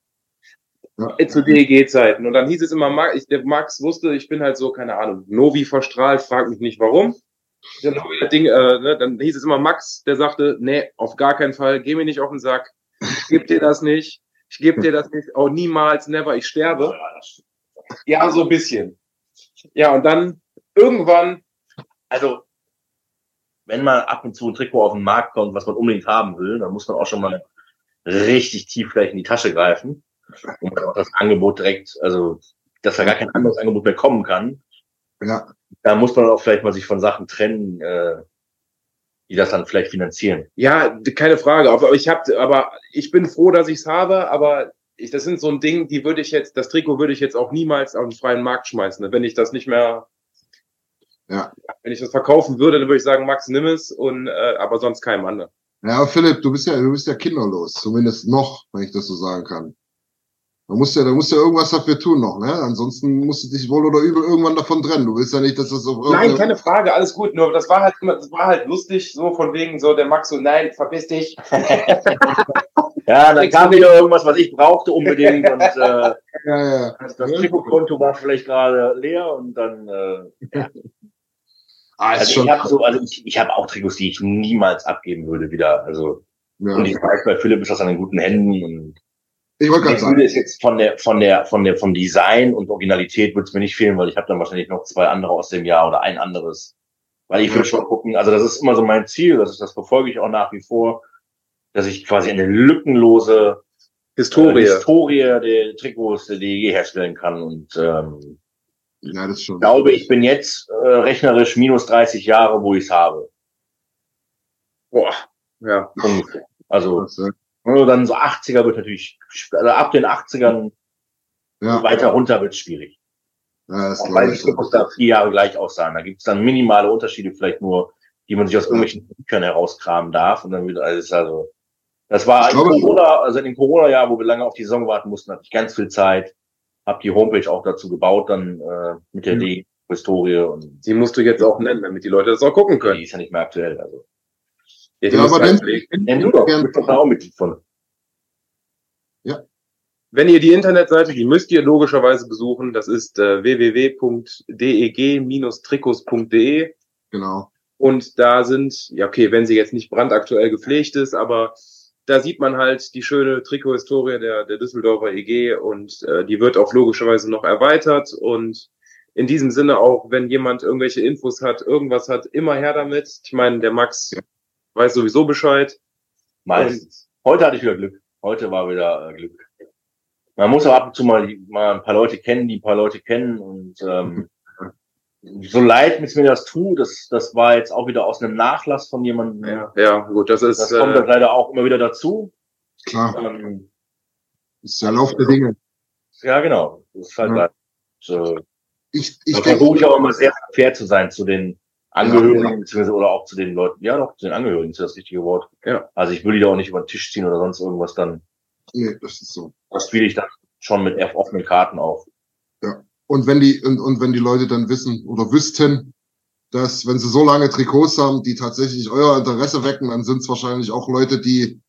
Äh, Zu DEG-Zeiten. Und dann hieß es immer, Ma- ich, der Max wusste, ich bin halt so, keine Ahnung, Novi verstrahlt, frag mich nicht warum. Hat Ding, äh, ne, dann hieß es immer Max, der sagte, nee, auf gar keinen Fall, geh mir nicht auf den Sack, ich geb dir das nicht, ich geb dir das nicht, oh niemals, never, ich sterbe. Ja, so ein bisschen. Ja, und dann irgendwann, Also, wenn mal ab und zu ein Trikot auf den Markt kommt, was man unbedingt haben will, dann muss man auch schon mal richtig tief vielleicht in die Tasche greifen. Und dann auch das Angebot direkt, also, dass da gar kein anderes Angebot mehr kommen kann. Ja. Da muss man auch vielleicht mal sich von Sachen trennen, äh, die das dann vielleicht finanzieren. Ja, keine Frage. Aber ich hab, aber ich bin froh, dass ich es habe. Aber ich, das sind so ein Ding, die würde ich jetzt, das Trikot würde ich jetzt auch niemals auf den freien Markt schmeißen. Wenn ich das nicht mehr, Ja. wenn ich das verkaufen würde, dann würde ich sagen, Max nimm es und äh, aber sonst keinem anderen. Ja, Philipp, du bist ja, du bist ja kinderlos, zumindest noch, wenn ich das so sagen kann. Da musst ja, da musst ja irgendwas dafür tun noch, ne? Ansonsten musst du dich wohl oder übel irgendwann davon trennen. Du willst ja nicht, dass das auf Nein, keine Frage, alles gut. Nur das war halt immer, das war halt lustig, so von wegen so der Max so, nein, verpiss dich. Ja, dann kam wieder irgendwas, was ich brauchte unbedingt und äh, ja, ja. das, das Trikotkonto war vielleicht gerade leer und dann äh, ja. Ah, ist also schon ich habe so, also ich, ich habe auch Trikots, die ich niemals abgeben würde wieder. Also Ja. und ich weiß, bei Philipp ist das an den guten Händen und Ich wollte gerade ich sagen. würde es jetzt von der von der von der vom Design und Originalität würde es mir nicht fehlen, weil ich habe dann wahrscheinlich noch zwei andere aus dem Jahr oder ein anderes. Weil ich will schon gucken, also das ist immer so mein Ziel, das ist das verfolge ich auch nach wie vor, dass ich quasi eine lückenlose Historie. äh, Historie der Trikots der DEG herstellen kann und ähm, Ja, das schon. ich glaube, ich bin jetzt äh, rechnerisch minus 30 Jahre, wo ich es habe. Boah, ja. Ungefähr. Also äh, nur dann so 80er wird natürlich, also ab den 80ern Ja. weiter runter wird schwierig. Ja, das Auch weil die. Trikots da vier Jahre gleich aussahen. Da gibt es dann minimale Unterschiede, vielleicht nur, die man sich aus irgendwelchen Büchern herauskramen darf. Und dann wieder alles also. Das war Ich in glaube- Corona, also in dem Corona-Jahr, wo wir lange auf die Saison warten mussten, hatte ich ganz viel Zeit. Hab die Homepage auch dazu gebaut, dann äh, mit der Mhm. D-Historie und Die musst du jetzt auch nennen, damit die Leute das auch gucken die können. ist ja nicht mehr aktuell. Also. Ja, die Ja, aber dann-. Nenn du doch, doch da auch Mitglied von. Wenn ihr die Internetseite, die müsst ihr logischerweise besuchen, das ist äh, www.deg-trikots.de Genau. und da sind, ja okay, wenn sie jetzt nicht brandaktuell gepflegt ist, aber da sieht man halt die schöne Trikothistorie der, der Düsseldorfer EG und äh, die wird auch logischerweise noch erweitert und in diesem Sinne auch, wenn jemand irgendwelche Infos hat, irgendwas hat, immer her damit. Ich meine, der Max weiß sowieso Bescheid. Meistens. Heute hatte ich wieder Glück. Heute war wieder äh, Glück. Man muss auch ab und zu mal, mal ein paar Leute kennen, die ein paar Leute kennen und ähm, so leid mit mir das tut, das, das war jetzt auch wieder aus einem Nachlass von jemandem. Ja, ja gut, das ist. Das kommt äh, dann leider auch immer wieder dazu. Klar, Ähm, ist der Lauf der Dinge. ja, genau. Das ist halt Ja. leider. So, Ich, ich versuche ich auch immer sehr fair zu sein zu den Angehörigen, beziehungsweise oder auch zu den Leuten. Ja, doch, zu den Angehörigen ist das richtige Wort. Ja. Also ich will die da auch nicht über den Tisch ziehen oder sonst irgendwas dann. nee, das ist so. Das spiele ich dann schon mit offenen Karten auf. Und wenn die, und, und wenn die Leute dann wissen oder wüssten, dass wenn sie so lange Trikots haben, die tatsächlich euer Interesse wecken, dann sind es wahrscheinlich auch Leute, die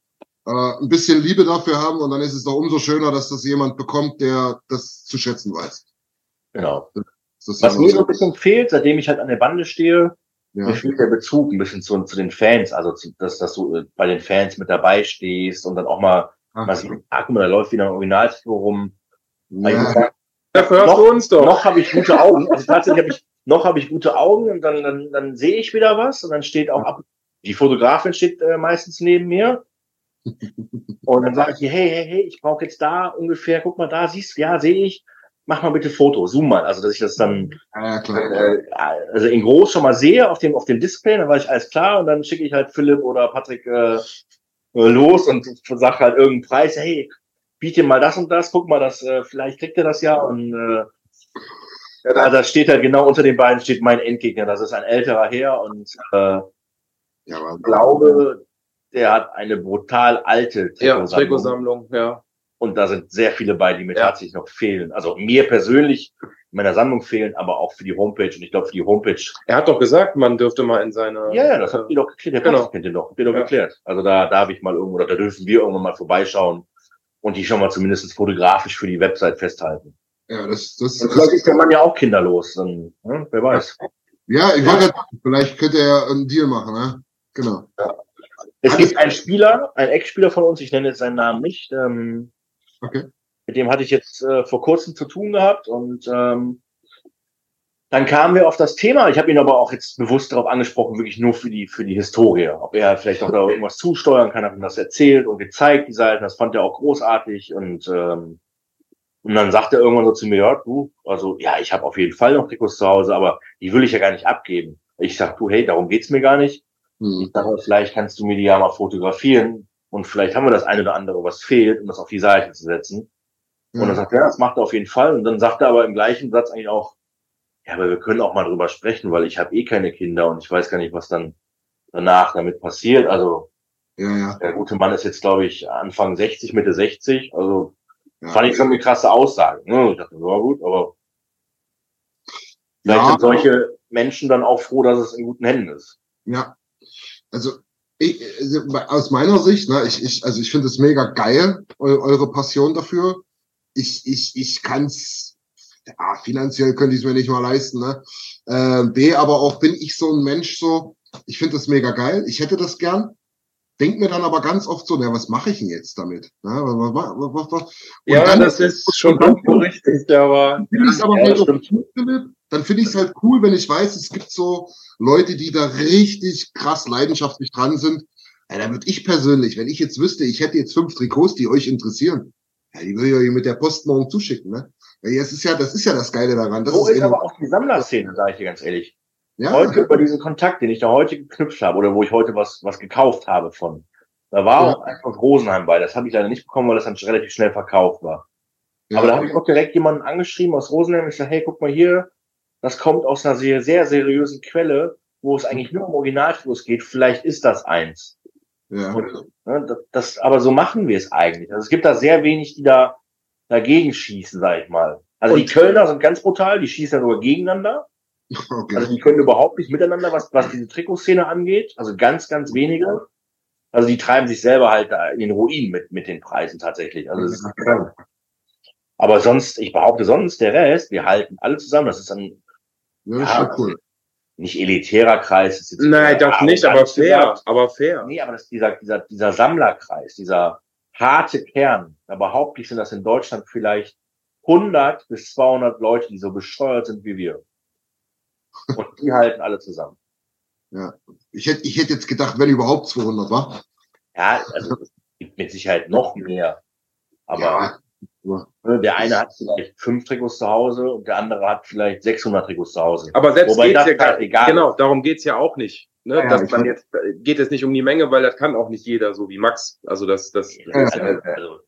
äh, ein bisschen Liebe dafür haben und dann ist es doch umso schöner, dass das jemand bekommt, der das zu schätzen weiß. Genau. Was mir so ein bisschen fehlt, seitdem ich halt an der Bande stehe, ja. mir fehlt der Bezug ein bisschen zu, zu den Fans, also zu, dass, dass du äh, bei den Fans mit dabei stehst und dann auch mal, Ah, mal siehst, ah, guck mal, da läuft wieder ein Originaltrikot rum. Ja. Dafür hörst noch, du uns doch. noch habe ich gute Augen, also tatsächlich habe ich, noch habe ich gute Augen und dann, dann, dann sehe ich wieder was und dann steht auch ab, die Fotografin steht äh, meistens neben mir. Und dann sage ich, ihr, hey, hey, hey, ich brauche jetzt da ungefähr, guck mal, da siehst du, ja, sehe ich, mach mal bitte Foto, zoom mal, also dass ich das dann Ja, klar. äh, also in groß schon mal sehe auf dem auf dem Display, dann weiß ich alles klar. Und dann schicke ich halt Philipp oder Patrick äh, äh, los und sag halt irgendeinen Preis, hey, biete mal das und das, guck mal, das äh, vielleicht kriegt er das ja und äh, ja, da, da steht halt genau unter den beiden steht mein Endgegner, das ist ein älterer Herr und äh, Ja, aber, ich glaube, der hat eine brutal alte Ja, Trikotsammlung. Trikotsammlung, ja. Und da sind sehr viele bei, die mir Ja. tatsächlich noch fehlen. Also mir persönlich in meiner Sammlung fehlen, aber auch für die Homepage. Und ich glaube, für die Homepage Er hat doch gesagt, man dürfte mal in seine. Ja, ja, das habt ihr doch geklärt. Der Genau. Kennt ihr doch. Habt ihr doch Ja. geklärt. Also da darf ich mal irgendwo, oder da dürfen wir irgendwann mal vorbeischauen und die schon mal zumindest fotografisch für die Website festhalten. ja, das, das, Und vielleicht ist der Mann ja auch kinderlos. Dann, hm, wer weiß. ja, ich wollte, vielleicht könnte er einen Deal machen, ne? Genau. Es gibt einen Spieler, einen Ex-Spieler von uns, ich nenne jetzt seinen Namen nicht, ähm, Okay. mit dem hatte ich jetzt äh, vor kurzem zu tun gehabt und ähm, dann kamen wir auf das Thema. Ich habe ihn aber auch jetzt bewusst darauf angesprochen, wirklich nur für die für die Historie, ob er vielleicht auch da irgendwas zusteuern kann, hat ihm das erzählt und gezeigt, die Seiten. Das fand er auch großartig und ähm, und dann sagt er irgendwann so zu mir, ja, du, also ja, ich habe auf jeden Fall noch Trikots zu Hause, aber die will ich ja gar nicht abgeben. Ich sag, du, hey, darum geht's mir gar nicht. Hm. Ich sage, vielleicht kannst du mir die ja mal fotografieren und vielleicht haben wir das eine oder andere, was fehlt, um das auf die Seite zu setzen. Und dann Ja. sagt er, ja, das macht er auf jeden Fall. Und dann sagt er aber im gleichen Satz eigentlich auch, ja, aber wir können auch mal drüber sprechen, weil ich habe eh keine Kinder und ich weiß gar nicht, was dann danach damit passiert. Also ja, ja. der gute Mann ist jetzt, glaube ich, Anfang 60, Mitte 60. Also ja. fand ich schon eine krasse Aussage. Ne? Ich dachte, ja gut, aber vielleicht sind solche Menschen dann auch froh, dass es in guten Händen ist. Ja, also ich, also aus meiner Sicht, ne, ich, ich, also ich finde es mega geil, eu, eure Passion dafür. Ich, ich, ich kann's, ja, finanziell könnte ich es mir nicht mal leisten, ne. Äh, B, aber auch bin ich so ein Mensch so, ich finde das mega geil, ich hätte das gern. Denk mir dann aber ganz oft so, na, was mache ich denn jetzt damit? Ne? Was, was, was, was? Und Ja, dann- das ist schon irgendwo richtig, aber. finde ich aber Ja, halt cool, Philipp. Dann finde ich es halt cool, wenn ich weiß, es gibt so Leute, die da richtig krass leidenschaftlich dran sind. Ja, da würde ich persönlich, wenn ich jetzt wüsste, ich hätte jetzt fünf Trikots, die euch interessieren, ja, die würde ich euch mit der Post morgen zuschicken, ne? Ja, das ist ja, das ist ja das Geile daran. Das so ist eben- aber auch die Sammlerszene, sage ich dir ganz ehrlich. ja, heute über diesen Kontakt, den ich da heute geknüpft habe oder wo ich heute was, was gekauft habe von. Da war Ja. auch eins aus Rosenheim bei. Das habe ich leider nicht bekommen, weil das dann relativ schnell verkauft war. ja, Aber da habe ich auch direkt jemanden angeschrieben aus Rosenheim. Ich sage, hey, guck mal hier, das kommt aus einer sehr, sehr seriösen Quelle, wo es eigentlich nur um Originalfluss geht. Vielleicht ist das eins. ja, Und, ne, das, aber so machen wir es eigentlich. Also es gibt da sehr wenig, die da dagegen schießen, sag ich mal. Also die Und- Kölner sind ganz brutal, die schießen ja sogar gegeneinander. okay. Also die können überhaupt nicht miteinander, was, was diese Trikotszene angeht. Also ganz, ganz wenige. Also die treiben sich selber halt da in den Ruin mit, mit den Preisen tatsächlich. Also das ist krank. Aber sonst, ich behaupte sonst, der Rest, wir halten alle zusammen. Das ist ein ja, schon cool. nicht elitärer Kreis. Nein, doch nicht, aber fair. Aber fair. Nee, aber das dieser, dieser, dieser Sammlerkreis, dieser harte Kern. Da behaupte ich, sind das in Deutschland vielleicht 100 bis 200 Leute, die so bescheuert sind wie wir. Und die halten alle zusammen. Ja. Ich hätte, ich hätte jetzt gedacht, wenn überhaupt 200, war. Ja, also es gibt mit Sicherheit noch mehr. Aber Ja. ne, der eine hat vielleicht fünf Trikots zu Hause und der andere hat vielleicht 600 Trikots zu Hause. Aber selbst Wobei geht's das ja gar, halt egal genau, darum geht's ja auch nicht. Ne? Ja, ja, dass man jetzt äh, geht es nicht um die Menge, weil das kann auch nicht jeder, so wie Max. Also das, das, das Also, ist ja, also,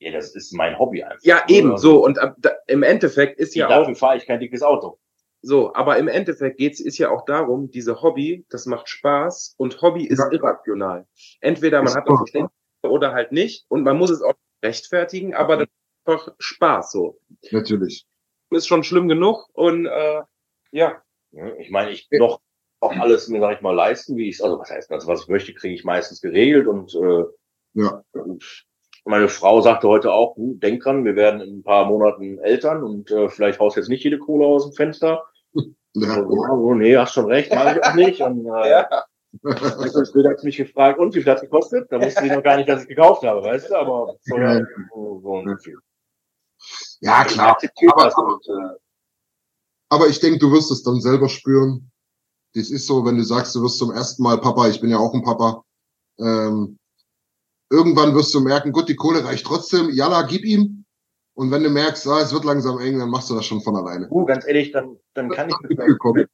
ja, das ist mein Hobby einfach. ja eben so. Und ab- da, im Endeffekt ist ja auch Dafür fahre ich kein dickes Auto. so, aber im Endeffekt geht's ist ja auch darum, diese Hobby, das macht Spaß und Hobby ist Ja. irrational. Entweder man Ist hat das. Verständnis oder halt nicht und man muss es auch rechtfertigen, aber das ist einfach Spaß so. Natürlich. Ist schon schlimm genug und äh, ja? Ich meine, ich noch auch alles mir, sag ich mal, leisten, wie ich also was heißt, also was ich möchte, kriege ich meistens geregelt und äh, Ja. meine Frau sagte heute auch, "Hm, denk dran, wir werden in ein paar Monaten Eltern und äh, vielleicht haust jetzt nicht jede Kohle aus dem Fenster. Ja. So, oh, nee, hast schon recht, mach ich auch nicht. Und äh, ja. Bild hat mich gefragt, und wie viel hat's gekostet? Da wusste ich noch gar nicht, dass ich gekauft habe, weißt du, aber so, ja, so, viel. ja, klar. Aber- das und, äh, Aber ich denke, du wirst es dann selber spüren. Das ist so, wenn du sagst, du wirst zum ersten Mal Papa, ich bin ja auch ein Papa. Ähm, irgendwann wirst du merken, gut, die Kohle reicht trotzdem, jalla, gib ihm. Und wenn du merkst, ah, es wird langsam eng, dann machst du das schon von alleine. uh, ganz ehrlich, dann, dann kann ich mir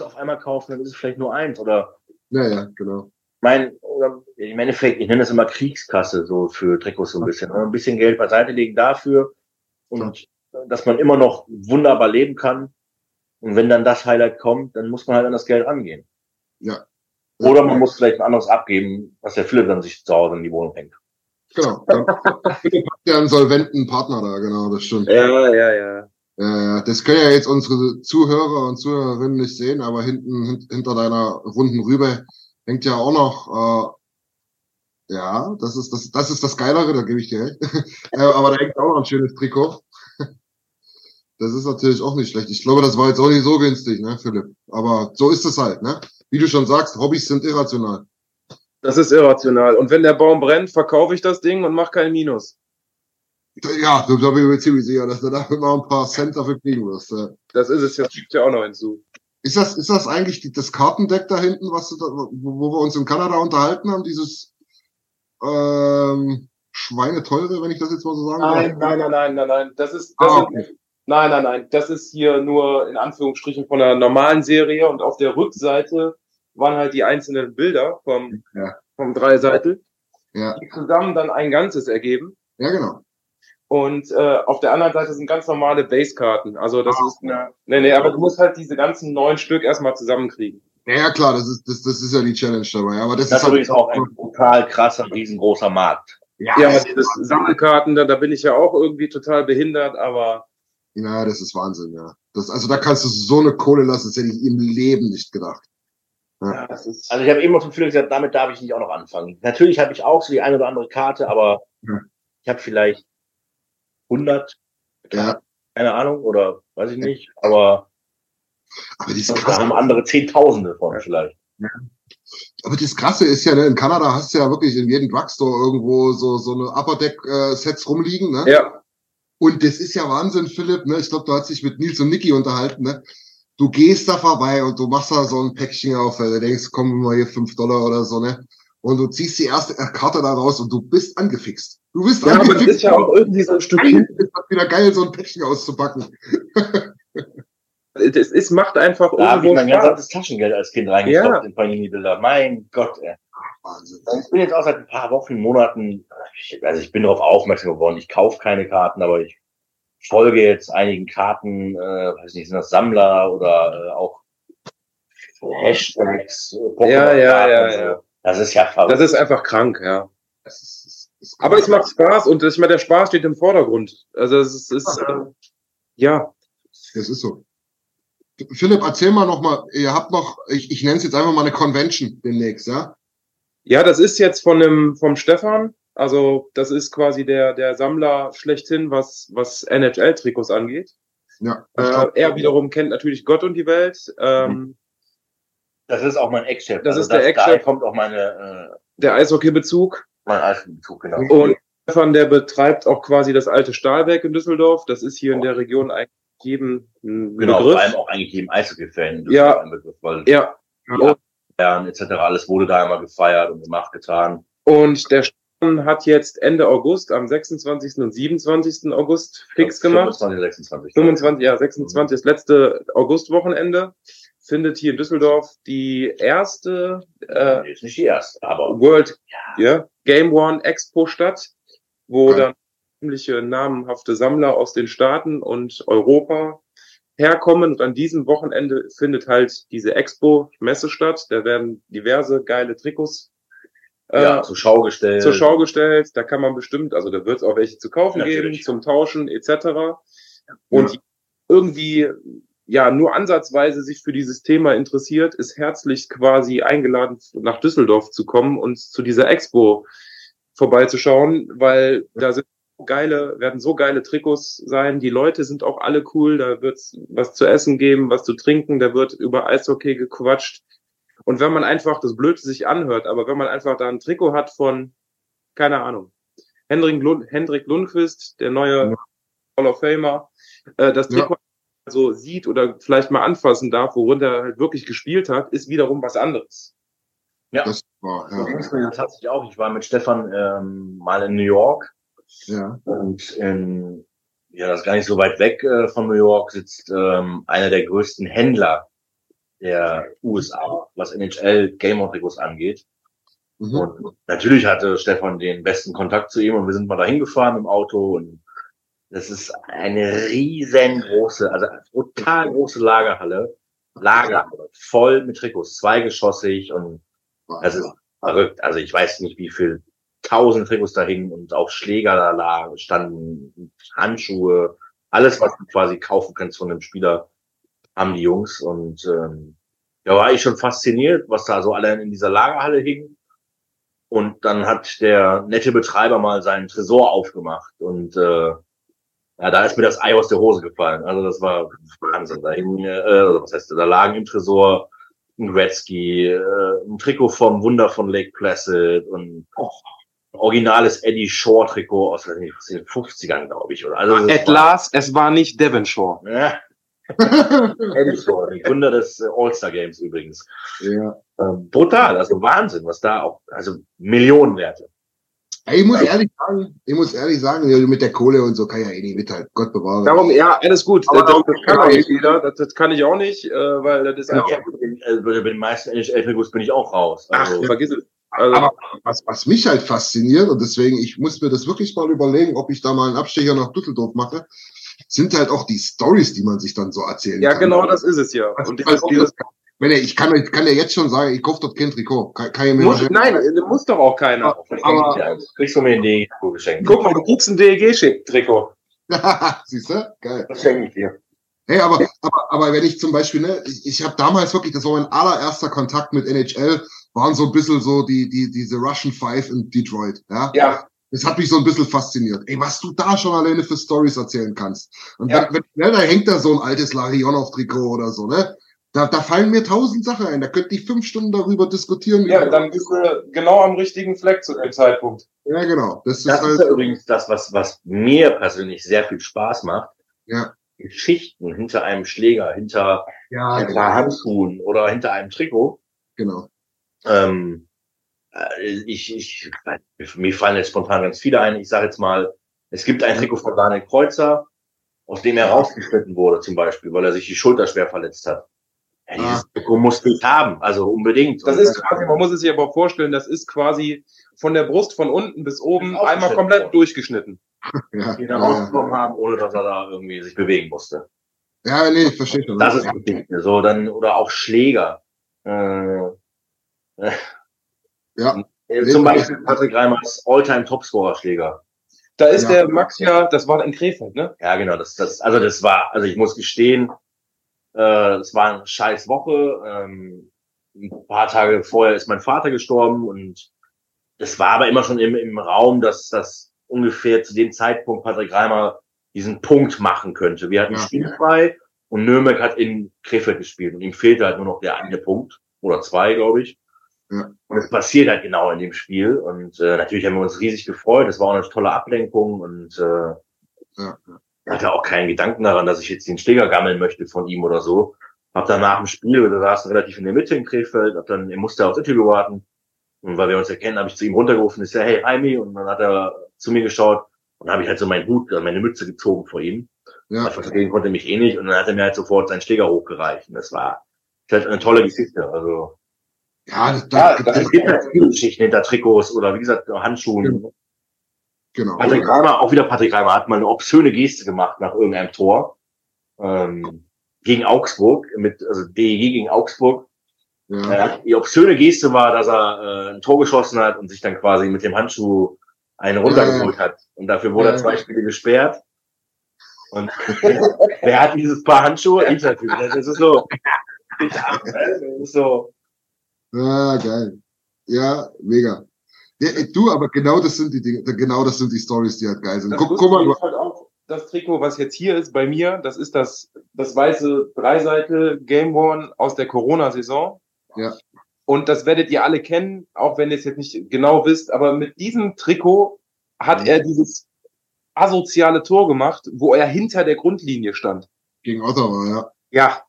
auf einmal kaufen, dann ist es vielleicht nur eins oder Ja, ja, genau. mein, oder im Endeffekt, ich nenne das immer Kriegskasse, so für Trikots so ein bisschen. ne? Ein bisschen Geld beiseite legen dafür und dass man immer noch wunderbar leben kann. Und wenn dann das Highlight kommt, dann muss man halt an das Geld rangehen. Ja. Oder man muss vielleicht ein anderes abgeben, was der Philipp dann sich zu Hause in die Wohnung hängt. Genau. Dann Philipp hat ja einen solventen Partner da, genau, das stimmt. Ja, ja, ja. Ja, ja, das können ja jetzt unsere Zuhörer und Zuhörerinnen nicht sehen, aber hinten hin, hinter deiner runden Rübe hängt ja auch noch, äh, ja, das ist das, das ist das Geilere, da gebe ich dir recht. äh, aber da hängt auch noch ein schönes Trikot. Das ist natürlich auch nicht schlecht. Ich glaube, das war jetzt auch nicht so günstig, ne, Philipp. Aber so ist es halt, ne? Wie du schon sagst, Hobbys sind irrational. Das ist irrational. Und wenn der Baum brennt, verkaufe ich das Ding und mache kein Minus. Ja, da bin ich mir ziemlich sicher, dass du da noch ein paar Cent dafür kriegen wirst. Ja. Das ist es, das schickt ja auch noch hinzu. Ist das, ist das eigentlich die, das Kartendeck da hinten, was du da, wo, wir uns in Kanada unterhalten haben, dieses ähm, Schweineteure, wenn ich das jetzt mal so sagen Nein, darf? nein, nein, nein, nein, nein. Das ist, das Ah, ist nein, nein, nein. Das ist hier nur in Anführungsstrichen von einer normalen Serie und auf der Rückseite waren halt die einzelnen Bilder vom, Ja. vom Dreiseitel, Ja, die zusammen dann ein Ganzes ergeben. ja, genau. Und äh, auf der anderen Seite sind ganz normale Basekarten. Also das Ah, ist eine, nee, nee, aber du musst halt diese ganzen neun Stück erstmal zusammenkriegen. Ja, klar, das ist, das, das ist ja die Challenge dabei. Aber das, Das ist ist übrigens auch ein brutal krasser, riesengroßer Markt. ja, Ja, das, dieses Sammelkarten, da, da bin ich ja auch irgendwie total behindert, aber ja, das ist Wahnsinn, ja. Das, also da kannst du so eine Kohle lassen, das hätte ich im Leben nicht gedacht. ja, das ist, Also ich habe immer zum Philipp gesagt, damit darf ich nicht auch noch anfangen. Natürlich habe ich auch so die eine oder andere Karte, aber Ja. ich habe vielleicht 100, Ja, keine Ahnung, oder weiß ich nicht, aber aber das da krasse, haben andere Zehntausende von vielleicht. aber das krasse ist ja, ne, in Kanada hast du ja wirklich in jedem Drugstore irgendwo so, so eine Upper Deck äh, Sets rumliegen, ne? ja, Und das ist ja Wahnsinn, Philipp, ne? Ich glaube, du hast dich mit Nils und Niki unterhalten, ne? Du gehst da vorbei und du machst da so ein Päckchen auf, weil du denkst, komm mal hier fünf Dollar oder so, ne? Und du ziehst die erste Karte da raus und du bist angefixt. Du bist ja, aber das angefixt. ist ja auch irgendwie so ein Stück ist das wieder geil, so ein Päckchen auszupacken. Es ist, macht einfach Da habe ich irgendwo mein Spaß. ganzes Taschengeld als Kind reingestopft Ja. in Panini-Bilder. Mein Gott, ey. Wahnsinn. Ich bin jetzt auch seit ein paar Wochen, Monaten, ich- also ich bin darauf aufmerksam geworden. Ich kaufe keine Karten, aber ich folge jetzt einigen Karten, äh, weiß nicht, sind das Sammler oder äh, auch Hashtags, äh, Ja, ja, ja, so. ja. Das ist ja verrückt. Das ist einfach krank, ja. Das ist, das ist Aber es macht Spaß und ich meine, der Spaß steht im Vordergrund. Also es ist, ist äh, ja, Das ist so. Philipp, erzähl mal noch mal, ihr habt noch, ich, ich nenne es jetzt einfach mal eine Convention demnächst, ja? Ja, das ist jetzt von dem vom Stefan. Also das ist quasi der der Sammler schlechthin, was was NHL-Trikots angeht. Ja. Äh, er wiederum kennt natürlich Gott und die Welt. Ähm, das ist auch mein Ex-Chef. Das also ist der Daher Ex-Chef. kommt auch meine, äh, der Eishockey-Bezug. mein Eisbezug, genau. Und Stefan, der betreibt auch quasi das alte Stahlwerk in Düsseldorf. Das ist hier in der Region eigentlich jedem ein Genau, Begriff. vor allem auch eigentlich jedem Eishockey-Fan. das Ja. ist ein Begriff, weil Ja, ja. Jahren etc. Alles wurde da immer gefeiert und gemacht, getan. Und der Stefan hat jetzt Ende August, am 26. und 27. August fix gemacht. 25, 26. 25, ja, 26, das letzte Augustwochenende findet hier in Düsseldorf die erste äh, Nee, ist nicht die erste, aber World ja. Game One Expo statt, wo Ja. dann ziemliche namenhafte Sammler aus den Staaten und Europa herkommen. Und an diesem Wochenende findet halt diese Expo-Messe statt. Da werden diverse geile Trikots äh, ja, zur Schau gestellt. zur Schau gestellt. Da kann man bestimmt, also da wird es auch welche zu kaufen Natürlich. geben, zum Tauschen etc. Und irgendwie ja nur ansatzweise sich für dieses Thema interessiert, ist herzlich quasi eingeladen, nach Düsseldorf zu kommen und zu dieser Expo vorbeizuschauen, weil da sind geile, werden so geile Trikots sein. Die Leute sind auch alle cool. Da wird's was zu essen geben, was zu trinken. Da wird über Eishockey gequatscht. Und wenn man einfach, das Blöde sich anhört, aber wenn man einfach da ein Trikot hat von, keine Ahnung, Hendrik, Lund, Hendrik Lundqvist, der neue Hall of Famer, äh, das Ja. Trikot so sieht oder vielleicht mal anfassen darf, worin er halt wirklich gespielt hat, ist wiederum was anderes. Ja. Das war, So ja. ging's mir tatsächlich auch. Ich war mit Stefan ähm, mal in New York ja. und in, ja, das ist gar nicht so weit weg äh, von New York sitzt ähm, einer der größten Händler der USA, was NHL Game On Trikots angeht. Mhm. Und natürlich hatte Stefan den besten Kontakt zu ihm und wir sind mal dahin gefahren im Auto und das ist eine riesengroße, also total große Lagerhalle. Lagerhalle, voll mit Trikots, zweigeschossig und das ist verrückt. Also ich weiß nicht, wie viel tausend Trikots da hingen und auch Schläger da lagen, standen Handschuhe, alles, was du quasi kaufen kannst von einem Spieler, haben die Jungs. Und ähm, da war ich schon fasziniert, was da so alle in dieser Lagerhalle hing. Und dann hat der nette Betreiber mal seinen Tresor aufgemacht und äh, ja, da ist mir das Ei aus der Hose gefallen. Also das war Wahnsinn. Da hing, äh, was heißt, da lagen im Tresor ein Gretzky, äh, ein Trikot vom Wunder von Lake Placid und oh, originales Eddie Shore Trikot aus weiß nicht, aus den 50ern, glaube ich. Oder also At war- last, es war nicht Devonshore. ja. Eddie Shore, der Gründer des äh, All-Star Games übrigens. ja. Ähm, brutal, also Wahnsinn, was da auch, also Millionenwerte. Ich muss ehrlich sagen, ich muss ehrlich sagen, ja, mit der Kohle und so kann ja eh nicht mithalten. Gott bewahre. Darum, ja, alles gut. Aber das, das darum- kann auch nicht jeder. Das, das kann ich auch nicht, äh, weil das ist Ja, einfach. also bei den meisten NHL-Trikots bin ich auch raus. Also, Ach, vergiss es. Also, Aber was, was mich halt fasziniert, und deswegen, ich muss mir das wirklich mal überlegen, ob ich da mal einen Abstecher nach Düsseldorf mache, sind halt auch die Stories, die man sich dann so erzählen ja, kann. genau, das ist es ja. Also, Und dieses, also, dieses, wenn ich, ich kann, ich kann ja jetzt schon sagen, ich kaufe dort kein Trikot. Kann, kann ich mir muss, nein, das muss doch auch keiner. aber- ja, kriegst du mir ein DEG geschenkt. Guck mal, du kriegst ein DEG-Trikot. Siehst du? Geil. Das schenke ich dir. Hey, aber, aber, aber wenn ich zum Beispiel, ne, ich, ich habe damals wirklich, das war mein allererster Kontakt mit NHL, waren so ein bisschen so die, die, diese Russian Five in Detroit, ja. Ja. Das hat mich so ein bisschen fasziniert. Ey, was du da schon alleine für Stories erzählen kannst. Und Ja. wenn, wenn, da hängt da so ein altes Larionov-Trikot oder so, ne? Da, da fallen mir tausend Sachen ein. Da könnte ich fünf Stunden darüber diskutieren. Ja, dann bist du genau am richtigen Fleck zu dem Zeitpunkt. ja genau. Das ist Das halt, ist ja übrigens das, was, was mir persönlich sehr viel Spaß macht. ja, Geschichten hinter einem Schläger, hinter ja, ein paar Handschuhen oder hinter einem Trikot. genau. Ähm, äh, ich, ich, mir fallen jetzt spontan ganz viele ein. Ich sage jetzt mal, es gibt ein Trikot von Daniel Kreuzer, aus dem er rausgeschnitten wurde, zum Beispiel, weil er sich die Schulter schwer verletzt hat. Ja, dieses Trikot musste ich haben, also unbedingt. Das ist quasi, man muss es sich aber vorstellen, das ist quasi von der Brust von unten bis oben einmal komplett worden. durchgeschnitten. Ja, ja, er ja. rausgenommen haben, ohne dass er da irgendwie sich bewegen musste. ja nee, ich verstehe schon. Das ist. So, dann, oder auch Schläger. Äh, ja, äh, zum Beispiel Patrick Reimers Alltime Topscorer Schläger. Da ist Ja. der Max ja, das war in Krefeld, ne? Ja, genau, das, das, also das war, also ich muss gestehen, äh, das war eine scheiß Woche. Ähm, ein paar Tage vorher ist mein Vater gestorben und es war aber immer schon im, im Raum, dass das ungefähr zu dem Zeitpunkt Patrick Reimer diesen Punkt machen könnte. Wir hatten Ja. spielfrei und Nürnberg hat in Krefeld gespielt und ihm fehlte halt nur noch der eine Punkt oder zwei, glaube ich. Ja. Und es passiert halt genau in dem Spiel und äh, natürlich haben wir uns riesig gefreut. Es war auch eine tolle Ablenkung und äh, ja. hatte auch keinen Gedanken daran, dass ich jetzt den Schläger gammeln möchte von ihm oder so. Hab dann nach dem Spiel, wir saßen relativ in der Mitte in Krefeld, hab dann, er musste aufs Interview warten. Und weil wir uns erkennen, habe ich zu ihm runtergerufen, ist ja, hey, Jaime, und dann hat er zu mir geschaut und dann habe ich halt so meinen Hut, äh, meine Mütze gezogen vor ihm. Ja. Weil verstehen konnte mich eh nicht und dann hat er mir halt sofort seinen Schläger hochgereicht. Und das war das halt eine tolle Geschichte. Also ja, das, ja, das, es gibt halt viele Geschichten hinter Trikots oder wie gesagt Handschuhen. Genau. Patrick Reimer, auch wieder Patrick Reimer, hat mal eine obszöne Geste gemacht nach irgendeinem Tor ähm, gegen Augsburg, mit also DEG gegen Augsburg. Ja. Äh, die obszöne Geste war, dass er äh, ein Tor geschossen hat und sich dann quasi mit dem Handschuh einen runtergeholt ja. hat. Und dafür wurde ja. er zwei Spiele gesperrt. Und wer hat dieses Paar Handschuhe? Ich natürlich. Das ist so. Das ist so. Ja, geil. Ja, mega. Ja, du, aber genau das sind die Dinge, genau das sind die Stories, die halt geil sind. Guck, guck mal, halt auch das Trikot, was jetzt hier ist bei mir, das ist das, das weiße Dreiseite Game One aus der Corona-Saison. Ja. Und das werdet ihr alle kennen, auch wenn ihr es jetzt nicht genau wisst, aber mit diesem Trikot hat mhm. er dieses asoziale Tor gemacht, wo er hinter der Grundlinie stand. Gegen Ottawa, ja. Ja.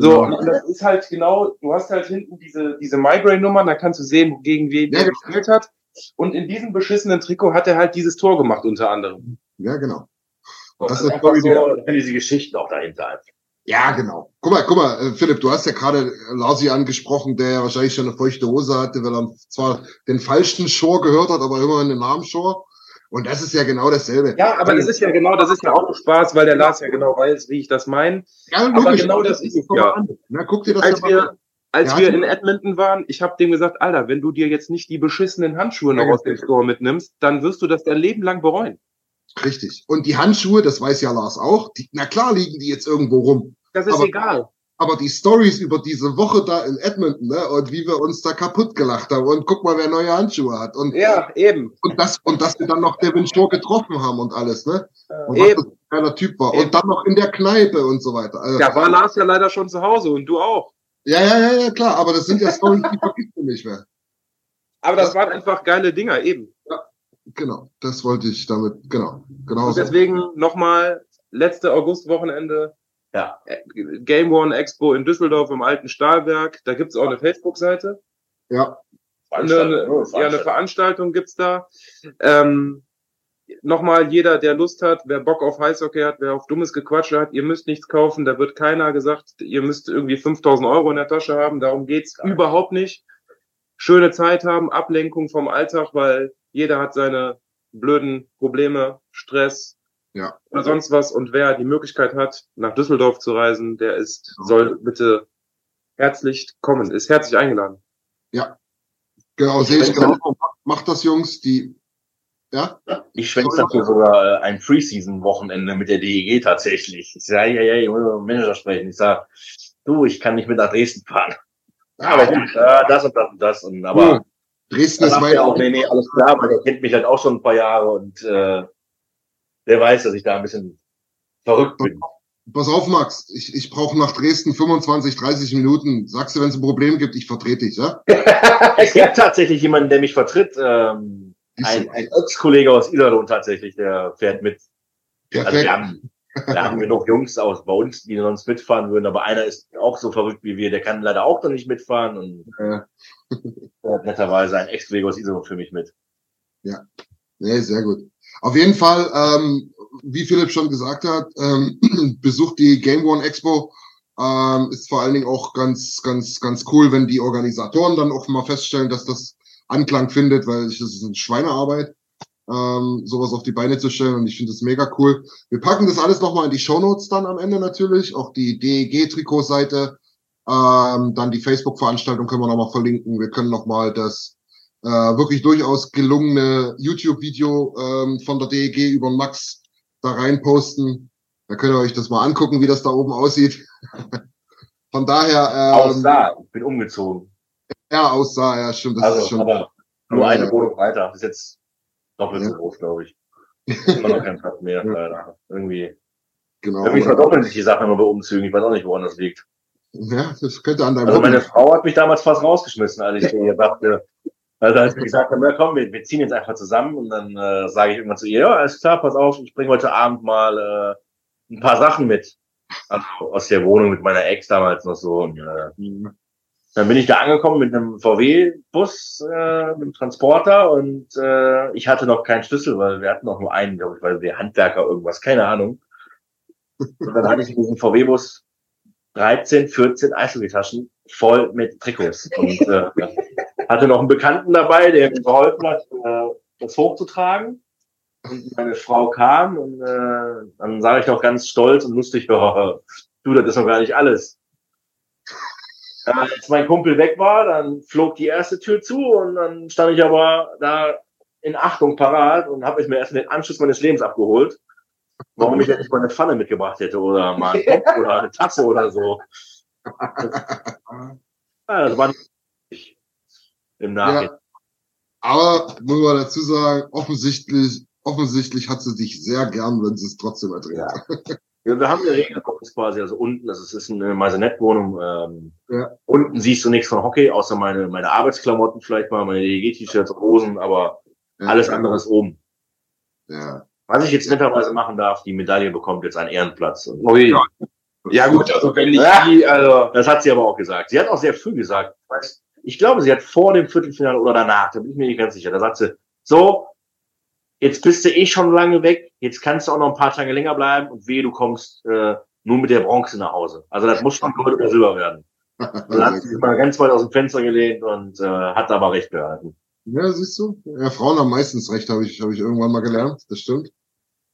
So, ja. und das ist halt genau, du hast halt hinten diese, diese Migraine-Nummer, da kannst du sehen, gegen wen ja, der genau. gespielt hat. Und in diesem beschissenen Trikot hat er halt dieses Tor gemacht, unter anderem. Ja, genau. Und das, das ist ist so, diese Geschichten auch dahinter. Ja, genau. Guck mal, guck mal, äh, Philipp, du hast ja gerade Larsi angesprochen, der ja wahrscheinlich schon eine feuchte Hose hatte, weil er zwar den falschen Shore gehört hat, aber immerhin den Namen Shore. Und das ist ja genau dasselbe. Ja, aber das ist ja genau, das ist ja auch Spaß, weil der Lars ja genau weiß, wie ich das meine. Ja, logisch, aber genau das ist es ja. Na, guck dir das als wir, als wir in Edmonton waren, ich habe dem gesagt, Alter, wenn du dir jetzt nicht die beschissenen Handschuhe noch aus dem Store mitnimmst, dann wirst du das dein Leben lang bereuen. Richtig. Und die Handschuhe, das weiß ja Lars auch, die, na klar liegen die jetzt irgendwo rum. Das ist aber, egal aber die Stories über diese Woche da in Edmonton, ne, und wie wir uns da kaputt gelacht haben und guck mal, wer neue Handschuhe hat und ja eben und das und dass wir dann noch Devin Shore getroffen haben und alles, ne? Und eben. was das ein geiler Typ war eben. und dann noch in der Kneipe und so weiter. Also, ja, war Lars ja leider schon zu Hause und du auch. Ja, ja, ja, ja, klar, aber das sind ja Stories, die vergisst du nicht mehr. Aber das, das waren einfach geile Dinger eben. Ja, genau, das wollte ich damit, genau, genau. Und deswegen nochmal letzte Augustwochenende ja. Game One Expo in Düsseldorf im alten Stahlwerk. Da gibt's auch eine Facebook-Seite. Ja. Eine, eine, ja, eine Veranstaltung gibt's da. Ähm, Nochmal, jeder, der Lust hat, wer Bock auf Eishockey hat, wer auf dummes Gequatsche hat, ihr müsst nichts kaufen. Da wird keiner gesagt, ihr müsst irgendwie 5000 Euro in der Tasche haben. Darum geht's Geil. überhaupt nicht. Schöne Zeit haben, Ablenkung vom Alltag, weil jeder hat seine blöden Probleme, Stress, ja. oder sonst was. Und wer die Möglichkeit hat, nach Düsseldorf zu reisen, der ist, soll bitte herzlich kommen, ist herzlich eingeladen. Ja. Genau, sehe ich genau. Macht das, Jungs, die, ja? Ich schwenke dafür sogar äh, ein Preseason-Wochenende mit der DEG tatsächlich. Ich sage, ja, ja, ich muss mit dem Manager sprechen. Ich sage, du, ich kann nicht mit nach Dresden fahren. Ja, aber gut, äh, das und das und das. Und, aber hm. Dresden ist mein... auch, nee, nee, alles klar, aber der kennt mich halt auch schon ein paar Jahre und äh, der weiß, dass ich da ein bisschen verrückt bin. Pass auf, Max, ich, ich brauche nach Dresden 25, 30 Minuten. Sagst du, wenn es ein Problem gibt, ich vertrete dich, ja? es gibt tatsächlich jemanden, der mich vertritt. Ähm, ein, ein Ex-Kollege aus Iserlohn tatsächlich, der fährt mit. Perfekt. Also wir haben, wir haben genug Jungs aus bei uns, die sonst mitfahren würden, aber einer ist auch so verrückt wie wir, der kann leider auch noch nicht mitfahren und ja. hat netterweise ein Ex-Kollege aus Iserlohn für mich mit. Ja, nee, sehr gut. Auf jeden Fall, ähm, wie Philipp schon gesagt hat, ähm, besucht die Game One Expo. Ähm, ist vor allen Dingen auch ganz, ganz, ganz cool, wenn die Organisatoren dann auch mal feststellen, dass das Anklang findet, weil ich, das ist eine Schweinearbeit, ähm, sowas auf die Beine zu stellen und ich finde das mega cool. Wir packen das alles nochmal in die Show Notes dann am Ende natürlich, auch die DEG-Trikotseite, ähm, dann die Facebook-Veranstaltung können wir nochmal verlinken. Wir können nochmal das äh, wirklich durchaus gelungene YouTube-Video ähm, von der DEG über Max da rein posten. Da könnt ihr euch das mal angucken, wie das da oben aussieht. von daher. Ähm, aussah, ich bin umgezogen. Ja, aussah, ja, stimmt. Das also, ist schon. Aber nur eine Wohnung weiter. Das ist jetzt doppelt so groß, glaube ich. Immer noch kein Platz mehr, leider. Irgendwie. Genau. Irgendwie verdoppeln sich die Sachen immer bei Umzügen. Ich weiß auch nicht, woran das liegt. Ja, das könnte an deinem Also meine Frau hat mich damals fast rausgeschmissen, als ich hier dachte, also als wir gesagt haben, ja komm, wir, wir ziehen jetzt einfach zusammen und dann äh, sage ich irgendwann zu ihr, ja, alles klar, pass auf, ich bringe heute Abend mal äh, ein paar Sachen mit. Also aus der Wohnung mit meiner Ex damals noch so. Und, äh, dann bin ich da angekommen mit einem VW-Bus, äh, mit einem Transporter und äh, ich hatte noch keinen Schlüssel, weil wir hatten noch nur einen, glaube ich, weil wir Handwerker irgendwas, keine Ahnung. Und dann hatte ich in diesem VW-Bus 13, 14 Eishockeytaschen voll mit Trikots. Und äh, hatte noch einen Bekannten dabei, der mir geholfen hat, äh, das hochzutragen. Und meine Frau kam und äh, dann sage ich noch ganz stolz und lustig, oh, du, das ist noch gar nicht alles. Äh, als mein Kumpel weg war, dann flog die erste Tür zu und dann stand ich aber da in Achtung parat und habe ich mir erst den Anschluss meines Lebens abgeholt. Warum ich ja nicht mal eine Pfanne mitgebracht hätte oder mal einen Topf oder eine Tasse oder so. Ja, das war im Nachhinein. Ja. Aber muss man dazu sagen, offensichtlich, offensichtlich hat sie dich sehr gern, wenn sie es trotzdem erträgt. Ja. Ja, wir haben eine uns quasi, also unten, das ist, ist eine Maisonette-Wohnung, ähm, Ja. unten siehst du nichts von Hockey, außer meine, meine Arbeitsklamotten vielleicht mal, meine DEG-T-Shirts, Hosen, aber Ja. alles andere ist oben. Ja. Was ich jetzt netterweise machen darf, die Medaille bekommt jetzt einen Ehrenplatz. Ui. Ja gut, also wenn ich Ja. die, also das hat sie aber auch gesagt. Sie hat auch sehr früh gesagt. Ich weiß- Ich glaube, sie hat vor dem Viertelfinale oder danach, da bin ich mir nicht ganz sicher. Da sagt sie, so, jetzt bist du eh schon lange weg, jetzt kannst du auch noch ein paar Tage länger bleiben und wehe, du kommst äh, nur mit der Bronze nach Hause. Also das muss schon Gold oder Silber werden. Dann hat sie sich mal ganz weit aus dem Fenster gelehnt und äh, hat aber recht behalten. Ja, siehst du? Ja, Frauen haben meistens recht, habe ich, habe ich irgendwann mal gelernt. Das stimmt.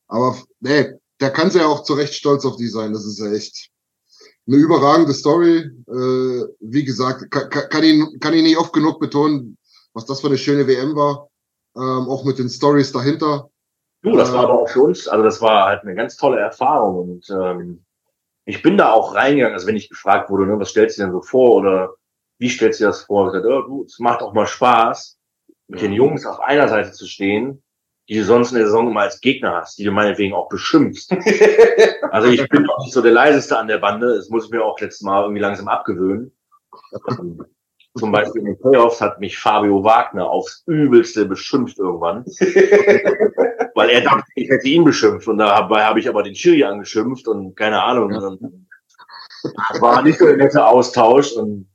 Aber nee, da kann sie ja auch zu Recht stolz auf die sein. Das ist ja echt eine überragende Story. Äh, wie gesagt, kann, kann, ich, kann ich nicht oft genug betonen, was das für eine schöne WM war. Ähm, auch mit den Stories dahinter. Du, das Äh, war aber auch für uns, also das war halt eine ganz tolle Erfahrung und ähm, ich bin da auch reingegangen, also wenn ich gefragt wurde, ne, was stellst du denn so vor oder wie stellst du dir das vor? Ich gesagt, oh, du, es macht auch mal Spaß, mit den Jungs auf einer Seite zu stehen, die du sonst in der Saison immer als Gegner hast, die du meinetwegen auch beschimpfst. also ich bin auch nicht so der leiseste an der Bande, das muss ich mir auch letztes Mal irgendwie langsam abgewöhnen. Ähm, Zum Beispiel in den Playoffs hat mich Fabio Wagner aufs Übelste beschimpft irgendwann. Weil er dachte, ich hätte ihn beschimpft und dabei habe ich aber den Schiri angeschimpft und keine Ahnung. Dann war nicht so ein netter Austausch und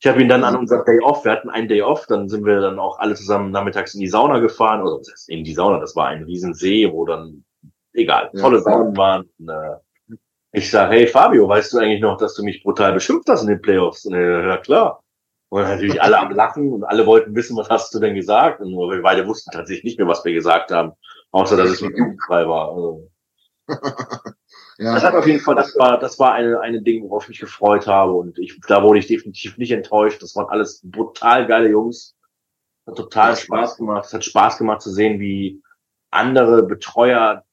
ich habe ihn dann an unserem Day Off, wir hatten einen Day Off, dann sind wir dann auch alle zusammen nachmittags in die Sauna gefahren, oder in die Sauna, das war ein Riesensee, wo dann, egal, Ja. tolle Saunen waren. Und, äh, ich sage, hey Fabio, weißt du eigentlich noch, dass du mich brutal beschimpft hast in den Playoffs? Und er, ja klar. Und natürlich alle am Lachen und alle wollten wissen, was hast du denn gesagt? Und wir beide wussten tatsächlich nicht mehr, was wir gesagt haben, außer dass es nicht jugendfrei war. Also, das hat Ja, auf jeden Fall, das war, das war eine, eine Ding, worauf ich mich gefreut habe und ich, da wurde ich definitiv nicht enttäuscht. Das waren alles brutal geile Jungs. Hat total Spaß gemacht. Es hat Spaß gemacht zu sehen, wie andere Betreuer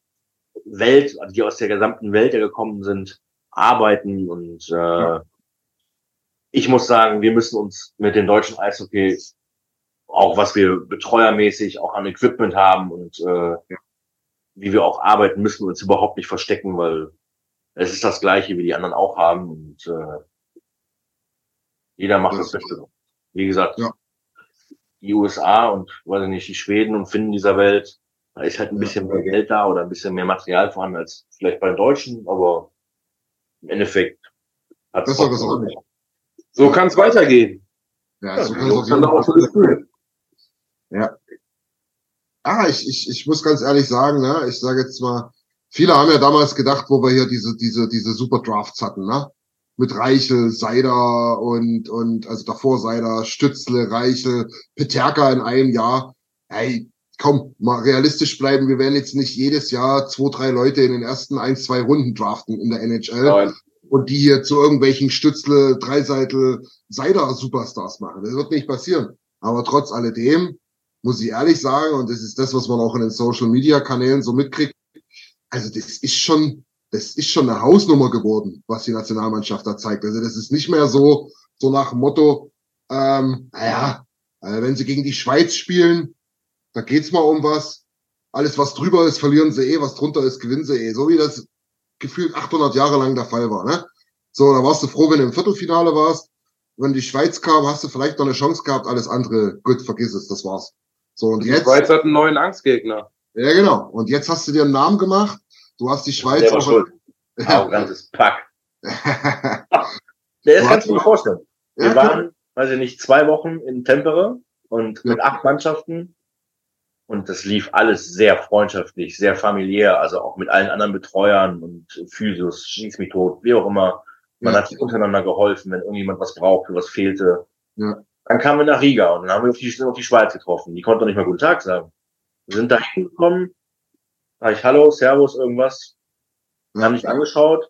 Welt, also die aus der gesamten Welt ja gekommen sind, arbeiten und äh, ich muss sagen, wir müssen uns mit dem deutschen Eishockey auch was wir betreuermäßig auch an Equipment haben und äh, wie wir auch arbeiten, müssen wir uns überhaupt nicht verstecken, weil es ist das Gleiche, wie die anderen auch haben und äh, jeder macht das Beste. Wie gesagt, Ja. die USA und weiß ich nicht, die Schweden und Finnen dieser Welt, da ist halt ein bisschen mehr Geld da oder ein bisschen mehr Material vorhanden als vielleicht bei den Deutschen, aber im Endeffekt hat nicht. so kann es weitergehen. Ja, so kann es auch so Fall das Gefühl. Ja. Ah, ich, ich, ich muss ganz ehrlich sagen, ne, ich sage jetzt mal, viele haben ja damals gedacht, wo wir hier diese, diese, diese Super Drafts hatten, ne? Mit Reichel, Seider und, und, also davor Seider, Stützle, Reichel, Peterka in einem Jahr. Ey, komm, mal realistisch bleiben. Wir werden jetzt nicht jedes Jahr zwei, drei Leute in den ersten ein, zwei Runden draften in der NHL Nein. und die hier zu irgendwelchen Stützle, Dreiseitel, Seider Superstars machen. Das wird nicht passieren. Aber trotz alledem muss ich ehrlich sagen, und das ist das, was man auch in den Social Media Kanälen so mitkriegt. Also das ist schon, das ist schon eine Hausnummer geworden, was die Nationalmannschaft da zeigt. Also das ist nicht mehr so, so nach dem Motto, ähm, naja, äh, wenn sie gegen die Schweiz spielen, da geht's mal um was. Alles, was drüber ist, verlieren sie eh, was drunter ist, gewinnen sie eh. So wie das gefühlt 800 Jahre lang der Fall war, ne? So, da warst du froh, wenn du im Viertelfinale warst. Wenn die Schweiz kam, hast du vielleicht noch eine Chance gehabt, alles andere, gut, vergiss es, das war's. So, und Die jetzt, Schweiz hat einen neuen Angstgegner. ja genau, und jetzt hast du dir einen Namen gemacht, du hast die Schweiz Der war auch, schuld. Arrogantes Pack. Der ist ganz gut vorstellen. Wir Ja, waren, weiß ich nicht, zwei Wochen in Tempere und mit acht Mannschaften. Und das lief alles sehr freundschaftlich, sehr familiär, also auch mit allen anderen Betreuern und Physios, schieß mich tot, wie auch immer. Man Ja. hat sich untereinander geholfen, wenn irgendjemand was brauchte, was fehlte. Ja. Dann kamen wir nach Riga und dann haben wir auf die, sind auf die Schweiz getroffen. Die konnte nicht mal guten Tag sagen. Wir sind da hingekommen, sag ich Hallo, Servus, irgendwas. Wir haben nicht angeschaut,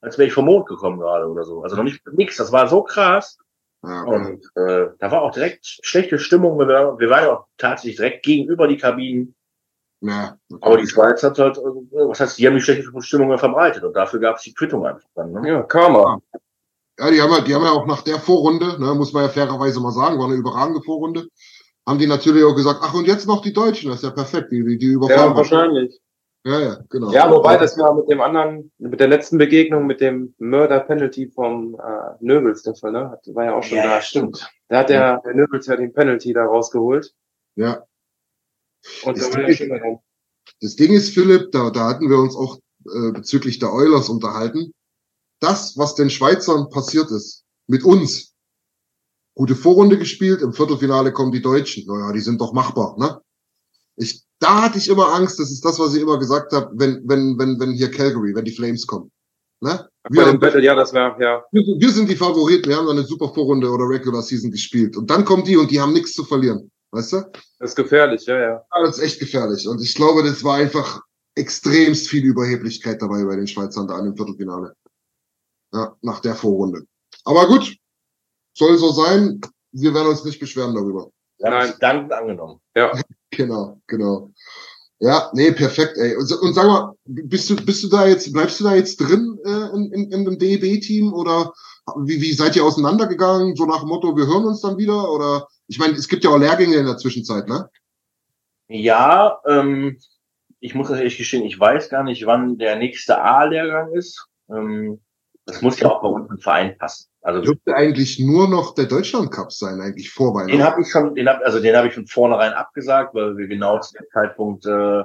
als wäre ich vom Mond gekommen gerade oder so. Also noch nicht nix. Das war so krass. Ja, Und äh, da war auch direkt schlechte Stimmung. Wir, waren- wir waren ja auch tatsächlich direkt gegenüber die Kabinen. ja. Aber die Schweiz hat halt, äh, was heißt, die haben die schlechte Stimmung verbreitet und dafür gab es die Quittung einfach dann. Ne? Ja, Karma. Ja, die haben ja, die haben ja auch nach der Vorrunde, ne, muss man ja fairerweise mal sagen, war eine überragende Vorrunde, haben die natürlich auch gesagt, ach und jetzt noch die Deutschen, das ist ja perfekt, die, die, die überfahren. Ja, wahrscheinlich. Ja, ja, genau. Ja, wobei das war mit dem anderen, mit der letzten Begegnung mit dem Murder-Penalty vom äh, Nöbels der Fall, ne? War ja auch schon Ja, da. ja, stimmt. Da hat der, der Nöbels ja den Penalty da rausgeholt. Ja. Und Ist da war ja wirklich- schon mal Das Ding ist, Philipp, da, da hatten wir uns auch äh, bezüglich der Oilers unterhalten. Das, was den Schweizern passiert ist, mit uns, gute Vorrunde gespielt, im Viertelfinale kommen die Deutschen. Naja, die sind doch machbar, ne? Ich, da hatte ich immer Angst, das ist das, was ich immer gesagt habe, wenn, wenn, wenn, wenn hier Calgary, wenn die Flames kommen. Ne? bei dem Battle, ja, das war, ja. wir, wir sind die Favoriten, wir haben eine super Vorrunde oder Regular Season gespielt. Und dann kommen die und die haben nichts zu verlieren. Weißt du? Das ist gefährlich, ja, ja. Ja, das ist echt gefährlich. Und ich glaube, das war einfach extremst viel Überheblichkeit dabei bei den Schweizern da im Viertelfinale. Ja, nach der Vorrunde. Aber gut, soll so sein. Wir werden uns nicht beschweren darüber. Wir haben es dankend angenommen. Ja. Genau, genau. Ja, nee, perfekt, ey. Und, und sag mal, bist du, bist du da jetzt, bleibst du da jetzt drin äh, in, in, in dem DEB-Team oder wie, wie seid ihr auseinandergegangen? So nach dem Motto, wir hören uns dann wieder? Oder ich meine, es gibt ja auch Lehrgänge in der Zwischenzeit, ne? Ja, ähm, ich muss das ehrlich gestehen, ich weiß gar nicht, wann der nächste A-Lehrgang ist. Ähm, das muss ja auch bei uns im Verein passen. Also Dürfte eigentlich nur noch der Deutschland Cup sein, eigentlich vor Weihnachten. Den habe ich schon, den hab, also den habe ich von vornherein abgesagt, weil wir genau zu dem Zeitpunkt äh,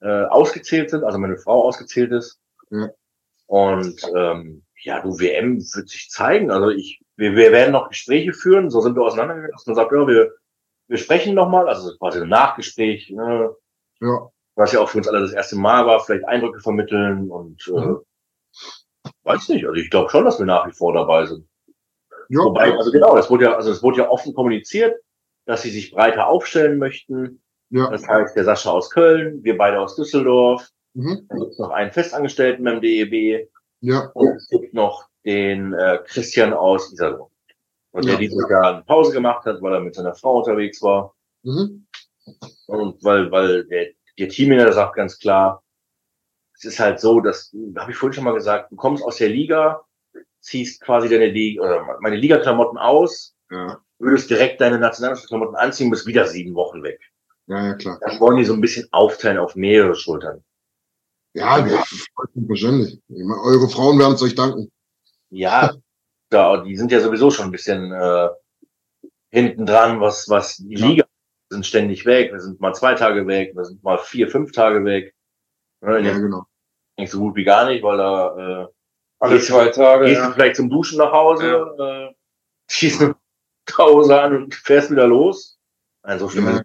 äh, ausgezählt sind, also meine Frau ausgezählt ist. Ja. Und ähm, ja, du WM wird sich zeigen. Also ich, wir, wir werden noch Gespräche führen, so sind wir auseinandergegangen, dass man sagt, ja, wir, wir sprechen nochmal, also quasi ein Nachgespräch, ne, Ja. was ja auch für uns alle das erste Mal war, vielleicht Eindrücke vermitteln und äh, Mhm. Weiß nicht, also ich glaube schon, dass wir nach wie vor dabei sind. Ja, Wobei, also genau, das wurde ja, also es wurde ja offen kommuniziert, dass sie sich breiter aufstellen möchten. ja. Das heißt, der Sascha aus Köln, wir beide aus Düsseldorf, Mhm. dann gibt es noch einen Festangestellten beim DEB Ja. und es gibt noch den äh, Christian aus Iserlohn. Und der Ja. dieses Jahr eine Pause gemacht hat, weil er mit seiner Frau unterwegs war. Mhm. Und weil, weil der, der Teammanager sagt ganz klar, es ist halt so, dass, habe ich vorhin schon mal gesagt, du kommst aus der Liga, ziehst quasi deine Liga, oder meine Ligaklamotten aus, Ja. würdest direkt deine Nationalmannschaftsklamotten anziehen, bist wieder sieben Wochen weg. Ja, ja, klar. Das wollen die so ein bisschen aufteilen auf mehrere Schultern. Ja, ja, wahrscheinlich. Ich meine, eure Frauen werden es euch danken. Ja, da, die sind ja sowieso schon ein bisschen äh, hinten dran, was, was die Ja. Liga sind ständig weg. Wir sind mal zwei Tage weg, wir sind mal vier, fünf Tage weg. Ja, Ja, ja. genau. Nicht so gut wie gar nicht, weil da äh, Alle zwei Tage, gehst du ja. vielleicht zum Duschen nach Hause, äh, schießt eine Hause an und fährst wieder los. Nein, so schlimm Ja. ist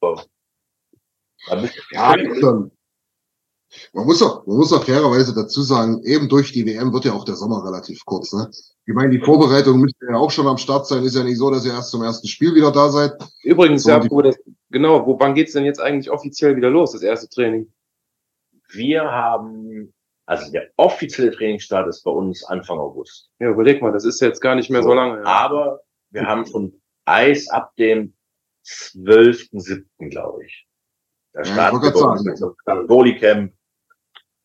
es du- Ja. Man muss doch, man muss doch fairerweise dazu sagen, eben durch die WM wird ja auch der Sommer relativ kurz, ne? Ich meine, die Vorbereitung müsste ja auch schon am Start sein. Ist ja nicht so, dass ihr erst zum ersten Spiel wieder da seid. Übrigens, So, ja, wo das, genau, wo, wann geht's denn jetzt eigentlich offiziell wieder los, das erste Training? Wir haben, also der offizielle Trainingsstart ist bei uns Anfang August. Ja, überleg mal, das ist jetzt gar nicht mehr so, lange. Ja. Aber wir haben schon Eis ab dem 12.07., glaube ich. Da Ja, starten wollte wir bei grad uns sagen. mit so einem Goalie-Camp.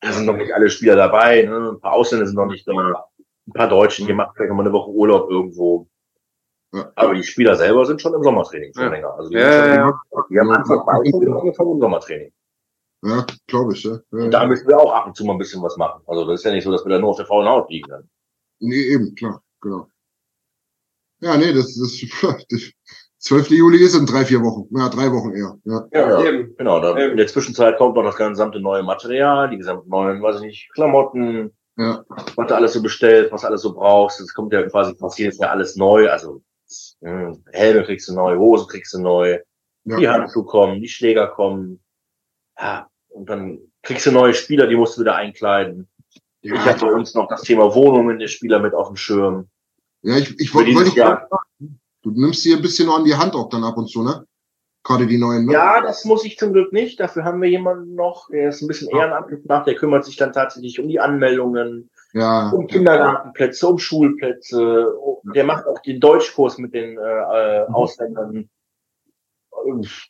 Da sind noch nicht alle Spieler dabei, ne? ein paar Ausländer sind noch nicht da, ein paar Deutschen, die machen vielleicht noch mal eine Woche Urlaub irgendwo. Ja. Aber die Spieler selber sind schon im Sommertraining schon Ja. länger. Also die, Ja, sind schon, ja, ja. die haben Anfang Mai angefangen im Sommertraining. Ja, glaube ich, ja. ja. Und da müssen wir auch ab und zu mal ein bisschen was machen. Also das ist ja nicht so, dass wir da nur auf der faulen Haut liegen dann. Nee, eben, klar, genau. Ja, nee, das, das, das 12. Juli ist in drei, vier Wochen. Ja, drei Wochen eher. Ja, Ja, ja. genau. Dann in der Zwischenzeit kommt noch das gesamte neue Material, die gesamten neuen, weiß ich nicht, Klamotten, ja. was du alles so bestellt, was du alles so brauchst. Es kommt ja quasi fast jedes Jahr alles neu. Also mh, Helme kriegst du neu, Hosen kriegst du neu, die ja. Handschuhe kommen, die Schläger kommen. Ja, und dann kriegst du neue Spieler, die musst du wieder einkleiden. Ich habe bei uns noch das Thema Wohnungen der Spieler mit auf dem Schirm. Ja, ich, ich wollte sagen, du nimmst sie ein bisschen noch an die Hand auch dann ab und zu, ne? Gerade die neuen, ne? Ja, das muss ich zum Glück nicht. Dafür haben wir jemanden noch, der ist ein bisschen ehrenamtlich macht. Der kümmert sich dann tatsächlich um die Anmeldungen, Ja. um Kindergartenplätze, um Schulplätze. um- Der macht auch den Deutschkurs mit den äh, äh, Ausländern.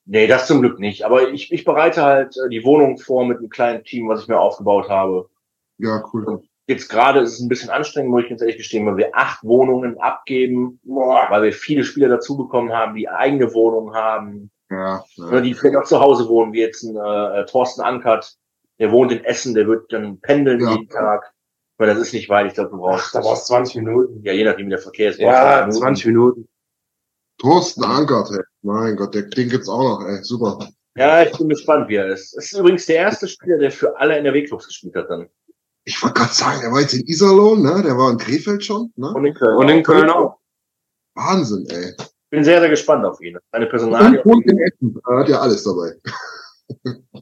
Nee, das zum Glück nicht. Aber ich, ich bereite halt äh, die Wohnung vor mit einem kleinen Team, was ich mir aufgebaut habe. Ja, cool. Jetzt gerade ist es ein bisschen anstrengend, muss ich ganz ehrlich gestehen, weil wir acht Wohnungen abgeben, weil wir viele Spieler dazu bekommen haben, die eigene Wohnungen haben. Ja. Oder die vielleicht auch zu Hause wohnen, wie jetzt ein äh, Thorsten Ankert, der wohnt in Essen, der wird dann pendeln Ja. jeden Tag. Weil das ist nicht weit, ich glaube, du brauchst. Da brauchst du 20 Minuten. Ja, je nachdem, wie der Verkehr ist. Ja, brauchst du 20 Minuten. Thorsten Ankert, ey. Mein Gott, der, den gibt's auch noch, ey. Super. Ja, ich bin gespannt, wie er ist. Es ist übrigens der erste Spieler, der für alle NRW-Clubs gespielt hat dann. Ich wollte gerade sagen, der war jetzt in Iserlohn, ne? Der war in Krefeld schon, ne? Und in Köln. Und in Köln auch. Wahnsinn, ey. Bin sehr, sehr gespannt auf ihn. Seine Personalie. Und, und in Essen. Er hat ja alles dabei.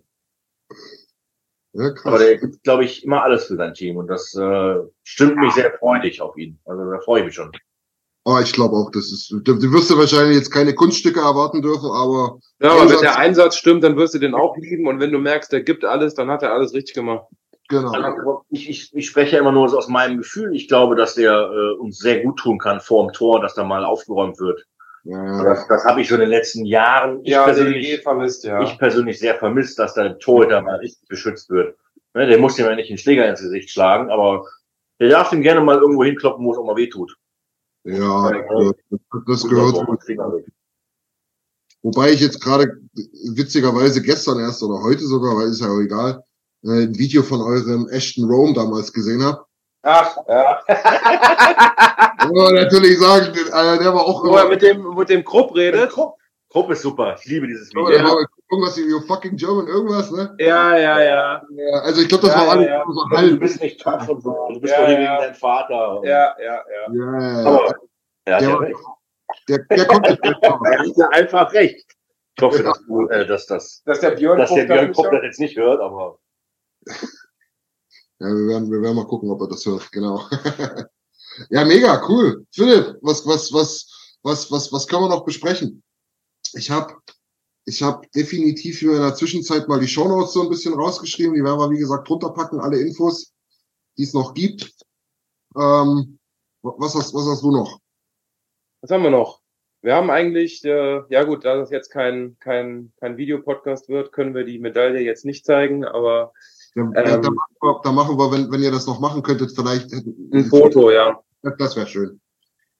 ja, krass. Aber der gibt, glaube ich, immer alles für sein Team. Und das äh, stimmt mich sehr freudig auf ihn. Also da freue ich mich schon. Aber ich glaube auch, das ist, du, du wirst ja wahrscheinlich jetzt keine Kunststücke erwarten dürfen, aber Ja, aber wenn Einsatz- der Einsatz stimmt, dann wirst du den auch lieben. Und wenn du merkst, der gibt alles, dann hat er alles richtig gemacht. genau. Also, ich, ich, ich spreche ja immer nur aus meinem Gefühl. Ich glaube, dass der äh, uns sehr gut tun kann vor dem Tor, dass da mal aufgeräumt wird. Ja, Das, das habe ich so in den letzten Jahren ich, persönlich, vermisst, ja. ich persönlich sehr vermisst, dass da der Torhüter mal richtig beschützt wird. Ne, der muss dem ja nicht den Schläger ins Gesicht schlagen, aber der darf ihm gerne mal irgendwo hinkloppen, wo es auch mal weh tut. Ja, das, das gehört. Wobei ich jetzt gerade witzigerweise gestern erst oder heute sogar, weil ist ja auch egal, äh, ein Video von eurem Ashton Rome damals gesehen habe. Ach, ja. Aber natürlich sagen, äh, der war auch Wo er mit dem, mit dem Krupp redet. Krupp ist super. Ich liebe dieses Video. der war irgendwas you fucking German, irgendwas, ne? Ja, ja, ja. Ja, also ich glaube, das Ja, war alles ja. so Du bist nicht tough und so. Du bist Ja, doch hier ja. wegen deinem Vater. Ja, ja, ja. Ja, ja, ja. Aber er hat Der ja war- recht. Der, der kommt jetzt Er hat ja einfach recht. Ich hoffe, dass, du, äh, dass, dass, Dass der Björn dass der Björn nicht hört? das jetzt nicht hört, aber Ja, wir werden, wir werden mal gucken, ob er das hört, genau. ja, mega, cool. Philipp, was, was, was, was, was, was können wir noch besprechen? Ich habe ich hab definitiv hier in der Zwischenzeit mal die Shownotes so ein bisschen rausgeschrieben. Die werden wir, wie gesagt, runterpacken, alle Infos, die es noch gibt. Ähm, was hast, was hast du noch? Was haben wir noch? Wir haben eigentlich, äh, ja gut, da das jetzt kein, kein, kein Videopodcast wird, können wir die Medaille jetzt nicht zeigen, aber Da, Ähm. da, da, machen wir, da machen wir, wenn, wenn ihr das noch machen könntet, vielleicht. ein Foto, ja. Das wäre schön.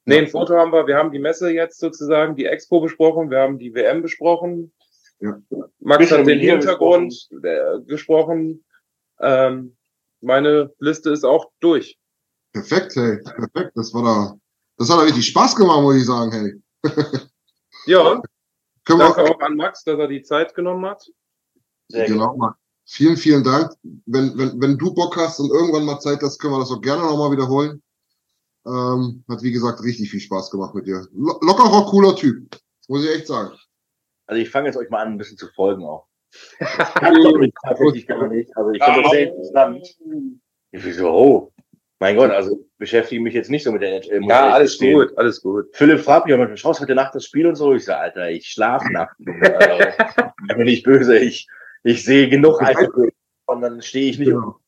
Nee, ein Foto haben wir. Wir haben die Messe jetzt sozusagen, die Expo besprochen, wir haben die WM besprochen. Ja. Max Bisschen hat den Hintergrund äh, gesprochen. Ähm, meine Liste ist auch durch. Perfekt, hey. Perfekt. Das war da. Das hat da richtig Spaß gemacht, muss ich sagen, hey. Ja, Können danke wir, auch an Max, dass er die Zeit genommen hat. sehr genau, gut. mal. Vielen, vielen Dank. Wenn, wenn, wenn du Bock hast und irgendwann mal Zeit hast, können wir das auch gerne nochmal wiederholen. Ähm, hat, wie gesagt, richtig viel Spaß gemacht mit dir. Lo lockerer, cooler Typ. Muss ich echt sagen. Also ich fange jetzt euch mal an, ein bisschen zu folgen auch. Kann ich tatsächlich gar nicht. Also ich finde das sehr interessant. Ich bin so, oh, mein Gott, also beschäftige mich jetzt nicht so mit der NHL. Ja, alles gestehen. gut, alles gut. Philipp fragt mich, aber schaust heute Nacht das Spiel und so. Ich sage, Alter, ich schlafe nachts. Also, ich bin nicht böse. Ich, ich sehe genug Eishockey und dann stehe ich nicht Genau.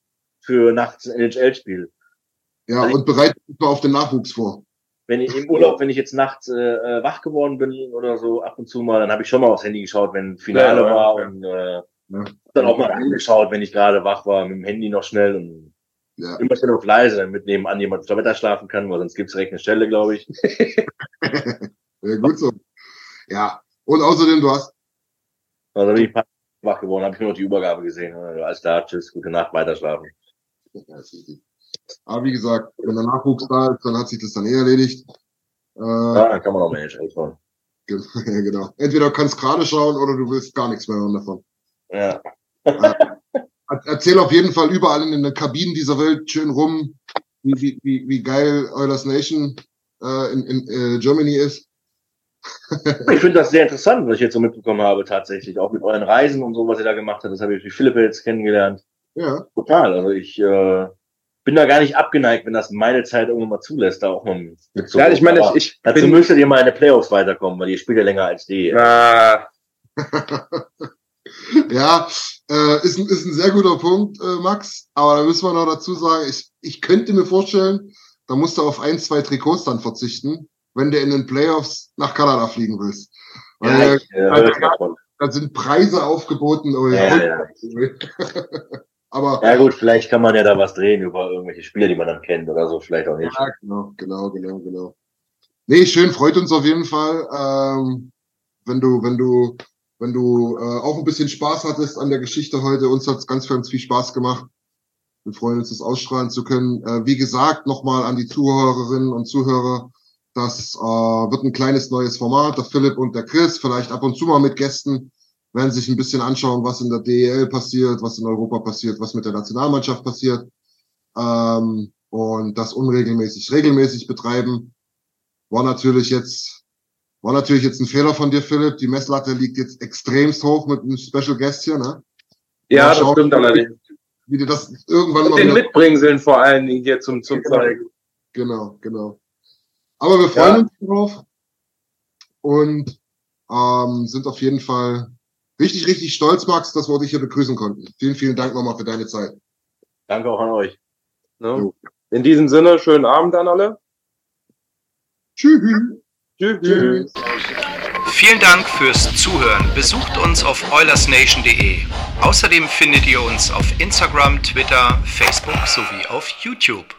für nachts ein NHL-Spiel. Ja, Also- und bereite dich mal auf den Nachwuchs vor. Wenn ich im Urlaub, wenn ich jetzt nachts äh, äh, wach geworden bin oder so ab und zu mal, dann habe ich schon mal aufs Handy geschaut, wenn Finale Ja, war ja. und äh, Ja. dann auch mal angeschaut, wenn ich gerade wach war, mit dem Handy noch schnell und Ja. immer schön auf leise, damit nebenan jemand auf der Wetter schlafen kann, weil sonst gibt's direkt eine Stelle, glaube ich. ja, gut so. Ja. Und außerdem, du hast, Also bin ich paar wach geworden, habe ich nur noch die Übergabe gesehen. Also, alles klar, tschüss, gute Nacht, weiter schlafen. Ja, ist easy. Aber wie gesagt, wenn der Nachwuchs da ist, dann hat sich das dann eh erledigt. Äh, Ja, kann man auch mal NHL schauen. genau. Entweder du kannst gerade schauen oder du willst gar nichts mehr hören davon. Ja. Erzähl auf jeden Fall überall in den Kabinen dieser Welt schön rum, wie, wie, wie geil Eulers Nation äh, in, in äh, Germany ist. ich finde das sehr interessant, was ich jetzt so mitbekommen habe, tatsächlich. Auch mit euren Reisen und so, was ihr da gemacht habt. Das habe ich durch Philipp jetzt kennengelernt. Ja. Total. Also ich äh, bin da gar nicht abgeneigt, wenn das meine Zeit irgendwann mal zulässt, da auch mal mitzukommen. Ja, ich meine, ich, ich Dazu bin, müsstet ihr mal in die Playoffs weiterkommen, weil ihr spielt ja länger als die. Ah, ja, äh, ist, ein, ist ein sehr guter Punkt, äh, Max. Aber da müssen wir noch dazu sagen, ich, ich könnte mir vorstellen, da musst du auf ein, zwei Trikots dann verzichten, wenn du in den Playoffs nach Kanada fliegen willst. Weil Ja, ich, äh, da, da sind Preise aufgeboten. Oh, Ja, ja. Aber Ja gut, vielleicht kann man ja da was drehen über irgendwelche Spiele, die man dann kennt oder so, vielleicht auch nicht. Ja, genau, genau, genau, genau. Nee, schön, freut uns auf jeden Fall. Ähm, wenn du, wenn du, wenn du äh, auch ein bisschen Spaß hattest an der Geschichte heute, uns hat's ganz, ganz viel Spaß gemacht. Wir freuen uns, das ausstrahlen zu können. Äh, wie gesagt, nochmal an die Zuhörerinnen und Zuhörer, das äh, wird ein kleines neues Format. Der Philipp und der Chris, vielleicht ab und zu mal mit Gästen, werden sich ein bisschen anschauen, was in der DEL passiert, was in Europa passiert, was mit der Nationalmannschaft passiert. Ähm, und das unregelmäßig, regelmäßig betreiben. War natürlich jetzt, war natürlich jetzt ein Fehler von dir, Philipp. Die Messlatte liegt jetzt extremst hoch mit einem Special Guest hier, ne? ja, das stimmt allerdings. Wie dir das irgendwann Und mal den Mitbringseln vor allen Dingen hier zum, zum Zeigen. Genau, genau. Aber wir freuen Ja. uns drauf und ähm, sind auf jeden Fall richtig, richtig stolz, Max, dass wir dich hier begrüßen konnten. Vielen, vielen Dank nochmal für deine Zeit. Danke auch an euch. Ne? In diesem Sinne, schönen Abend an alle. Tschüss. Tschüss. Tschüss. Vielen Dank fürs Zuhören. Besucht uns auf oilersnation.de. Außerdem findet ihr uns auf Instagram, Twitter, Facebook sowie auf YouTube.